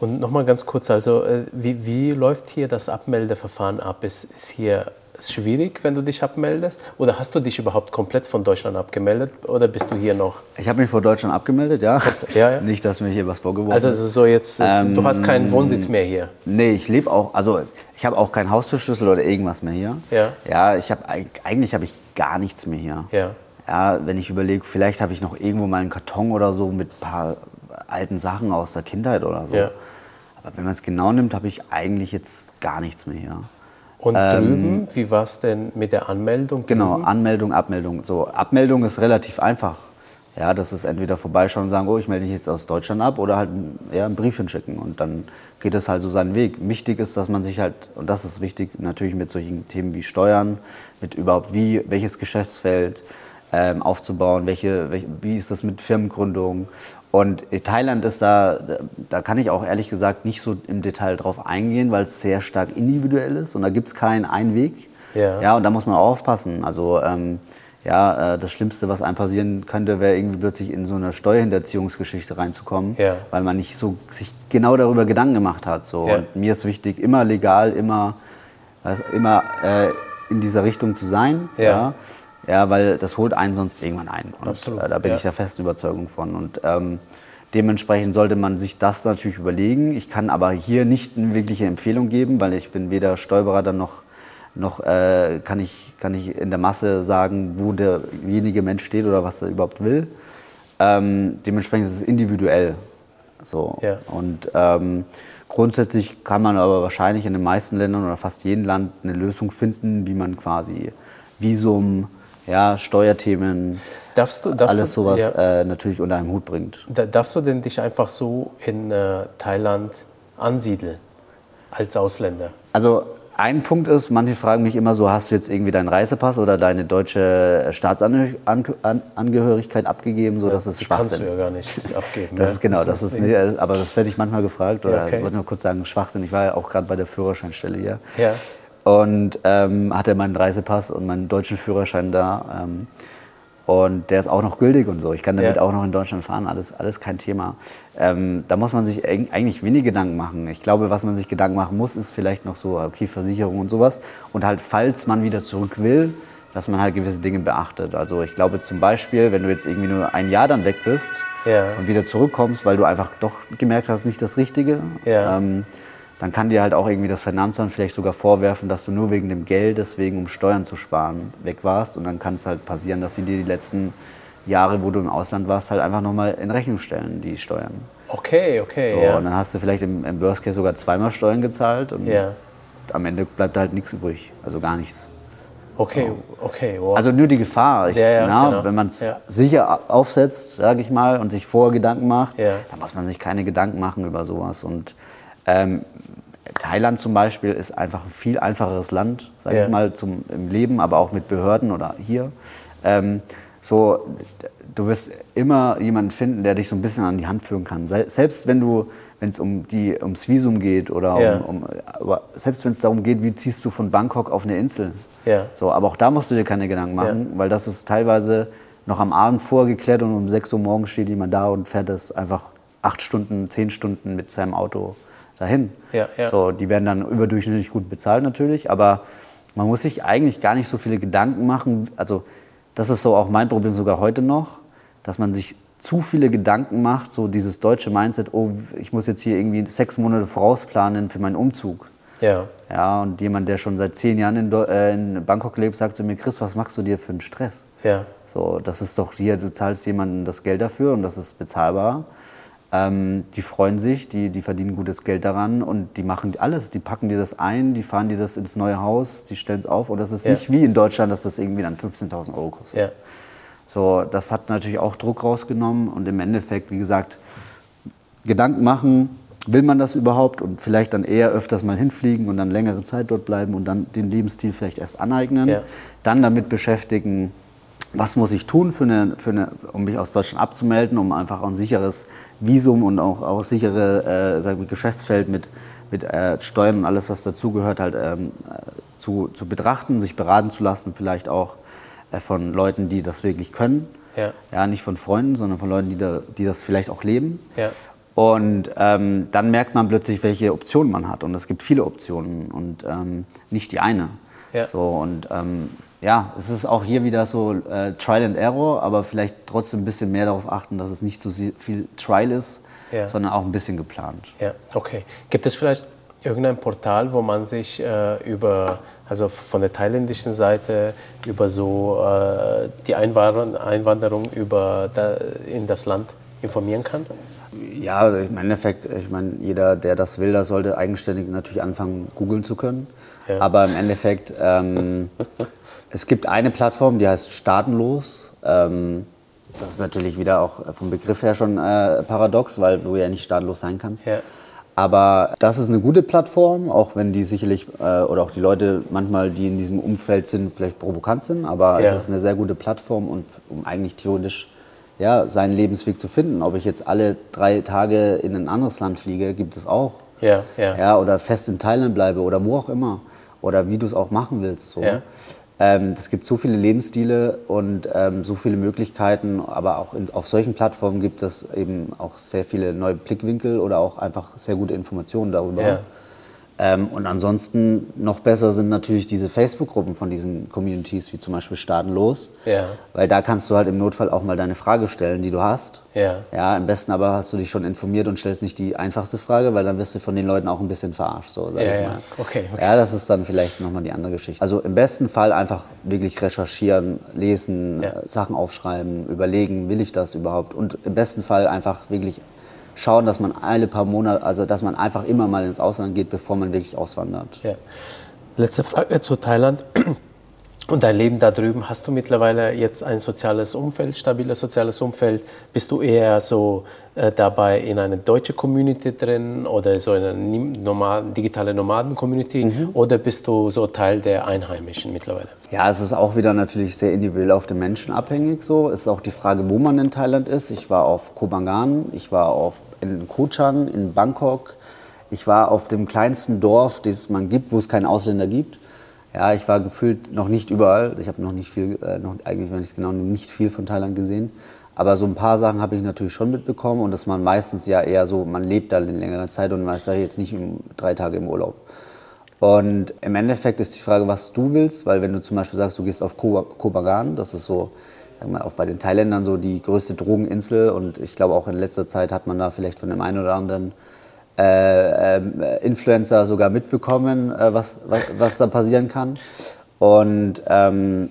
und nochmal ganz kurz, also äh, wie, wie läuft hier das Abmeldeverfahren ab? Ist, ist hier es schwierig, wenn du dich abmeldest? Oder hast du dich überhaupt komplett von Deutschland abgemeldet? Oder bist du hier noch? Ich habe mich von Deutschland abgemeldet, ja. ja, ja. (laughs) Nicht, dass mir hier was vorgeworfen also, Also so jetzt, ähm, du hast keinen Wohnsitz mehr hier? Nee, ich lebe auch, also ich habe auch keinen Haustürschlüssel oder irgendwas mehr hier. Ja. Ja, ich habe, eigentlich habe ich gar nichts mehr hier. Ja. Ja, wenn ich überlege, vielleicht habe ich noch irgendwo mal einen Karton oder so mit ein paar alten Sachen aus der Kindheit oder so. Ja. Aber wenn man es genau nimmt, habe ich eigentlich jetzt gar nichts mehr hier. Und ähm, drüben, wie war es denn mit der Anmeldung? Genau, drüben? Anmeldung, Abmeldung. So, Abmeldung ist relativ einfach. Ja, das ist entweder vorbeischauen und sagen, oh, ich melde mich jetzt aus Deutschland ab oder halt ja, einen Brief hinschicken und dann geht es halt so seinen Weg. Wichtig ist, dass man sich halt, und das ist wichtig natürlich mit solchen Themen wie Steuern, mit überhaupt wie, welches Geschäftsfeld ähm, aufzubauen, welche, welche, wie ist das mit Firmengründung. Und Thailand ist da, da kann ich auch ehrlich gesagt nicht so im Detail drauf eingehen, weil es sehr stark individuell ist und da gibt es keinen Einweg. Ja. ja, und da muss man auch aufpassen. Also ähm, ja, äh, das Schlimmste, was einem passieren könnte, wäre irgendwie plötzlich in so eine Steuerhinterziehungsgeschichte reinzukommen, ja. weil man nicht so sich genau darüber Gedanken gemacht hat. So. Ja. Und mir ist wichtig, immer legal, immer, also immer äh, in dieser Richtung zu sein. Ja. Ja. Ja, weil das holt einen sonst irgendwann ein. Und Absolut. Äh, da bin ich der festen Überzeugung von. Und ähm, dementsprechend sollte man sich das natürlich überlegen. Ich kann aber hier nicht eine wirkliche Empfehlung geben, weil ich bin weder Steuerberater noch noch äh, kann, ich, kann ich in der Masse sagen, wo derjenige Mensch steht oder was er überhaupt will. Ähm, dementsprechend ist es individuell. So. Ja. Und ähm, grundsätzlich kann man aber wahrscheinlich in den meisten Ländern oder fast jedem Land eine Lösung finden, wie man quasi Visum, ja, Steuerthemen, darfst du, darfst alles sowas ja. äh, natürlich unter einem Hut bringt. Da, darfst du denn dich einfach so in äh, Thailand ansiedeln als Ausländer? Also ein Punkt ist, manche fragen mich immer so, hast du jetzt irgendwie deinen Reisepass oder deine deutsche Staatsangehörigkeit abgegeben? So, ja, das ist Schwachsinn. kannst du ja gar nicht abgeben. das ist genau, das ist, (laughs) nee, aber das werde ich manchmal gefragt. Oder ja, okay. ich wollte nur kurz sagen, Schwachsinn. Ich war ja auch gerade bei der Führerscheinstelle hier. Ja. Und ähm, hatte meinen Reisepass und meinen deutschen Führerschein da. Ähm, und der ist auch noch gültig und so. Ich kann damit ja. auch noch in Deutschland fahren, alles, alles kein Thema. Ähm, da muss man sich eigentlich wenig Gedanken machen. Ich glaube, was man sich Gedanken machen muss, ist vielleicht noch so, okay, Versicherung und sowas. Und halt, falls man wieder zurück will, dass man halt gewisse Dinge beachtet. Also ich glaube zum Beispiel, wenn du jetzt irgendwie nur ein Jahr dann weg bist ja. und wieder zurückkommst, weil du einfach doch gemerkt hast, nicht das Richtige, ja. ähm, dann kann dir halt auch irgendwie das Finanzamt vielleicht sogar vorwerfen, dass du nur wegen dem Geld, deswegen um Steuern zu sparen, weg warst. Und dann kann es halt passieren, dass sie dir die letzten Jahre, wo du im Ausland warst, halt einfach nochmal in Rechnung stellen, die Steuern. Okay, okay. So, ja. Und dann hast du vielleicht im, im Worst Case sogar zweimal Steuern gezahlt und ja. am Ende bleibt halt nichts übrig, also gar nichts. Okay, okay. Wow. Also nur die Gefahr. Ich, ja, ja, na, genau. Wenn man es ja. sicher aufsetzt, sage ich mal, und sich vorher Gedanken macht, dann muss man sich keine Gedanken machen über sowas. Und ähm, Thailand zum Beispiel ist einfach ein viel einfacheres Land, sage ja. ich mal, zum, im Leben, aber auch mit Behörden oder hier. Ähm, so, du wirst immer jemanden finden, der dich so ein bisschen an die Hand führen kann. Selbst wenn du, wenn es um die, ums Visum geht oder ja. um, um, selbst wenn es darum geht, wie ziehst du von Bangkok auf eine Insel. Ja. So, aber auch da musst du dir keine Gedanken machen, weil das ist teilweise noch am Abend vorgeklärt und um 6 Uhr morgens steht jemand da und fährt das einfach acht Stunden, zehn Stunden mit seinem Auto dahin. Ja, ja. So, die werden dann überdurchschnittlich gut bezahlt natürlich, aber man muss sich eigentlich gar nicht so viele Gedanken machen. Also das ist so auch mein Problem sogar heute noch, dass man sich zu viele Gedanken macht, so dieses deutsche Mindset, oh, ich muss jetzt hier irgendwie sechs Monate vorausplanen für meinen Umzug. Ja. Ja, und jemand, der schon seit zehn Jahren in, äh, in Bangkok lebt, sagt zu mir, Chris, was machst du dir für einen Stress? Ja. So, das ist doch hier, du zahlst jemandem das Geld dafür und das ist bezahlbar. Ähm, die freuen sich, die, die verdienen gutes Geld daran und die machen alles. Die packen dir das ein, die fahren dir das ins neue Haus, die stellen es auf. Und das ist ja. nicht wie in Deutschland, dass das irgendwie dann 15.000 Euro kostet. Ja. So, das hat natürlich auch Druck rausgenommen und im Endeffekt, wie gesagt, Gedanken machen, will man das überhaupt und vielleicht dann eher öfters mal hinfliegen und dann längere Zeit dort bleiben und dann den Lebensstil vielleicht erst aneignen, ja. dann damit beschäftigen, was muss ich tun, für eine, für eine, um mich aus Deutschland abzumelden, um einfach ein sicheres Visum und auch, auch sichere äh, Geschäftsfeld mit, mit äh, Steuern und alles, was dazugehört, halt ähm, zu, zu betrachten, sich beraten zu lassen, vielleicht auch äh, von Leuten, die das wirklich können. Ja. ja, nicht von Freunden, sondern von Leuten, die, da, die das vielleicht auch leben. Ja. Und ähm, dann merkt man plötzlich, welche Optionen man hat. Und es gibt viele Optionen und ähm, nicht die eine. Ja. So, und ähm, ja, es ist auch hier wieder so äh, Trial and Error, aber vielleicht trotzdem ein bisschen mehr darauf achten, dass es nicht so viel Trial ist, ja. sondern auch ein bisschen geplant. Ja, okay. Gibt es vielleicht irgendein Portal, wo man sich äh, über, also von der thailändischen Seite, über so äh, die Einwanderung, Einwanderung über da, in das Land informieren kann? Ja, im Endeffekt, ich meine, jeder, der das will, der sollte eigenständig natürlich anfangen, googeln zu können. Ja. Aber im Endeffekt, ähm, (laughs) es gibt eine Plattform, die heißt Staatenlos. Ähm, das ist natürlich wieder auch vom Begriff her schon äh, paradox, weil du ja nicht staatenlos sein kannst. Ja. Aber das ist eine gute Plattform, auch wenn die sicherlich äh, oder auch die Leute manchmal, die in diesem Umfeld sind, vielleicht provokant sind. Aber ja. es ist eine sehr gute Plattform, und, um eigentlich theoretisch ja, seinen Lebensweg zu finden. Ob ich jetzt alle drei Tage in ein anderes Land fliege, gibt es auch. Ja, ja. ja oder fest in Thailand bleibe oder wo auch immer. Oder wie du es auch machen willst. So. Ja. Ähm, es gibt so viele Lebensstile und ähm, so viele Möglichkeiten, aber auch in, auf solchen Plattformen gibt es eben auch sehr viele neue Blickwinkel oder auch einfach sehr gute Informationen darüber. Ja. Ähm, und ansonsten noch besser sind natürlich diese Facebook-Gruppen von diesen Communities, wie zum Beispiel Staatenlos. Ja. Weil da kannst du halt im Notfall auch mal deine Frage stellen, die du hast. Ja. Ja, am besten aber hast du dich schon informiert und stellst nicht die einfachste Frage, weil dann wirst du von den Leuten auch ein bisschen verarscht, so sag ja, ich mal. Ja. Okay, okay. ja, das ist dann vielleicht nochmal die andere Geschichte. Also im besten Fall einfach wirklich recherchieren, lesen, ja. Sachen aufschreiben, überlegen, will ich das überhaupt? Und im besten Fall einfach wirklich schauen, dass man alle paar Monate, also dass man einfach immer mal ins Ausland geht, bevor man wirklich auswandert. Ja. Letzte Frage zu Thailand und dein Leben da drüben. Hast du mittlerweile jetzt ein soziales Umfeld, stabiles soziales Umfeld? Bist du eher so äh, dabei in eine deutsche Community drin oder so in eine Nomaden, digitale Nomaden-Community mhm. oder bist du so Teil der Einheimischen mittlerweile? Ja, es ist auch wieder natürlich sehr individuell auf den Menschen abhängig. So es ist auch die Frage, wo man in Thailand ist. Ich war auf Kobangan, ich war auf, in Koh Chang, in Bangkok. Ich war auf dem kleinsten Dorf, das man gibt, wo es keinen Ausländer gibt. Ja, ich war gefühlt noch nicht überall. Ich habe noch nicht viel, äh, noch, eigentlich, wenn ich es genau nicht viel von Thailand gesehen. Aber so ein paar Sachen habe ich natürlich schon mitbekommen und dass man meistens ja eher so, man lebt da in längerer Zeit und man ist da jetzt nicht drei Tage im Urlaub. Und im Endeffekt ist die Frage, was du willst, weil wenn du zum Beispiel sagst, du gehst auf Kobagan, das ist so, sagen wir auch bei den Thailändern so die größte Drogeninsel und ich glaube auch in letzter Zeit hat man da vielleicht von dem einen oder anderen äh, äh, Influencer sogar mitbekommen, äh, was, was, was da passieren kann. Und ähm,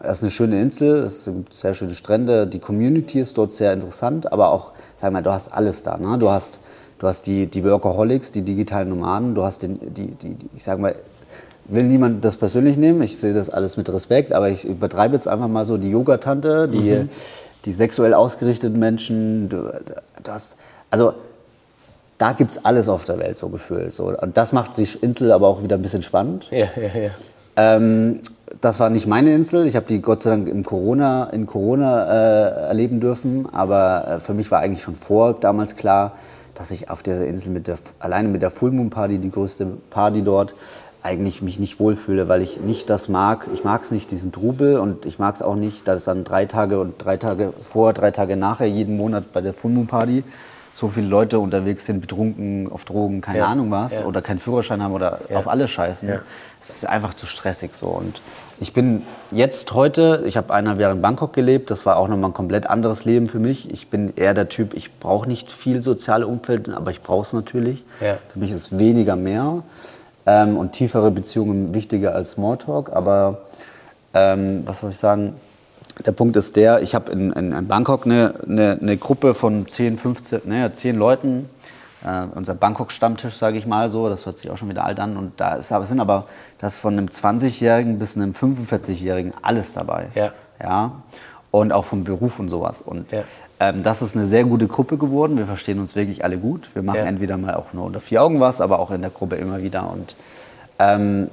das ist eine schöne Insel, es sind sehr schöne Strände, die Community ist dort sehr interessant, aber auch, sag mal, du hast alles da. Ne? Du hast, du hast die, die Workaholics, die digitalen Nomaden, du hast den, die, die, die ich sag mal, will niemand das persönlich nehmen, ich sehe das alles mit Respekt, aber ich übertreibe jetzt einfach mal so die Yogatante, die, mhm. die sexuell ausgerichteten Menschen, du, du hast, also da gibt es alles auf der Welt so gefühlt. So. Und das macht die Insel aber auch wieder ein bisschen spannend. Ja, ja, ja. Ähm, das war nicht meine Insel. Ich habe die Gott sei Dank in Corona, in Corona äh, erleben dürfen. Aber äh, für mich war eigentlich schon vor damals klar, dass ich auf dieser Insel mit der, alleine mit der Full Moon Party, die größte Party dort, eigentlich mich nicht wohlfühle, weil ich nicht das mag. Ich mag es nicht, diesen Trubel und ich mag es auch nicht, dass dann drei Tage und drei Tage vor, drei Tage nachher jeden Monat bei der Full Moon Party so viele Leute unterwegs sind, betrunken, auf Drogen, keine ja. Ahnung was, ja. oder keinen Führerschein haben oder ja. auf alle scheißen. Es ist einfach zu stressig so. Und ich bin jetzt heute, ich habe eineinhalb Jahre in Bangkok gelebt, das war auch nochmal ein komplett anderes Leben für mich. Ich bin eher der Typ, ich brauche nicht viel soziale Umfeld, aber ich brauche es natürlich. Für mich ist weniger mehr ähm, und tiefere Beziehungen wichtiger als Smalltalk. Aber ähm, was soll ich sagen? Der Punkt ist der, ich habe in, in, in, Bangkok eine, eine, eine, Gruppe von 10, 15, naja, 10 Leuten. Äh, unser Bangkok-Stammtisch, sage ich mal so, das hört sich auch schon wieder alt an. Und da ist, sind aber das von einem 20-Jährigen bis einem 45-Jährigen alles dabei. Ja. ja. Und auch vom Beruf und sowas. Und ja. ähm, das ist eine sehr gute Gruppe geworden. Wir verstehen uns wirklich alle gut. Wir machen ja. entweder mal auch nur unter vier Augen was, aber auch in der Gruppe immer wieder. Und ähm,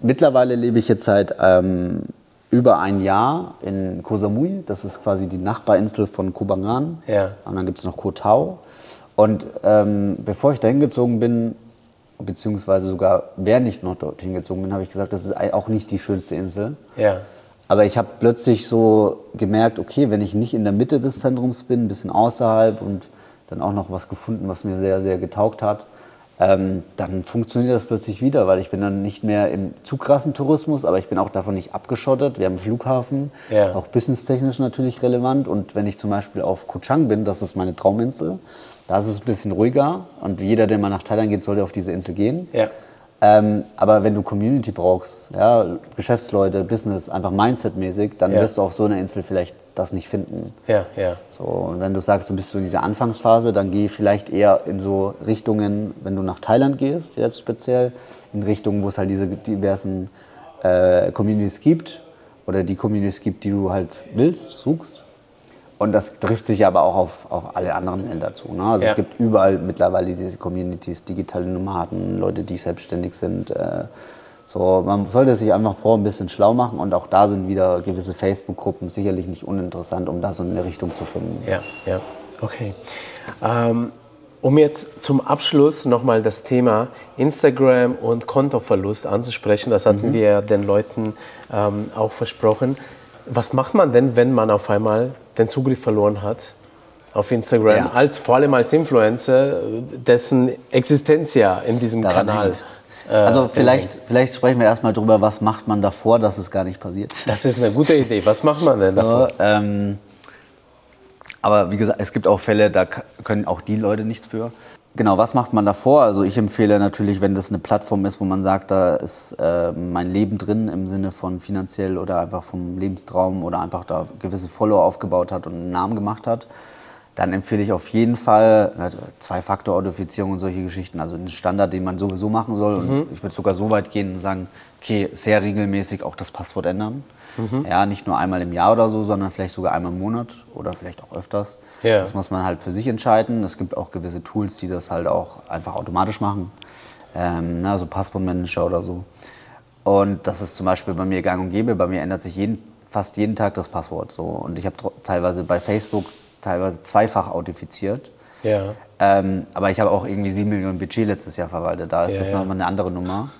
mittlerweile lebe ich jetzt seit ähm, über ein Jahr in Koh Samui. Das ist quasi die Nachbarinsel von Koh Phangan. Ja. Und dann gibt es noch Koh Tao. Und ähm, bevor ich dahin gezogen bin, beziehungsweise sogar während ich noch dorthin gezogen bin, habe ich gesagt, das ist auch nicht die schönste Insel. Ja. Aber ich habe plötzlich so gemerkt, okay, wenn ich nicht in der Mitte des Zentrums bin, ein bisschen außerhalb und dann auch noch was gefunden, was mir sehr, sehr getaugt hat, ähm, dann funktioniert das plötzlich wieder, weil ich bin dann nicht mehr im zu krassen Tourismus, aber ich bin auch davon nicht abgeschottet. Wir haben einen Flughafen, ja. auch businesstechnisch natürlich relevant. Und wenn ich zum Beispiel auf Koh Chang bin, das ist meine Trauminsel, da ist es ein bisschen ruhiger und jeder, der mal nach Thailand geht, sollte auf diese Insel gehen. Ja. Ähm, aber wenn du Community brauchst, ja, Geschäftsleute, Business, einfach Mindset-mäßig, dann ja. wirst du auf so einer Insel vielleicht das nicht finden. Ja, ja. So, und wenn du sagst, du bist so in dieser Anfangsphase, dann geh vielleicht eher in so Richtungen, wenn du nach Thailand gehst, jetzt speziell, in Richtungen, wo es halt diese diversen äh, Communities gibt oder die Communities gibt, die du halt willst, suchst. Und das trifft sich aber auch auf, auf alle anderen Länder zu. Ne? Also Ja. es gibt überall mittlerweile diese Communities, digitale Nomaden, Leute, die selbstständig sind. Äh, so, man sollte sich einfach vor ein bisschen schlau machen und auch da sind wieder gewisse Facebook-Gruppen sicherlich nicht uninteressant, um da so eine Richtung zu finden. Ja, ja, okay. Ähm, um jetzt zum Abschluss nochmal das Thema Instagram und Kontoverlust anzusprechen, das hatten wir ja den Leuten ähm, auch versprochen. Was macht man denn, wenn man auf einmal den Zugriff verloren hat auf Instagram, Ja. als, vor allem als Influencer, dessen Existenz ja in diesem Daran Kanal. hängt. Äh, Also hängt? vielleicht, vielleicht sprechen wir erstmal drüber, was macht man davor, dass es gar nicht passiert. Das ist eine gute Idee. Was macht man denn So, davor? ähm, aber wie gesagt, es gibt auch Fälle, da können auch die Leute nichts für. Genau, was macht man davor? Also ich empfehle natürlich, wenn das eine Plattform ist, wo man sagt, da ist äh, mein Leben drin im Sinne von finanziell oder einfach vom Lebenstraum oder einfach da gewisse Follower aufgebaut hat und einen Namen gemacht hat, dann empfehle ich auf jeden Fall na, Zwei-Faktor-Authentifizierung und solche Geschichten. Also ein Standard, den man sowieso machen soll. Und ich würde sogar so weit gehen und sagen, okay, sehr regelmäßig auch das Passwort ändern. Ja, nicht nur einmal im Jahr oder so, sondern vielleicht sogar einmal im Monat oder vielleicht auch öfters. Ja. Das muss man halt für sich entscheiden. Es gibt auch gewisse Tools, die das halt auch einfach automatisch machen. Ähm, ne, so Passwortmanager oder so. Und das ist zum Beispiel bei mir gang und gäbe. Bei mir ändert sich jeden, fast jeden Tag das Passwort. So. Und ich habe teilweise bei Facebook teilweise zweifach authentifiziert. Ja. Ähm, aber ich habe auch irgendwie 7 Millionen Budget letztes Jahr verwaltet. Da ist Ja, das ja. nochmal eine andere Nummer.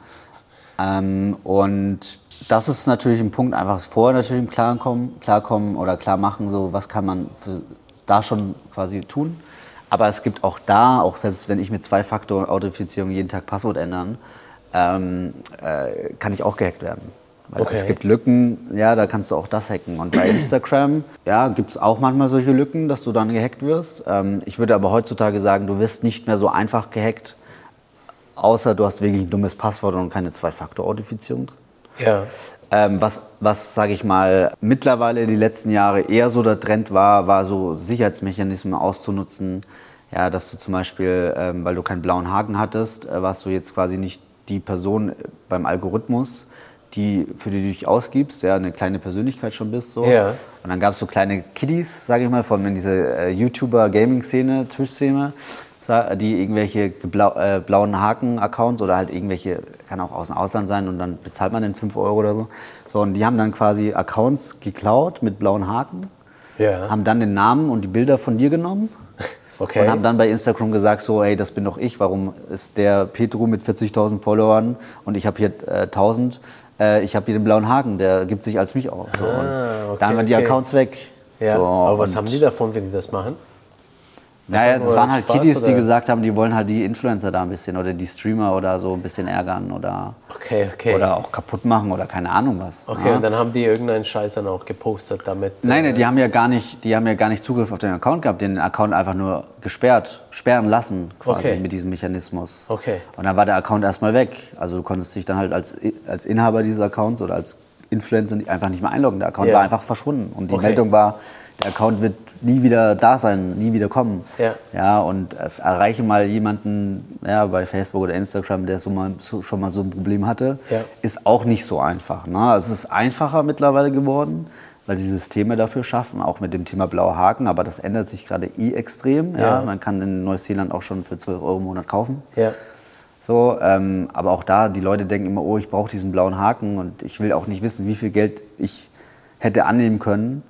Ähm, und das ist natürlich ein Punkt, einfach vorher natürlich im Klarkommen, klarkommen oder klar machen, so was kann man für, da schon quasi tun. Aber es gibt auch da, auch selbst wenn ich mit Zwei-Faktor-Authentifizierung jeden Tag Passwort ändern, ähm, äh, kann ich auch gehackt werden. Weil Okay. es gibt Lücken, ja, da kannst du auch das hacken. Und bei (clears throat) Instagram, ja, gibt es auch manchmal solche Lücken, dass du dann gehackt wirst. Ähm, ich würde aber heutzutage sagen, du wirst nicht mehr so einfach gehackt, außer du hast wirklich ein dummes Passwort und keine Zwei-Faktor-Authentifizierung drin. Ja. Ähm, was, was sage ich mal, mittlerweile die letzten Jahre eher so der Trend war, war so Sicherheitsmechanismen auszunutzen. Ja, dass du zum Beispiel, ähm, weil du keinen blauen Haken hattest, äh, warst du jetzt quasi nicht die Person äh, beim Algorithmus, die für die du dich ausgibst, ja, eine kleine Persönlichkeit schon bist. So. Ja. Und dann gab es so kleine Kiddies, sage ich mal, von in diese äh, YouTuber-Gaming-Szene, Twitch-Szene, die irgendwelche geblau, äh, blauen Haken-Accounts oder halt irgendwelche, kann auch aus dem Ausland sein und dann bezahlt man den 5 Euro oder so. So, und die haben dann quasi Accounts geklaut mit blauen Haken, Ja. haben dann den Namen und die Bilder von dir genommen (laughs) Okay. und haben dann bei Instagram gesagt, so, ey, das bin doch ich, warum ist der Petru mit 40.000 Followern und ich habe hier äh, 1000, äh, ich habe hier den blauen Haken, der gibt sich als mich aus. So. und Ah, okay, dann waren die okay. Accounts weg. ja. So, Aber was und- haben die davon, wenn die das machen? Naja, das waren halt Spaß, Kiddies, die oder? gesagt haben, die wollen halt die Influencer da ein bisschen oder die Streamer oder so ein bisschen ärgern oder, Okay, okay. oder auch kaputt machen oder keine Ahnung was. okay, ne? und dann haben die irgendeinen Scheiß dann auch gepostet damit. Nein, äh, nein, die haben ja gar nicht, die haben ja gar nicht Zugriff auf den Account gehabt, den Account einfach nur gesperrt, sperren lassen quasi Okay. mit diesem Mechanismus. Okay. Und dann war der Account erstmal weg. Also du konntest dich dann halt als, als Inhaber dieses Accounts oder als Influencer einfach nicht mehr einloggen. Der Account Ja. war einfach verschwunden und die Okay. Meldung war, der Account wird nie wieder da sein, nie wieder kommen. Ja. Ja, und äh, erreiche mal jemanden ja, bei Facebook oder Instagram, der so mal, so, schon mal so ein Problem hatte, Ja. ist auch nicht so einfach. Ne? Es ist einfacher mittlerweile geworden, weil sie Systeme dafür schaffen, auch mit dem Thema blauer Haken, aber das ändert sich gerade eh extrem. Ja? Ja. Man kann in Neuseeland auch schon für 12 Euro im Monat kaufen. Ja. So, ähm, aber auch da, die Leute denken immer, oh, ich brauche diesen blauen Haken und ich will auch nicht wissen, wie viel Geld ich hätte annehmen können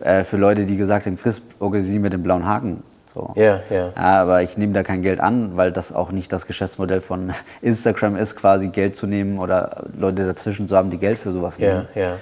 äh, für Leute, die gesagt haben, Chris, organisiere mir den blauen Haken. So. Ja, ja. aber ich nehme da kein Geld an, weil das auch nicht das Geschäftsmodell von (laughs) Instagram ist, quasi Geld zu nehmen oder Leute dazwischen zu haben, die Geld für sowas nehmen. ja.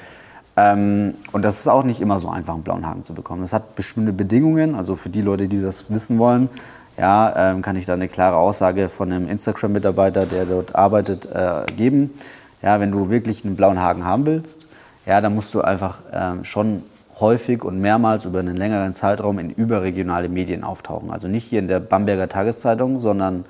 Ähm, und das ist auch nicht immer so einfach, einen blauen Haken zu bekommen. Das hat bestimmte Bedingungen. Also für die Leute, die das wissen wollen, ja, ähm, kann ich da eine klare Aussage von einem Instagram-Mitarbeiter, der dort arbeitet, äh, geben. Ja, wenn du wirklich einen blauen Haken haben willst, ja, dann musst du einfach ähm, schon häufig und mehrmals über einen längeren Zeitraum in überregionale Medien auftauchen. Also nicht hier in der Bamberger Tageszeitung, sondern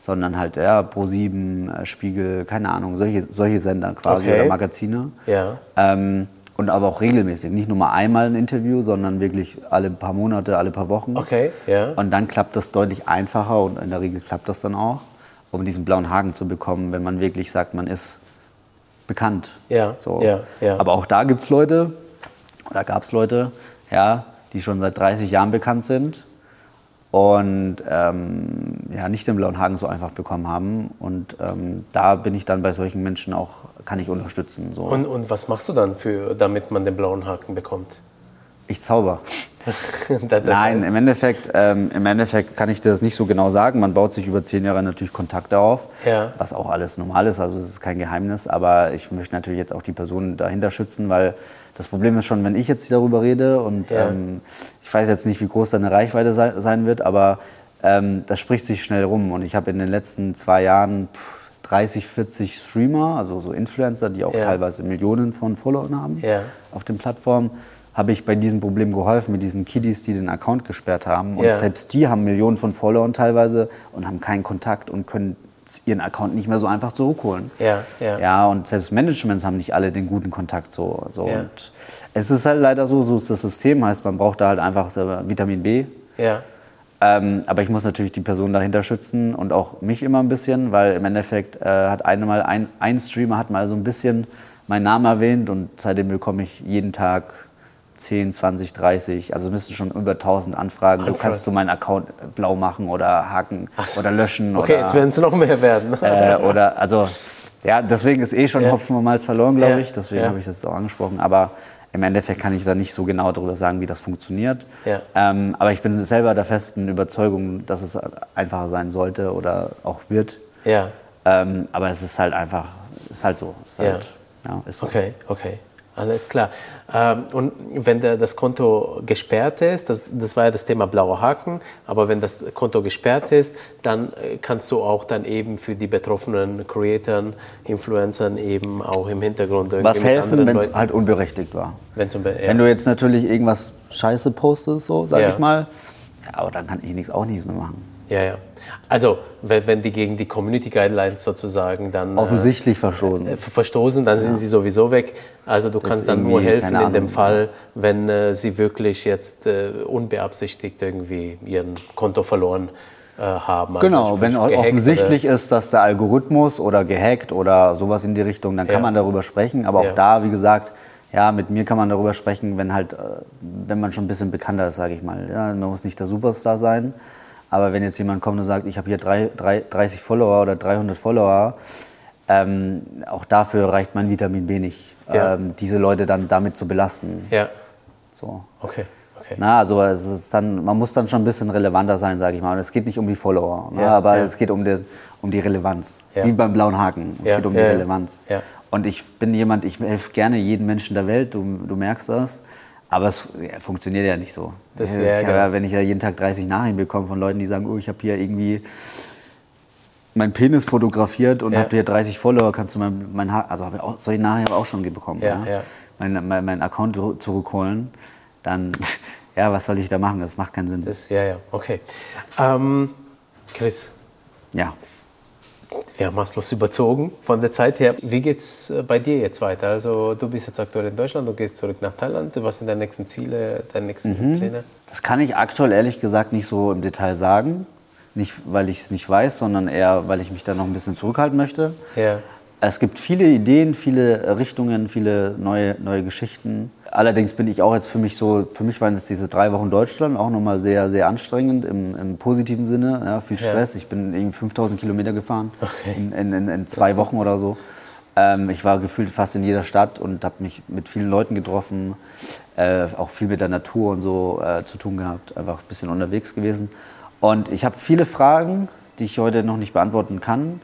sondern halt ja, Pro7, äh, Spiegel, keine Ahnung, solche, solche Sender quasi Okay. oder Magazine. Ja. Ähm, und aber auch regelmäßig. Nicht nur mal einmal ein Interview, sondern wirklich alle paar Monate, alle paar Wochen. Okay, ja. Und dann klappt das deutlich einfacher und in der Regel klappt das dann auch, um diesen blauen Haken zu bekommen, wenn man wirklich sagt, man ist bekannt. Ja, so. ja, ja. Aber auch da gibt es Leute, oder gab es Leute, ja, die schon seit 30 Jahren bekannt sind und ähm, ja, nicht den blauen Haken so einfach bekommen haben. Und ähm, da bin ich dann bei solchen Menschen auch, kann ich unterstützen. So. Und, und was machst du dann, für, damit man den blauen Haken bekommt? Ich zauber. (laughs) Nein, im Endeffekt, ähm, im Endeffekt kann ich dir das nicht so genau sagen. Man baut sich über zehn Jahre natürlich Kontakte auf, ja. was auch alles normal ist. Also es ist kein Geheimnis. Aber ich möchte natürlich jetzt auch die Person dahinter schützen, weil das Problem ist schon, wenn ich jetzt darüber rede und ja. ähm, ich weiß jetzt nicht, wie groß deine Reichweite sei, sein wird, aber ähm, das spricht sich schnell rum. Und ich habe in den letzten zwei Jahren 30, 40 Streamer, also so Influencer, die auch ja. teilweise Millionen von Followern haben auf den Plattformen habe ich bei diesem Problem geholfen mit diesen Kiddies, die den Account gesperrt haben. Und ja. selbst die haben Millionen von Followern teilweise und haben keinen Kontakt und können ihren Account nicht mehr so einfach zurückholen. Ja, ja. ja und selbst Managements haben nicht alle den guten Kontakt so. so. Ja. Und es ist halt leider so, so ist das System, heißt man braucht da halt einfach Vitamin B. Ja. Ähm, aber ich muss natürlich die Person dahinter schützen und auch mich immer ein bisschen, weil im Endeffekt äh, hat einmal ein, ein Streamer hat mal so ein bisschen meinen Namen erwähnt und seitdem bekomme ich jeden Tag 10, 20, 30, also müssten schon über 1000 Anfragen. Anfragen. Du kannst du meinen Account blau machen oder haken so. oder löschen. Okay, oder, jetzt werden es noch mehr werden. (laughs) Äh, oder also ja, deswegen ist eh schon ja. Hopfen und Malz verloren, glaube ja. ich. Deswegen ja. habe ich das auch angesprochen. Aber im Endeffekt kann ich da nicht so genau darüber sagen, wie das funktioniert. Ja. Ähm, aber ich bin selber der festen Überzeugung, dass es einfacher sein sollte oder auch wird. Ja. Ähm, aber es ist halt einfach, ist halt so. Ist halt, ja. ist so. Okay, okay. Alles klar. Ähm, und wenn das Konto gesperrt ist, das, das war ja das Thema blauer Haken, aber wenn das Konto gesperrt ist, dann äh, kannst du auch dann eben für die betroffenen Creatoren, Influencern eben auch im Hintergrund irgendwie Was helfen, wenn es halt unberechtigt war. ja. Wenn du jetzt natürlich irgendwas Scheiße postest, so sag ja. ich mal, ja, aber dann kann ich nichts auch nichts mehr machen. Ja, ja. Also, wenn, wenn die gegen die Community Guidelines sozusagen dann. Äh, Offensichtlich äh, verstoßen. Äh, verstoßen, dann ja. sind sie sowieso weg. Also, du kannst dann nur helfen in dem Fall, wenn äh, sie wirklich jetzt äh, unbeabsichtigt irgendwie ihren Konto verloren äh, haben. Also genau, wenn offensichtlich ist, dass der Algorithmus oder gehackt oder sowas in die Richtung, dann kann ja. man darüber sprechen. Aber auch ja. da, wie gesagt, ja, mit mir kann man darüber sprechen, wenn halt, wenn man schon ein bisschen bekannter ist, sage ich mal. Ja, man muss nicht der Superstar sein. Aber wenn jetzt jemand kommt und sagt, ich habe hier drei, drei, 30 Follower oder 300 Follower, ähm, auch dafür reicht mein Vitamin B nicht, ja. ähm, diese Leute dann damit zu belasten. Ja. So. Okay. Okay. Na, also es ist dann, man muss dann schon ein bisschen relevanter sein, sage ich mal. Und es geht nicht um die Follower, ne? ja, aber ja. es geht um die, um die Relevanz. Ja. Wie beim blauen Haken. Es geht um die Relevanz. Und ich bin jemand, ich helfe gerne jedem Menschen der Welt, du, du merkst das. Aber es funktioniert ja nicht so. Das wär, ich, ja, wenn ich ja jeden Tag 30 Nachrichten bekomme von Leuten, die sagen, oh, ich habe hier irgendwie meinen Penis fotografiert und ja. habe hier 30 Follower, kannst du mein, mein Haar, also habe ich auch, solche Nachrichten habe ich auch schon bekommen, ja, ja. Mein, mein, mein, Account zurückholen, dann, (laughs) ja, was soll ich da machen? Das macht keinen Sinn. Das, ja, ja, okay. Ähm, Chris. Ja wir haben maßlos überzogen von der Zeit her. Wie geht es äh, bei dir jetzt weiter? Also du bist jetzt aktuell in Deutschland, du gehst zurück nach Thailand. Was sind deine nächsten Ziele, deine nächsten mhm. Pläne? Das kann ich aktuell ehrlich gesagt nicht so im Detail sagen. Nicht, weil ich es nicht weiß, sondern eher, weil ich mich da noch ein bisschen zurückhalten möchte. Ja. Es gibt viele Ideen, viele Richtungen, viele neue, neue Geschichten. Allerdings bin ich auch jetzt für mich so, für mich waren jetzt diese drei Wochen Deutschland auch nochmal sehr, sehr anstrengend im, im positiven Sinne. Ja, viel Stress. Ja. Ich bin irgendwie 5000 Kilometer gefahren (laughs) okay. in, in, in, zwei Wochen oder so. Ähm, ich war gefühlt fast in jeder Stadt und habe mich mit vielen Leuten getroffen, äh, auch viel mit der Natur und so äh, zu tun gehabt, einfach ein bisschen unterwegs gewesen. Und ich habe viele Fragen, die ich heute noch nicht beantworten kann.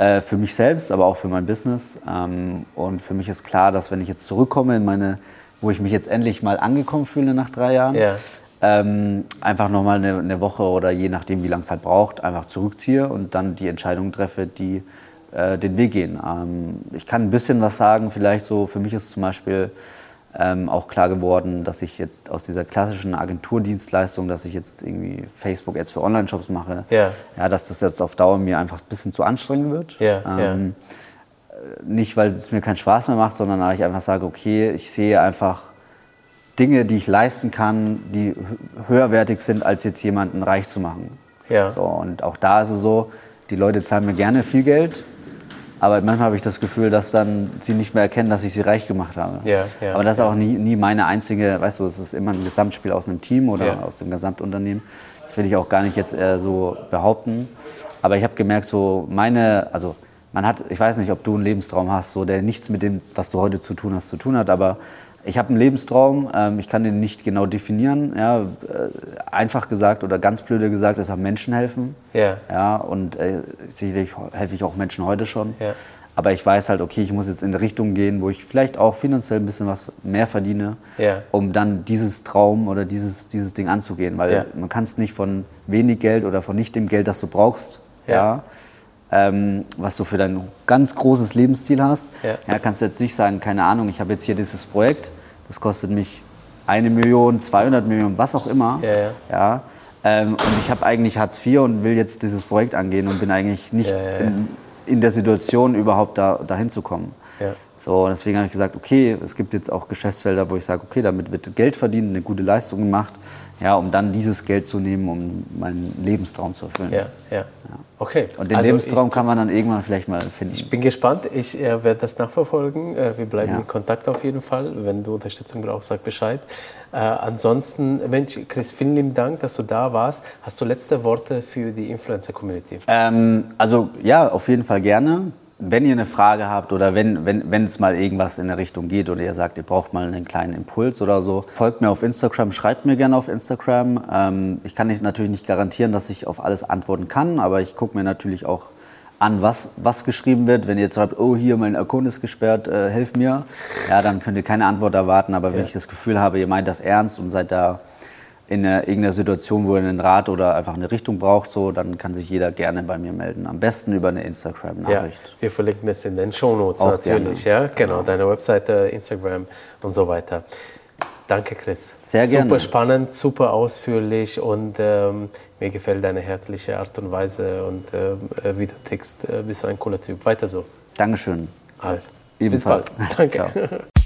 Äh, für mich selbst, aber auch für mein Business. Ähm, und für mich ist klar, dass wenn ich jetzt zurückkomme in meine, wo ich mich jetzt endlich mal angekommen fühle nach drei Jahren, ja. ähm, einfach nochmal eine, eine Woche oder je nachdem, wie lange es halt braucht, einfach zurückziehe und dann die Entscheidung treffe, die äh, den Weg gehen. Ähm, ich kann ein bisschen was sagen, vielleicht so, für mich ist zum Beispiel ähm, auch klar geworden, dass ich jetzt aus dieser klassischen Agenturdienstleistung, dass ich jetzt irgendwie Facebook-Ads für Online-Shops mache, ja. ja, dass das jetzt auf Dauer mir einfach ein bisschen zu anstrengend wird. Ja, ähm, nicht, weil es mir keinen Spaß mehr macht, sondern weil ich einfach sage, okay, ich sehe einfach Dinge, die ich leisten kann, die höherwertig sind, als jetzt jemanden reich zu machen. So, und auch da ist es so, die Leute zahlen mir gerne viel Geld, aber manchmal habe ich das Gefühl, dass dann sie nicht mehr erkennen, dass ich sie reich gemacht habe. Ja, ja, aber das ist auch nie, nie meine einzige, weißt du, es ist immer ein Gesamtspiel aus einem Team oder ja. aus dem Gesamtunternehmen. Das will ich auch gar nicht jetzt äh, so behaupten. Aber ich habe gemerkt, so meine, also man hat, ich weiß nicht, ob du einen Lebenstraum hast, so der nichts mit dem, was du heute zu tun hast, zu tun hat, aber ich habe einen Lebenstraum, ähm, ich kann den nicht genau definieren. Ja, äh, einfach gesagt oder ganz blöde gesagt, es haben Menschen helfen. Ja. ja und äh, sicherlich helfe ich auch Menschen heute schon. Ja. Aber ich weiß halt, okay, ich muss jetzt in eine Richtung gehen, wo ich vielleicht auch finanziell ein bisschen was mehr verdiene, ja. um dann dieses Traum oder dieses, dieses Ding anzugehen. Weil ja. man kann es nicht von wenig Geld oder von nicht dem Geld, das du brauchst, ja ähm, was du für dein ganz großes Lebensziel hast. Ja. ja. kannst du jetzt nicht sagen, keine Ahnung, ich habe jetzt hier dieses Projekt, das kostet mich eine Million, 200 Millionen, was auch immer. Ja, ja. ja ähm, und ich habe eigentlich Hartz IV und will jetzt dieses Projekt angehen und bin eigentlich nicht in, in, der Situation, überhaupt da, dahin zu kommen. So, deswegen habe ich gesagt, okay, es gibt jetzt auch Geschäftsfelder, wo ich sage, okay, damit wird Geld verdient, eine gute Leistung gemacht ja, um dann dieses Geld zu nehmen, um meinen Lebenstraum zu erfüllen. Ja, ja. ja. Okay. Und den also Lebenstraum kann man dann irgendwann vielleicht mal finden. Ich bin gespannt. Ich äh, werde das nachverfolgen. Äh, wir bleiben ja. in Kontakt auf jeden Fall. Wenn du Unterstützung brauchst, sag Bescheid. Äh, ansonsten, Mensch, Chris, vielen lieben Dank, dass du da warst. Hast du letzte Worte für die Influencer-Community? Ähm, also ja, auf jeden Fall gerne wenn ihr eine Frage habt oder wenn, wenn, wenn es mal irgendwas in der Richtung geht oder ihr sagt, ihr braucht mal einen kleinen Impuls oder so, folgt mir auf Instagram, schreibt mir gerne auf Instagram. Ähm, ich kann nicht, natürlich nicht garantieren, dass ich auf alles antworten kann, aber ich gucke mir natürlich auch an, was, was geschrieben wird. Wenn ihr jetzt schreibt, oh, hier mein Account ist gesperrt, äh, helft mir, ja, dann könnt ihr keine Antwort erwarten. Aber wenn ja. ich das Gefühl habe, ihr meint das ernst und seid da in einer, irgendeiner Situation, wo er einen Rat oder einfach eine Richtung braucht, so, dann kann sich jeder gerne bei mir melden. Am besten über eine Instagram-Nachricht. Ja, wir verlinken das in den Shownotes Auch natürlich. Gerne. Ja, genau, genau, deine Webseite, Instagram und so weiter. Danke, Chris. Sehr gerne. Super spannend, super ausführlich und ähm, mir gefällt deine herzliche Art und Weise und äh, wie du tickst. Äh, bist du ein cooler Typ. Weiter so. Dankeschön. Alles. Ebenfalls. Bis bald. Danke. (laughs) (laughs)